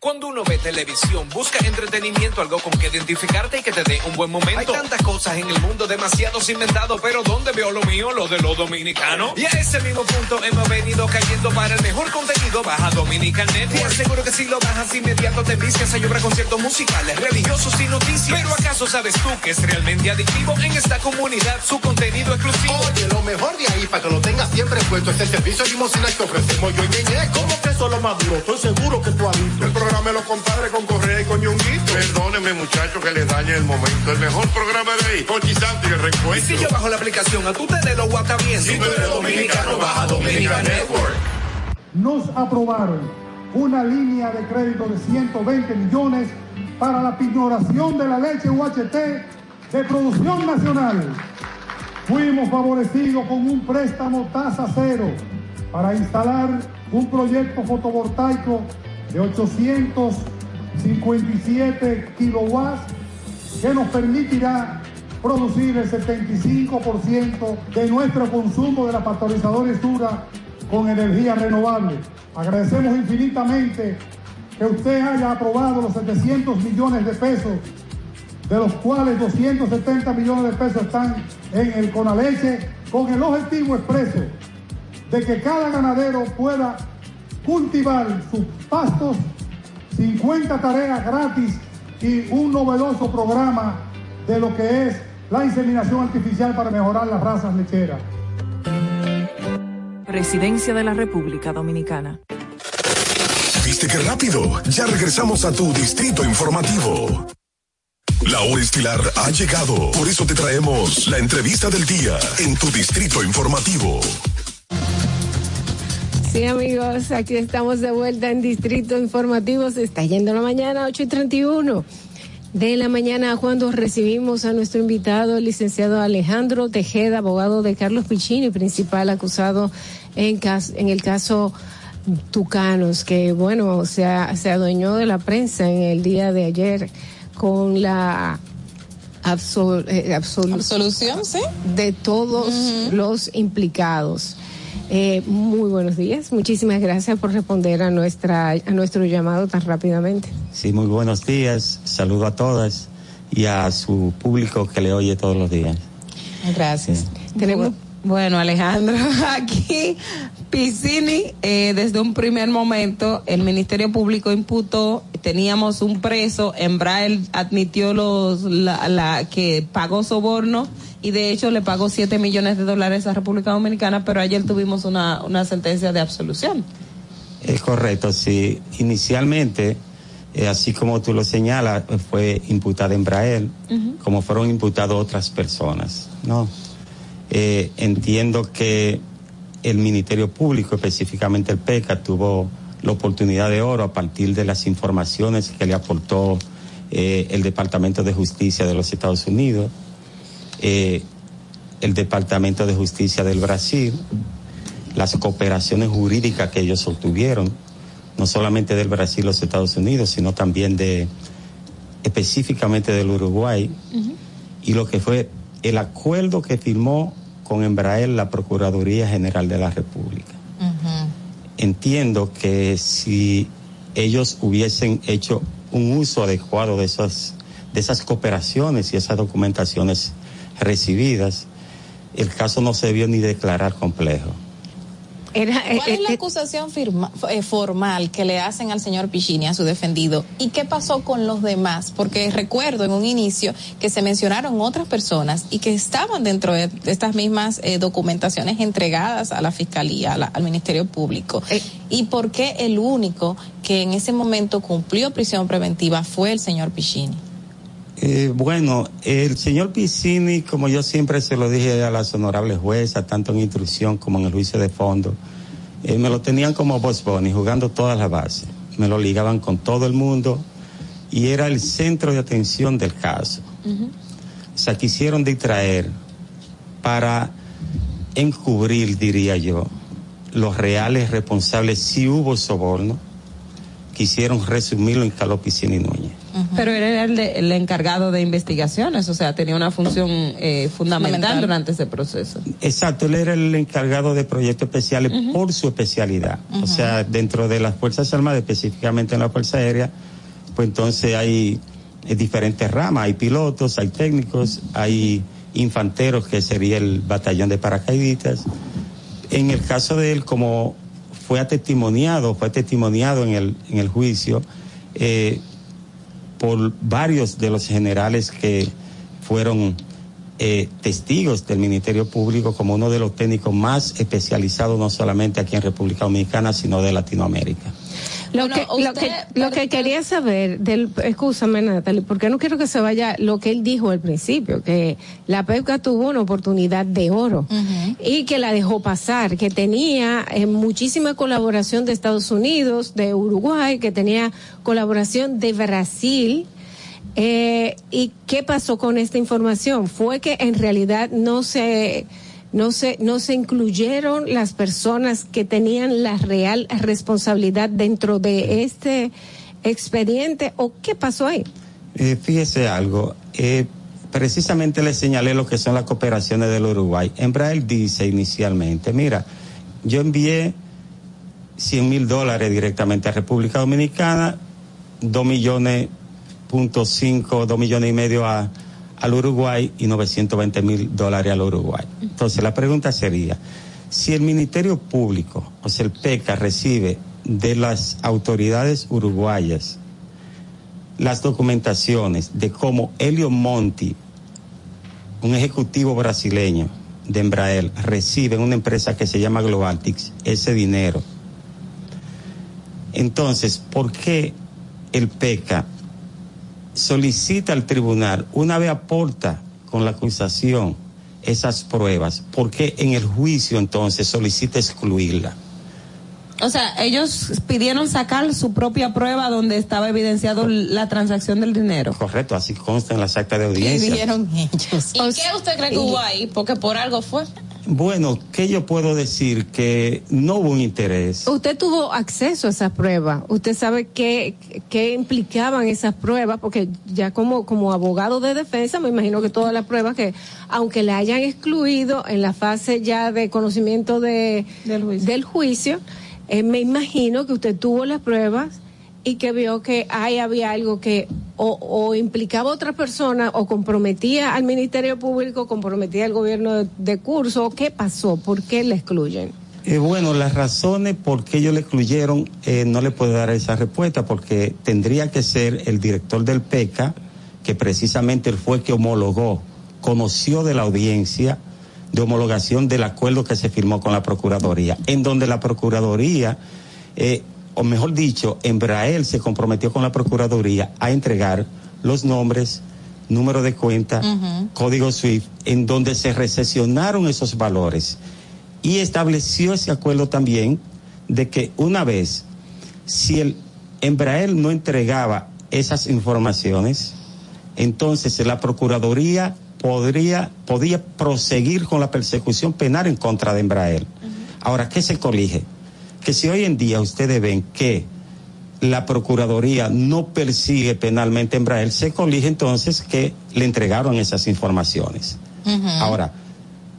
Cuando uno ve televisión, busca entretenimiento, algo con que identificarte y que te dé un buen momento. Hay tantas cosas en el mundo, demasiados inventados, pero ¿dónde veo lo mío? Lo de los dominicanos. Y a ese mismo punto hemos venido cayendo para el mejor contenido. Baja Dominican Network. Seguro que si lo bajas inmediato te vistes a llorar conciertos musicales, religiosos y noticias. Pero ¿acaso sabes tú que es realmente adictivo en esta comunidad su contenido exclusivo? Oye, lo mejor de ahí para que lo tengas siempre puesto es el servicio limosina que ofrecemos yo y Ñeñe. ¿Cómo que eso es lo más duro? Estoy seguro que tú has visto. Programa los compadres con Correa y con Ñonguito. Perdóneme, muchacho, que le dañe el momento. El mejor programa de ahí, Conchi Santo y el Y reencuentro. si yo bajo la aplicación, a tú te de lo guata bien. Si tú eres dominicano, baja Dominican Network. Nos aprobaron una línea de crédito de 120 millones para la pignoración de la leche UHT de producción nacional. Fuimos favorecidos con un préstamo tasa cero para instalar un proyecto fotovoltaico de 857 kilowatts que nos permitirá producir el 75% de nuestro consumo de la pasteurizadora Sura con energía renovable. Agradecemos infinitamente que usted haya aprobado los 700 millones de pesos, de los cuales 270 millones de pesos están en el Conaleche, con el objetivo expreso de que cada ganadero pueda cultivar sus pastos, 50 tareas gratis y un novedoso programa de lo que es la inseminación artificial para mejorar las razas lecheras. Presidencia de la República Dominicana. ¿Viste qué rápido? Ya regresamos a tu distrito informativo. La hora estilar ha llegado, por eso te traemos la entrevista del día en tu distrito informativo. Sí, amigos, aquí estamos de vuelta en Distrito Informativo. Se está yendo la mañana, 8 y 31 de la mañana, cuando recibimos a nuestro invitado, el licenciado Alejandro Tejeda, abogado de Carlos Piccini, principal acusado en, cas- en el caso Tucanos, que bueno, se, se adueñó de la prensa en el día de ayer con la absol- eh, absolu- Absolución, sí. de todos los implicados. Eh, muy buenos días, muchísimas gracias por responder a nuestra a nuestro llamado tan rápidamente. Sí, muy buenos días. Saludo a todas y a su público que le oye todos los días. Gracias. Tenemos, bueno, Alejandro, aquí Piscini, eh, desde un primer momento, el Ministerio Público imputó, teníamos un preso, Embraer admitió los, la, la- que pagó soborno y de hecho le pagó 7 millones de dólares a República Dominicana, pero ayer tuvimos una, una sentencia de absolución. Es correcto, sí. Inicialmente, eh, así como tú lo señalas, fue imputada Embraer, como fueron imputadas otras personas, ¿no? Eh, entiendo que el Ministerio Público, específicamente el PECA, tuvo la oportunidad de oro a partir de las informaciones que le aportó eh, el Departamento de Justicia de los Estados Unidos, eh, el Departamento de Justicia del Brasil, las cooperaciones jurídicas que ellos obtuvieron, no solamente del Brasil y los Estados Unidos, sino también de específicamente del Uruguay, y lo que fue el acuerdo que firmó con Embraer la Procuraduría General de la República. Entiendo que si ellos hubiesen hecho un uso adecuado de esas, de esas cooperaciones y esas documentaciones recibidas, el caso no se debió ni declarar complejo. Era, ¿Cuál eh, es la eh, acusación firma- eh, formal que le hacen al señor Piccini, a su defendido? ¿Y qué pasó con los demás? Porque recuerdo en un inicio que se mencionaron otras personas y que estaban dentro de estas mismas eh, documentaciones entregadas a la Fiscalía, a la- al Ministerio Público. ¿Y por qué el único que en ese momento cumplió prisión preventiva fue el señor Piccini? Eh, bueno, el señor Piscini, como yo siempre se lo dije a las honorables juezas, tanto en instrucción como en el juicio de fondo, eh, me lo tenían como Boss Bunny, jugando todas las bases. Me lo ligaban con todo el mundo y era el centro de atención del caso. O sea, quisieron distraer para encubrir, diría yo, los reales responsables si hubo soborno. Quisieron resumirlo en Carlos Piscini Núñez. Pero era el, de- el encargado de investigaciones, o sea, tenía una función eh, fundamental, Fundamental. durante ese proceso. Exacto, él era el encargado de proyectos especiales por su especialidad. O sea, dentro de las Fuerzas Armadas, específicamente en la Fuerza Aérea, pues entonces hay eh, diferentes ramas, hay pilotos, hay técnicos, hay infanteros, que sería el batallón de paracaidistas. En el caso de él, como fue testimoniado, fue testimoniado en el, en el juicio, eh, por varios de los generales que fueron eh, testigos del Ministerio Público como uno de los técnicos más especializados no solamente aquí en República Dominicana, sino de Latinoamérica. Lo, Bueno, que, lo, que, lo que quería saber, del, escúchame Natalie, porque no quiero que se vaya lo que él dijo al principio, que la PEPCA tuvo una oportunidad de oro y que la dejó pasar, que tenía eh, muchísima colaboración de Estados Unidos, de Uruguay, que tenía colaboración de Brasil. Eh, ¿Y qué pasó con esta información? Fue que en realidad no se, no se, no se incluyeron las personas que tenían la real responsabilidad dentro de este expediente o qué pasó ahí? Eh, fíjese algo, eh, precisamente le señalé lo que son las cooperaciones del Uruguay. Embraer dice inicialmente, mira, yo envié 100 mil dólares directamente a República Dominicana, 2 millones, punto 5, 2 millones y medio a, al Uruguay y 920 mil dólares al Uruguay. Entonces la pregunta sería, si el Ministerio Público, o sea, el PECA, recibe de las autoridades uruguayas las documentaciones de cómo Helio Monti, un ejecutivo brasileño de Embraer, recibe en una empresa que se llama Globaltics ese dinero. Entonces, ¿por qué el PECA solicita al tribunal, una vez aporta con la acusación esas pruebas, ¿por qué en el juicio entonces solicita excluirla? O sea, ellos pidieron sacar su propia prueba donde estaba evidenciado la transacción del dinero. Correcto, así consta en las actas de ¿Qué audiencia. dijeron ellos? ¿Y qué usted cree que hubo ahí? Porque por algo fue. Bueno, ¿qué yo puedo decir? Que no hubo un interés. Usted tuvo acceso a esas pruebas. Usted sabe qué, qué implicaban esas pruebas, porque ya como, como abogado de defensa, me imagino que todas las pruebas que, aunque le hayan excluido en la fase ya de conocimiento de, del juicio, eh, me imagino que usted tuvo las pruebas y que vio que ahí había algo que o, implicaba a otra persona o comprometía al Ministerio Público, comprometía al gobierno de, de curso. ¿Qué pasó? ¿Por qué le excluyen? Eh, bueno, las razones por qué ellos le excluyeron, eh, no le puedo dar esa respuesta porque tendría que ser el director del PECA, que precisamente él fue que homologó, conoció de la audiencia de homologación del acuerdo que se firmó con la Procuraduría, en donde la Procuraduría, eh, o mejor dicho, Embraer se comprometió con la Procuraduría a entregar los nombres, número de cuenta, código SWIFT, en donde se recesionaron esos valores y estableció ese acuerdo también de que una vez, si el Embraer no entregaba esas informaciones, entonces la Procuraduría podría, podía proseguir con la persecución penal en contra de Embraer. Ahora, ¿qué se colige? Que si hoy en día ustedes ven que la Procuraduría no persigue penalmente a Embraer, se colige entonces que le entregaron esas informaciones. Ahora,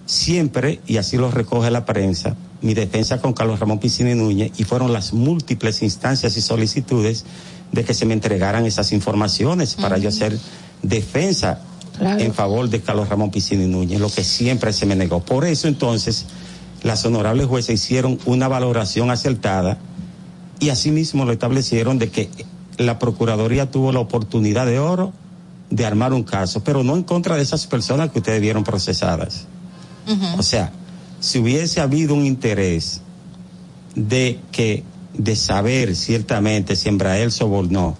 siempre, y así lo recoge la prensa, mi defensa con Carlos Ramón Piscina y Núñez, y fueron las múltiples instancias y solicitudes de que se me entregaran esas informaciones para yo hacer defensa en favor de Carlos Ramón Piscina y Núñez, lo que siempre se me negó. Por eso entonces las honorables jueces hicieron una valoración acertada y asimismo lo establecieron de que la Procuraduría tuvo la oportunidad de oro de armar un caso, pero no en contra de esas personas que ustedes vieron procesadas. O sea, si hubiese habido un interés de que de saber ciertamente si Embraer sobornó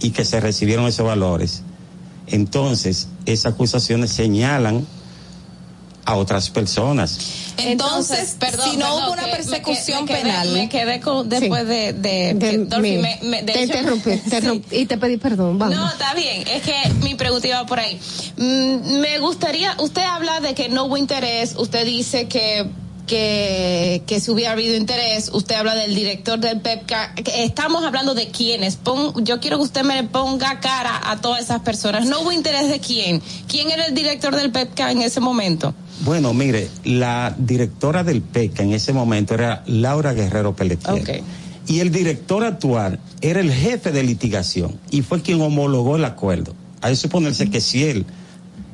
y que se recibieron esos valores, entonces esas acusaciones señalan a otras personas. Entonces, perdón, si no perdón, hubo una persecución quedé- me quedé- penal. Me quedé con- después de, de, que De- Dolphy mira, me- me- de te hecho- interrumpí, te interrumpí y te pedí perdón. Vamos. No, está bien. Es que mi pregunta iba por ahí. Mm, me gustaría, usted habla de que no hubo interés, usted dice que que, que si hubiera habido interés, usted habla del director del PEPCA, que estamos hablando de quiénes, Pon- yo quiero que usted me ponga cara a todas esas personas, no hubo interés de quién, quién era el director del PEPCA en ese momento. Bueno, mire, la directora del PECA en ese momento era Laura Guerrero Pelletier. Y el director actual era el jefe de litigación y fue quien homologó el acuerdo. Hay que suponerse que si él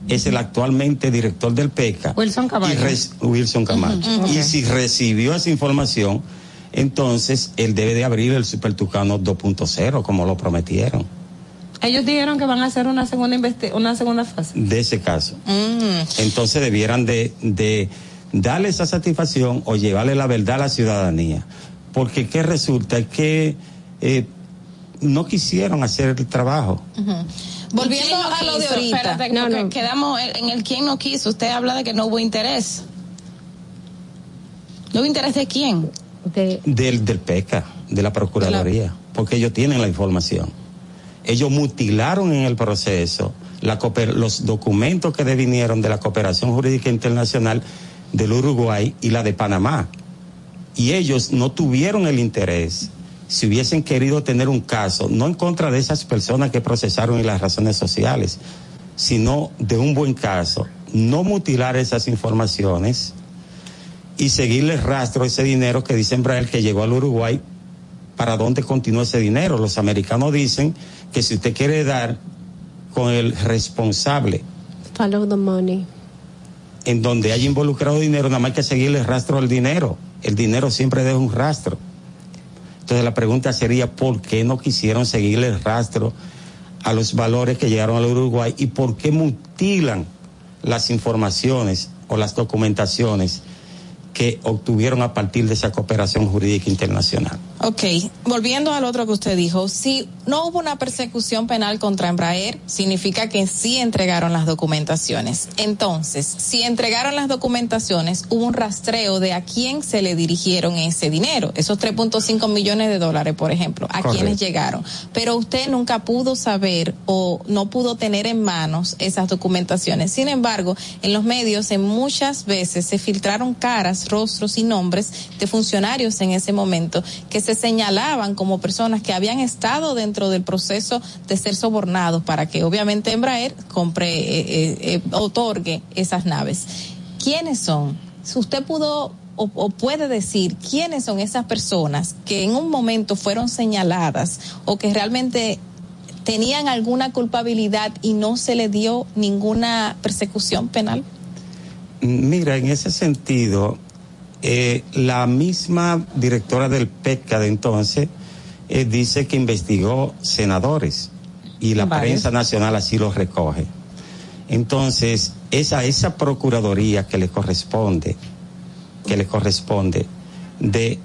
es el actualmente director del PECA, Wilson Camacho. y Wilson Camacho, y si recibió esa información, entonces él debe de abrir el Super Tucano 2.0 como lo prometieron Ellos dijeron que van a hacer una segunda una segunda fase. de ese caso. entonces debieran de, de darle esa satisfacción o llevarle la verdad a la ciudadanía. Porque ¿qué resulta? Que eh, no quisieron hacer el trabajo. Volviendo ¿Quién no a lo de ahorita, Espérate, no, no. quedamos en en el quién no quiso, usted habla de que no hubo interés. ¿No hubo interés de quién? Del, del PECA, de la Procuraduría, porque ellos tienen la información. Ellos mutilaron en el proceso los documentos que devinieron de la cooperación jurídica internacional del Uruguay y la de Panamá. Y ellos no tuvieron el interés, si hubiesen querido tener un caso, no en contra de esas personas que procesaron y las razones sociales, sino de un buen caso, no mutilar esas informaciones y seguirle rastro a ese dinero que dice Embraer que llegó al Uruguay, para dónde continúa ese dinero. Los americanos dicen que si usted quiere dar con el responsable Follow the money. en donde haya involucrado dinero, nada más hay que seguirle rastro al dinero. El dinero siempre deja un rastro. Entonces la pregunta sería, ¿por qué no quisieron seguirle el rastro a los valores que llegaron al Uruguay y por qué mutilan las informaciones o las documentaciones que obtuvieron a partir de esa cooperación jurídica internacional? Ok, volviendo al otro que usted dijo, si no hubo una persecución penal contra Embraer, significa que sí entregaron las documentaciones. Entonces, si entregaron las documentaciones, hubo un rastreo de a quién se le dirigieron ese dinero, esos 3.5 millones de dólares, por ejemplo, a Correcto. quiénes llegaron. Pero usted nunca pudo saber o no pudo tener en manos esas documentaciones. Sin embargo, en los medios, en muchas veces se filtraron caras, rostros y nombres de funcionarios en ese momento que se señalaban como personas que habían estado dentro del proceso de ser sobornados para que obviamente Embraer compre, eh, eh, eh, otorgue esas naves. ¿Quiénes son? Si usted pudo o puede decir quiénes son esas personas que en un momento fueron señaladas o que realmente tenían alguna culpabilidad y no se le dio ninguna persecución penal? Mira, en ese sentido, eh, la misma directora del PECA de entonces eh, dice que investigó senadores y la Vale. prensa nacional así lo recoge. Entonces, esa, esa procuraduría que le corresponde, que le corresponde de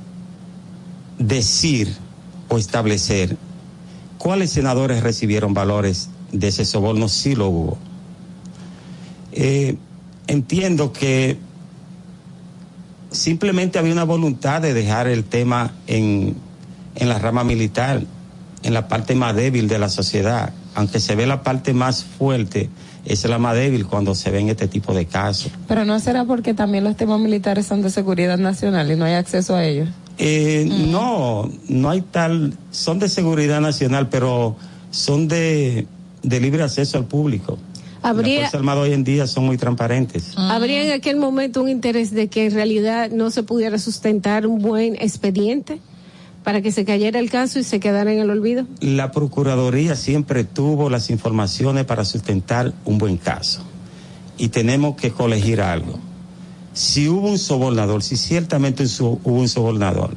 decir o establecer cuáles senadores recibieron valores de ese soborno, sí lo hubo. Eh, entiendo que simplemente había una voluntad de dejar el tema en, en la rama militar, en la parte más débil de la sociedad. Aunque se ve la parte más fuerte, es la más débil cuando se ven este tipo de casos. Pero no será porque también los temas militares son de seguridad nacional y no hay acceso a ellos. Eh, No, no hay tal, son de seguridad nacional, pero son de, de libre acceso al público. Las Habría, Fuerzas Armadas hoy en día son muy transparentes. ¿Habría en aquel momento un interés de que en realidad no se pudiera sustentar un buen expediente para que se cayera el caso y se quedara en el olvido? La Procuraduría siempre tuvo las informaciones para sustentar un buen caso. Y tenemos que colegir algo. Si hubo un sobornador, si ciertamente hubo un sobornador,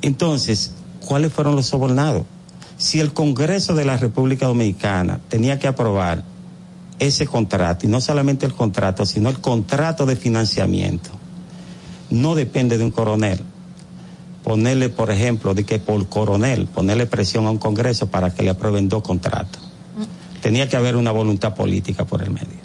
entonces, ¿cuáles fueron los sobornados? Si el Congreso de la República Dominicana tenía que aprobar ese contrato, y no solamente el contrato, sino el contrato de financiamiento, no depende de un coronel ponerle, por ejemplo, de que por coronel, ponerle presión a un Congreso para que le aprueben dos contratos. Tenía que haber una voluntad política por el medio.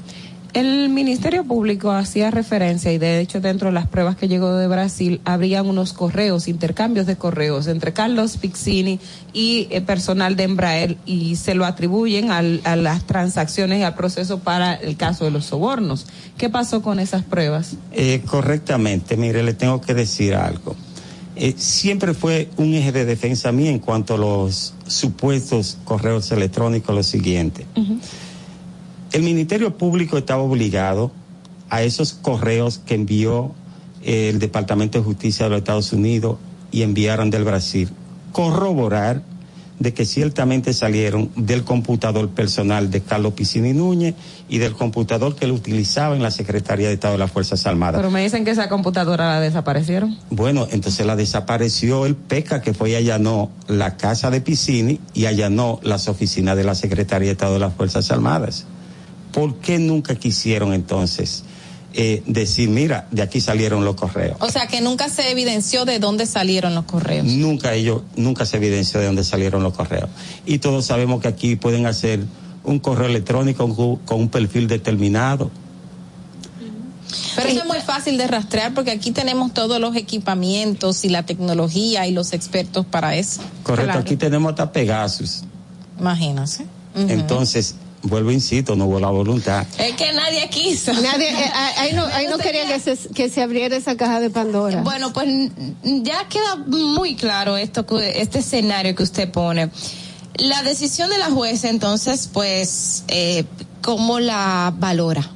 El Ministerio Público hacía referencia y de hecho dentro de las pruebas que llegó de Brasil habrían unos correos, intercambios de correos entre Carlos Pixini y eh, personal de Embraer y se lo atribuyen al- a las transacciones y al proceso para el caso de los sobornos. ¿Qué pasó con esas pruebas? Eh, correctamente, mire, le tengo que decir algo. Eh, siempre fue un eje de defensa mía en cuanto a los supuestos correos electrónicos, lo siguiente. El Ministerio Público estaba obligado a esos correos que envió eh, el Departamento de Justicia de los Estados Unidos y enviaron del Brasil, corroborar de que ciertamente salieron del computador personal de Carlos Piscini Núñez y del computador que él utilizaba en la Secretaría de Estado de las Fuerzas Armadas. Pero me dicen que esa computadora la desaparecieron. Bueno, entonces la desapareció el PECA que fue y allanó la casa de Piscini y allanó las oficinas de la Secretaría de Estado de las Fuerzas Armadas. ¿Por qué nunca quisieron entonces eh, decir, mira, de aquí salieron los correos? O sea que nunca se evidenció de dónde salieron los correos. Nunca ellos, nunca se evidenció de dónde salieron los correos. Y todos sabemos que aquí pueden hacer un correo electrónico con, con un perfil determinado. Pero eso es muy fácil de rastrear porque aquí tenemos todos los equipamientos y la tecnología y los expertos para eso. Correcto, Claro. aquí tenemos hasta Pegasus. Imagínense. Ujú. Entonces, vuelvo, insisto, no hubo la voluntad. Es que nadie quiso. Nadie, eh, ahí no, ahí no quería que se, que se abriera esa caja de Pandora. Bueno, pues ya queda muy claro esto, que- este escenario que usted pone. La decisión de la jueza, entonces, pues, eh, ¿cómo la valora?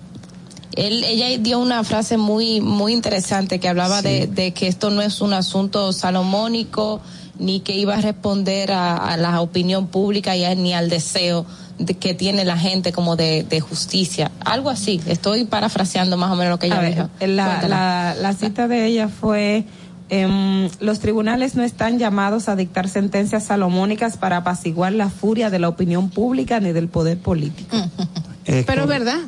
Él, ella dio una frase muy, muy interesante que hablaba de, de que esto no es un asunto salomónico, ni que iba a responder a, a la opinión pública y a- ni al deseo de que tiene la gente como de, de justicia. Algo así. Estoy parafraseando más o menos lo que ella A ver, dijo. la, la, la cita de ella fue, em, los tribunales no están llamados a dictar sentencias salomónicas para apaciguar la furia de la opinión pública ni del poder político. Eh, Pero cor- verdad.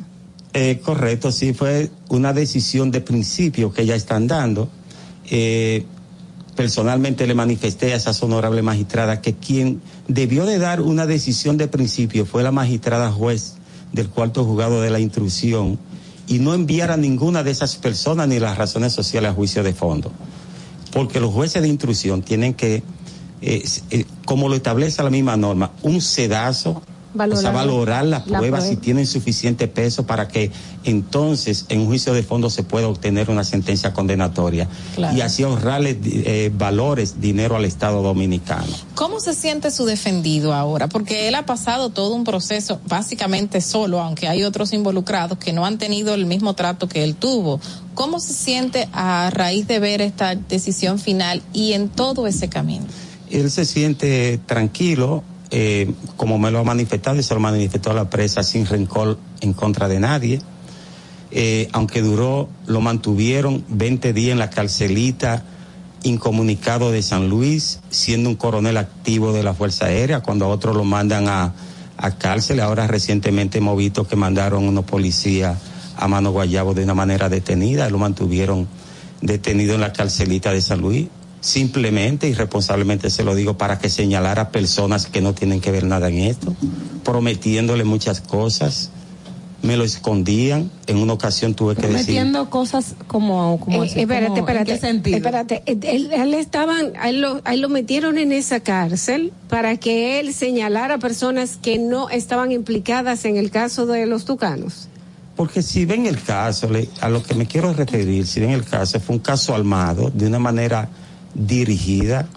eh, correcto, sí, fue una decisión de principio que ya están dando. Eh, personalmente le manifesté a esa honorable magistrada que quien debió de dar una decisión de principio fue la magistrada juez del cuarto juzgado de la instrucción y no enviar a ninguna de esas personas ni las razones sociales a juicio de fondo. Porque los jueces de instrucción tienen que, eh, eh, como lo establece la misma norma, un sedazo Valorar- o sea, valorar las la pruebas si prueba. tienen suficiente peso para que entonces en un juicio de fondo se pueda obtener una sentencia condenatoria Claro. y así ahorrarle eh, valores, dinero al Estado dominicano. ¿Cómo se siente su defendido ahora? Porque él ha pasado todo un proceso básicamente solo, aunque hay otros involucrados que no han tenido el mismo trato que él tuvo. ¿Cómo se siente a raíz de ver esta decisión final y en todo ese camino? Él se siente tranquilo, eh, como me lo ha manifestado y se lo manifestó a la presa sin rencor en contra de nadie. Eh, aunque duró, lo mantuvieron 20 días en la carcelita incomunicado de San Luis, siendo un coronel activo de la Fuerza Aérea, cuando a otros lo mandan a, a cárcel. Ahora recientemente hemos visto que mandaron unos policías a Mano Guayabo de una manera detenida, lo mantuvieron detenido en la carcelita de San Luis. Simplemente y responsablemente se lo digo para que señalara a personas que no tienen que ver nada en esto, prometiéndole muchas cosas. Me lo escondían. En una ocasión tuve que decir. Metiendo cosas como, como Eh, así, espérate, como- espérate. ¿En qué sentido? Espérate, eh, él, él estaban, a él, lo, a él lo metieron en esa cárcel para que él señalara personas que no estaban implicadas en el caso de los tucanos. Porque si ven el caso, le- a lo que me quiero referir, si ven el caso, fue un caso armado de una manera dirigida,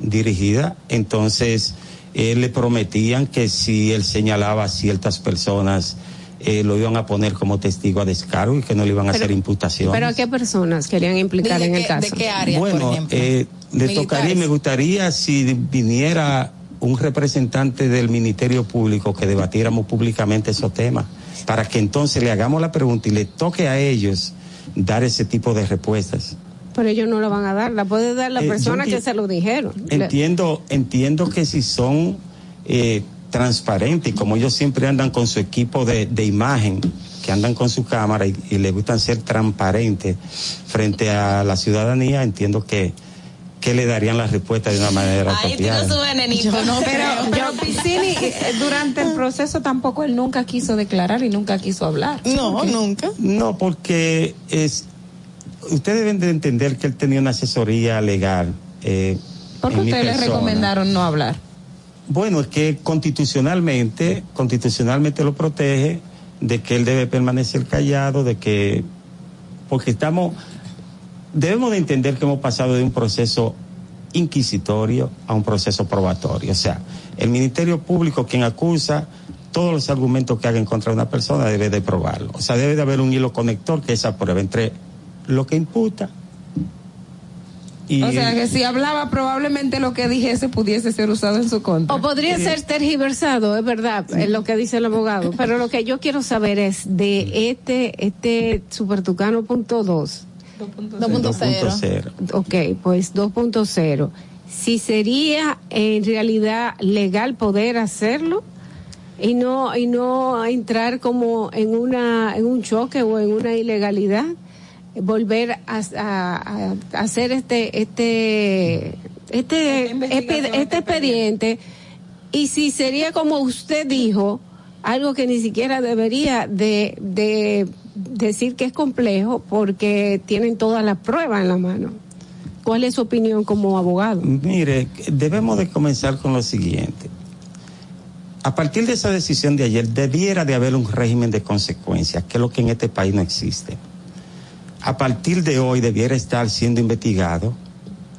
dirigida, entonces eh, le prometían que si él señalaba a ciertas personas, eh, lo iban a poner como testigo a descargo y que no le iban a Pero- hacer imputaciones. Pero ¿a qué personas querían implicar en el caso? bueno, eh, le tocaría, me gustaría si viniera un representante del Ministerio Público que debatiéramos públicamente esos temas, para que entonces le hagamos la pregunta y le toque a ellos dar ese tipo de respuestas. Pero ellos no la van a dar, la puede dar la Eh, persona que se lo dijeron. Entiendo, entiendo que si son eh, transparentes y como ellos siempre andan con su equipo de, de imagen, que andan con su cámara y, y les gustan ser transparentes frente a la ciudadanía, entiendo que, que le darían la respuesta de una manera apropiada. Yo no, pero, pero Piscini, eh, durante el proceso tampoco él nunca quiso declarar y nunca quiso hablar. No, nunca. No, porque es, ustedes deben de entender que él tenía una asesoría legal. Eh, ¿Por qué ustedes le recomendaron no hablar? Bueno, es que constitucionalmente, constitucionalmente lo protege de que él debe permanecer callado, de que, porque estamos, debemos de entender que hemos pasado de un proceso inquisitorio a un proceso probatorio. O sea, el Ministerio Público, quien acusa, todos los argumentos que haga en contra de una persona debe de probarlo. O sea, debe de haber un hilo conector que esa prueba entre lo que imputa y o sea, que si hablaba, probablemente lo que dijese pudiese ser usado en su contra. O podría ser tergiversado, es verdad, es lo que dice el abogado. Pero lo que yo quiero saber es de este, este supertucano punto dos. 2.0. Ok, pues 2.0. Si sería en realidad legal poder hacerlo y no y no entrar como en una en un choque o en una ilegalidad, volver a, a- a hacer este este este epi- este expediente y si sería como usted dijo algo que ni siquiera debería de, de decir que es complejo porque tienen todas las pruebas en la mano. ¿Cuál es su opinión como abogado? Mire, debemos de comenzar con lo siguiente. A partir de esa decisión de ayer, debiera de haber un régimen de consecuencias, que es lo que en este país no existe. A partir de hoy debiera estar siendo investigado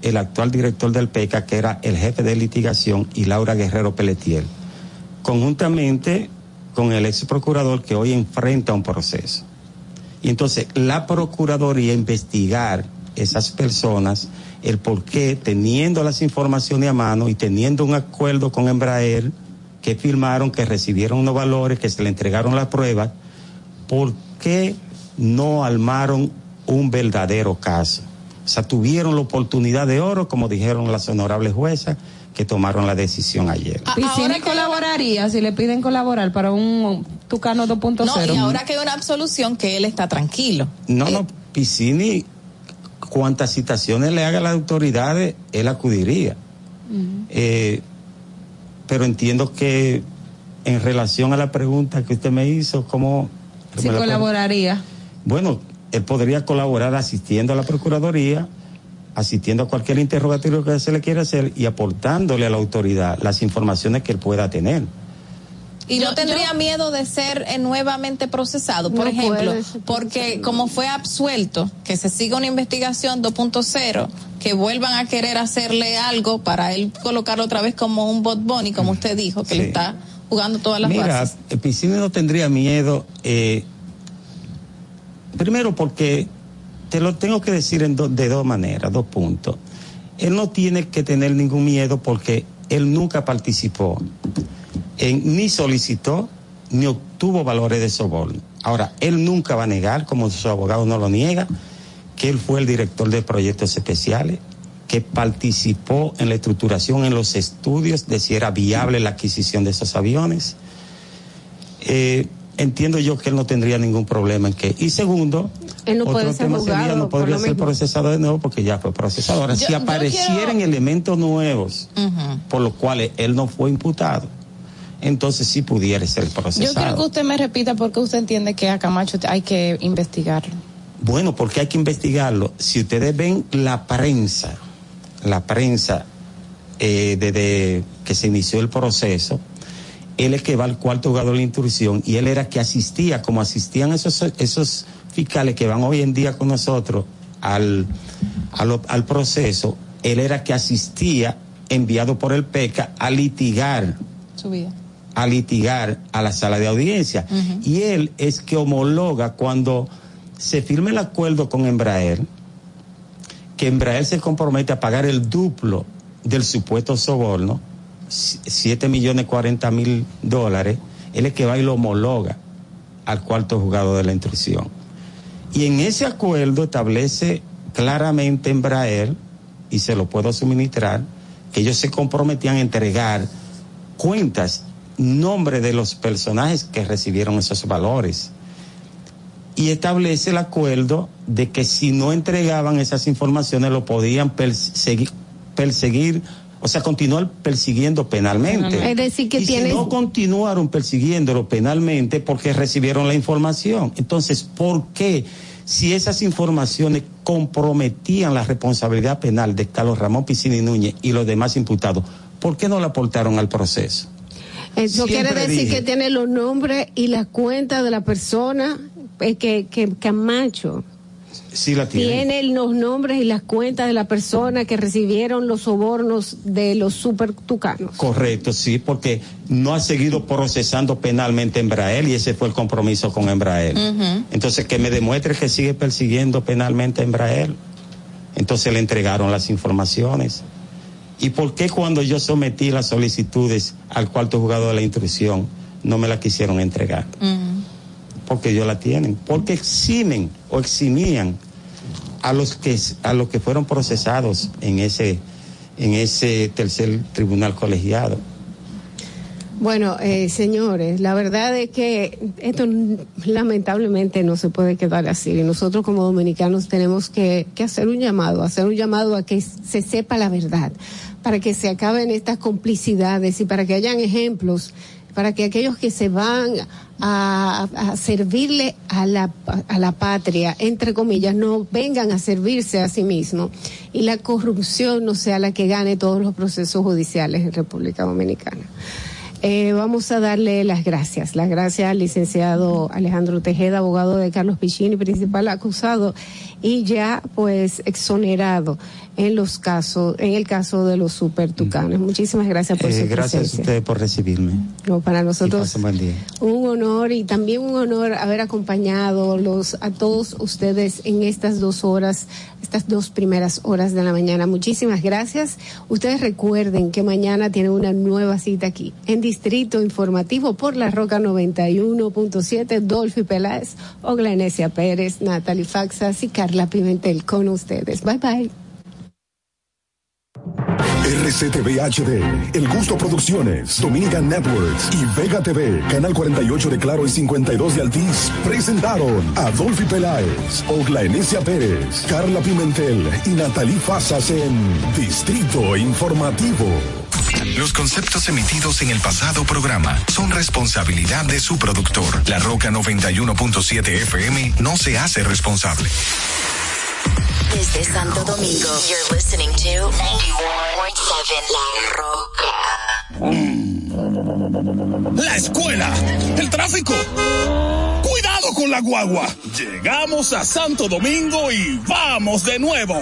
el actual director del PECA, que era el jefe de litigación, y Laura Guerrero Pelletier, conjuntamente con el ex procurador que hoy enfrenta un proceso. Y entonces la Procuraduría investigar esas personas, el por qué, teniendo las informaciones a mano y teniendo un acuerdo con Embraer, que firmaron, que recibieron unos valores, que se le entregaron las pruebas, ¿por qué no armaron un verdadero caso? O sea, tuvieron la oportunidad de oro, como dijeron las honorables juezas, que tomaron la decisión ayer. Piscini colaboraría si le piden colaborar para un Tucano 2.0. No, y ahora que hay una absolución que él está tranquilo. No, no, Piscini, cuantas citaciones le haga a las autoridades, él acudiría. Eh, pero entiendo que en relación a la pregunta que usted me hizo, ¿cómo... Si colaboraría. Bueno, él podría colaborar asistiendo a la Procuraduría, asistiendo a cualquier interrogatorio que se le quiera hacer y aportándole a la autoridad las informaciones que él pueda tener. Y no tendría miedo de ser eh, nuevamente procesado, por No ejemplo, porque como fue absuelto, que se siga una investigación 2.0, que vuelvan a querer hacerle algo para él colocarlo otra vez como un bot bunny, como usted dijo, que le está jugando todas las Mira, bases. Piscini no tendría miedo, eh, primero porque te lo tengo que decir de dos maneras, dos puntos. Él no tiene que tener ningún miedo porque él nunca participó, ni solicitó, ni obtuvo valores de soborno. Ahora, él nunca va a negar, como su abogado no lo niega, que él fue el director de proyectos especiales, que participó en la estructuración, en los estudios de si era viable la adquisición de esos aviones. Eh, entiendo yo que él no tendría ningún problema en que. Y segundo, Él no otro puede ser tema sería, juzgado no por podría ser mismo. procesado de nuevo porque ya fue procesado. Ahora, Yo- si aparecieran quiero- elementos nuevos por los cuales él no fue imputado, entonces sí pudiera ser procesado. Yo quiero que usted me repita por qué usted entiende que a Camacho hay que investigarlo. Bueno, porque hay que investigarlo. Si ustedes ven la prensa, la prensa eh, desde que se inició el proceso, él es que va al cuarto jugador de la instrucción y él era que asistía, como asistían esos, esos fiscales que van hoy en día con nosotros al, al, al proceso, él era que asistía, enviado por el PECA, a litigar Su vida. a litigar a la sala de audiencia. Y él es que homologa cuando se firma el acuerdo con Embraer, que Embraer se compromete a pagar el duplo del supuesto soborno, 7 millones 40 mil dólares, él es que va y lo homologa al cuarto juzgado de la instrucción. Y en ese acuerdo establece claramente Embraer, y se lo puedo suministrar, que ellos se comprometían a entregar cuentas, nombre de los personajes que recibieron esos valores. Y establece el acuerdo de que si no entregaban esas informaciones lo podían perseguir, perseguir o sea, continuar persiguiendo penalmente. Es decir, que y si no continuaron persiguiéndolo penalmente porque recibieron la información. Entonces, ¿por qué? Si esas informaciones comprometían la responsabilidad penal de Carlos Ramón Piscini Núñez y los demás imputados, ¿por qué no la aportaron al proceso? Eso Siempre quiere decir dije- que tiene los nombres y la cuenta de la persona eh, que, que Camacho Sí la tienen. tiene los nombres y las cuentas de la persona que recibieron los sobornos de los super tucanos. Correcto, sí, porque no ha seguido procesando penalmente Embraer y ese fue el compromiso con Embraer. Entonces, que me demuestre que sigue persiguiendo penalmente a Embraer. Entonces le entregaron las informaciones. ¿Y por qué cuando yo sometí las solicitudes al cuarto juzgado de la instrucción no me las quisieron entregar? Porque ellos la tienen. Porque eximen o eximían a los que a los que fueron procesados en ese en ese tercer tribunal colegiado. Bueno, eh, señores, la verdad es que esto lamentablemente no se puede quedar así. Y nosotros como dominicanos tenemos que, que hacer un llamado, hacer un llamado a que se sepa la verdad, para que se acaben estas complicidades y para que hayan ejemplos, para que aquellos que se van a, servirle a la, a la patria, entre comillas, no vengan a servirse a sí mismos y la corrupción no sea la que gane todos los procesos judiciales en República Dominicana. Eh, vamos a darle las gracias. Las gracias al licenciado Alejandro Tejeda, abogado de Carlos Pichini, principal acusado y ya pues exonerado en los casos, en el caso de los super tucanes. Muchísimas gracias por Eh, su gracias a presencia. usted por recibirme. No, para nosotros un buen día. un honor y también un honor haber acompañado los, a todos ustedes en estas dos horas, estas dos primeras horas de la mañana. Muchísimas gracias. Ustedes recuerden que mañana tienen una nueva cita aquí en Distrito Informativo por la Roca 91.7, Dolphy Peláez, Oglenesia Pérez, Natalie Faxas y Carla Pimentel con ustedes. Bye bye. RCTV HD, El Gusto Producciones, Dominican Networks y Vega TV, Canal 48 de Claro y 52 de Altiz, presentaron a Dolphy Peláez, Ogla Enesia Pérez, Carla Pimentel y Natalie Fasas en Distrito Informativo. Los conceptos emitidos en el pasado programa son responsabilidad de su productor. La Roca 91.7 FM no se hace responsable. Desde Santo Domingo, you're listening to 91.7 La Roca. La escuela, el tráfico. Cuidado con la guagua. Llegamos a Santo Domingo y vamos de nuevo.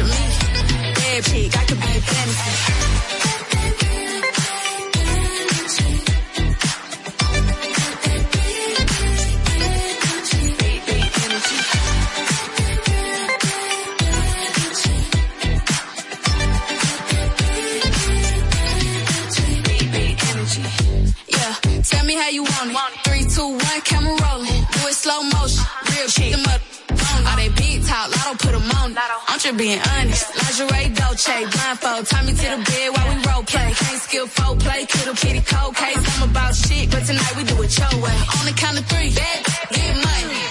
how you want it. Three, two, one, camera rolling. Do it slow motion. Real shit. Them up. All they big talk, lotto put them on. I'm just being honest. Lingerie, Dolce, blindfold. Tie me to the bed while we role play. Can't skill folk play, kittle kitty cold case. I'm about shit, but tonight we do it your way. On the count of three, get money.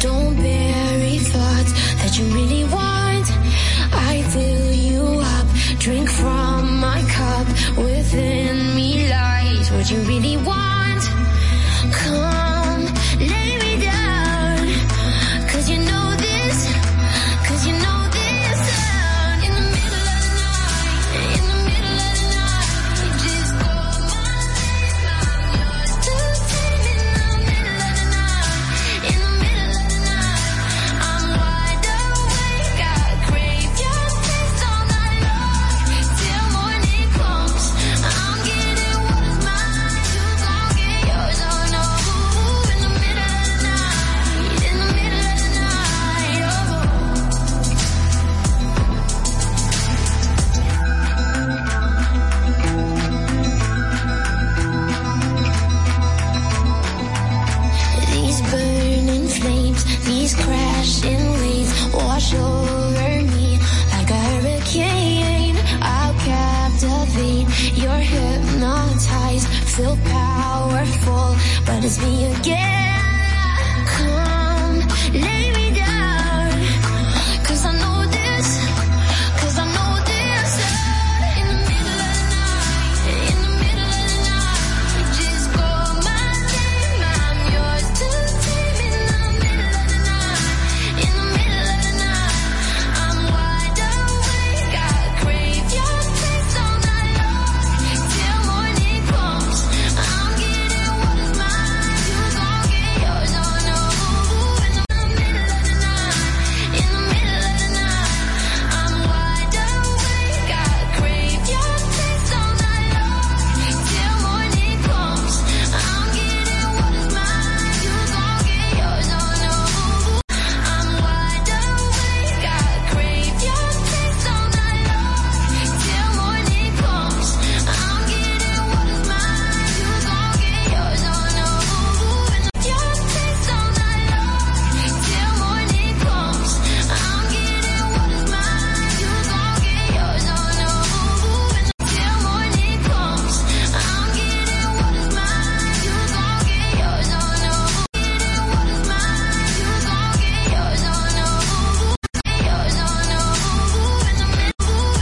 Don't ties feel powerful, but it's me again. Come,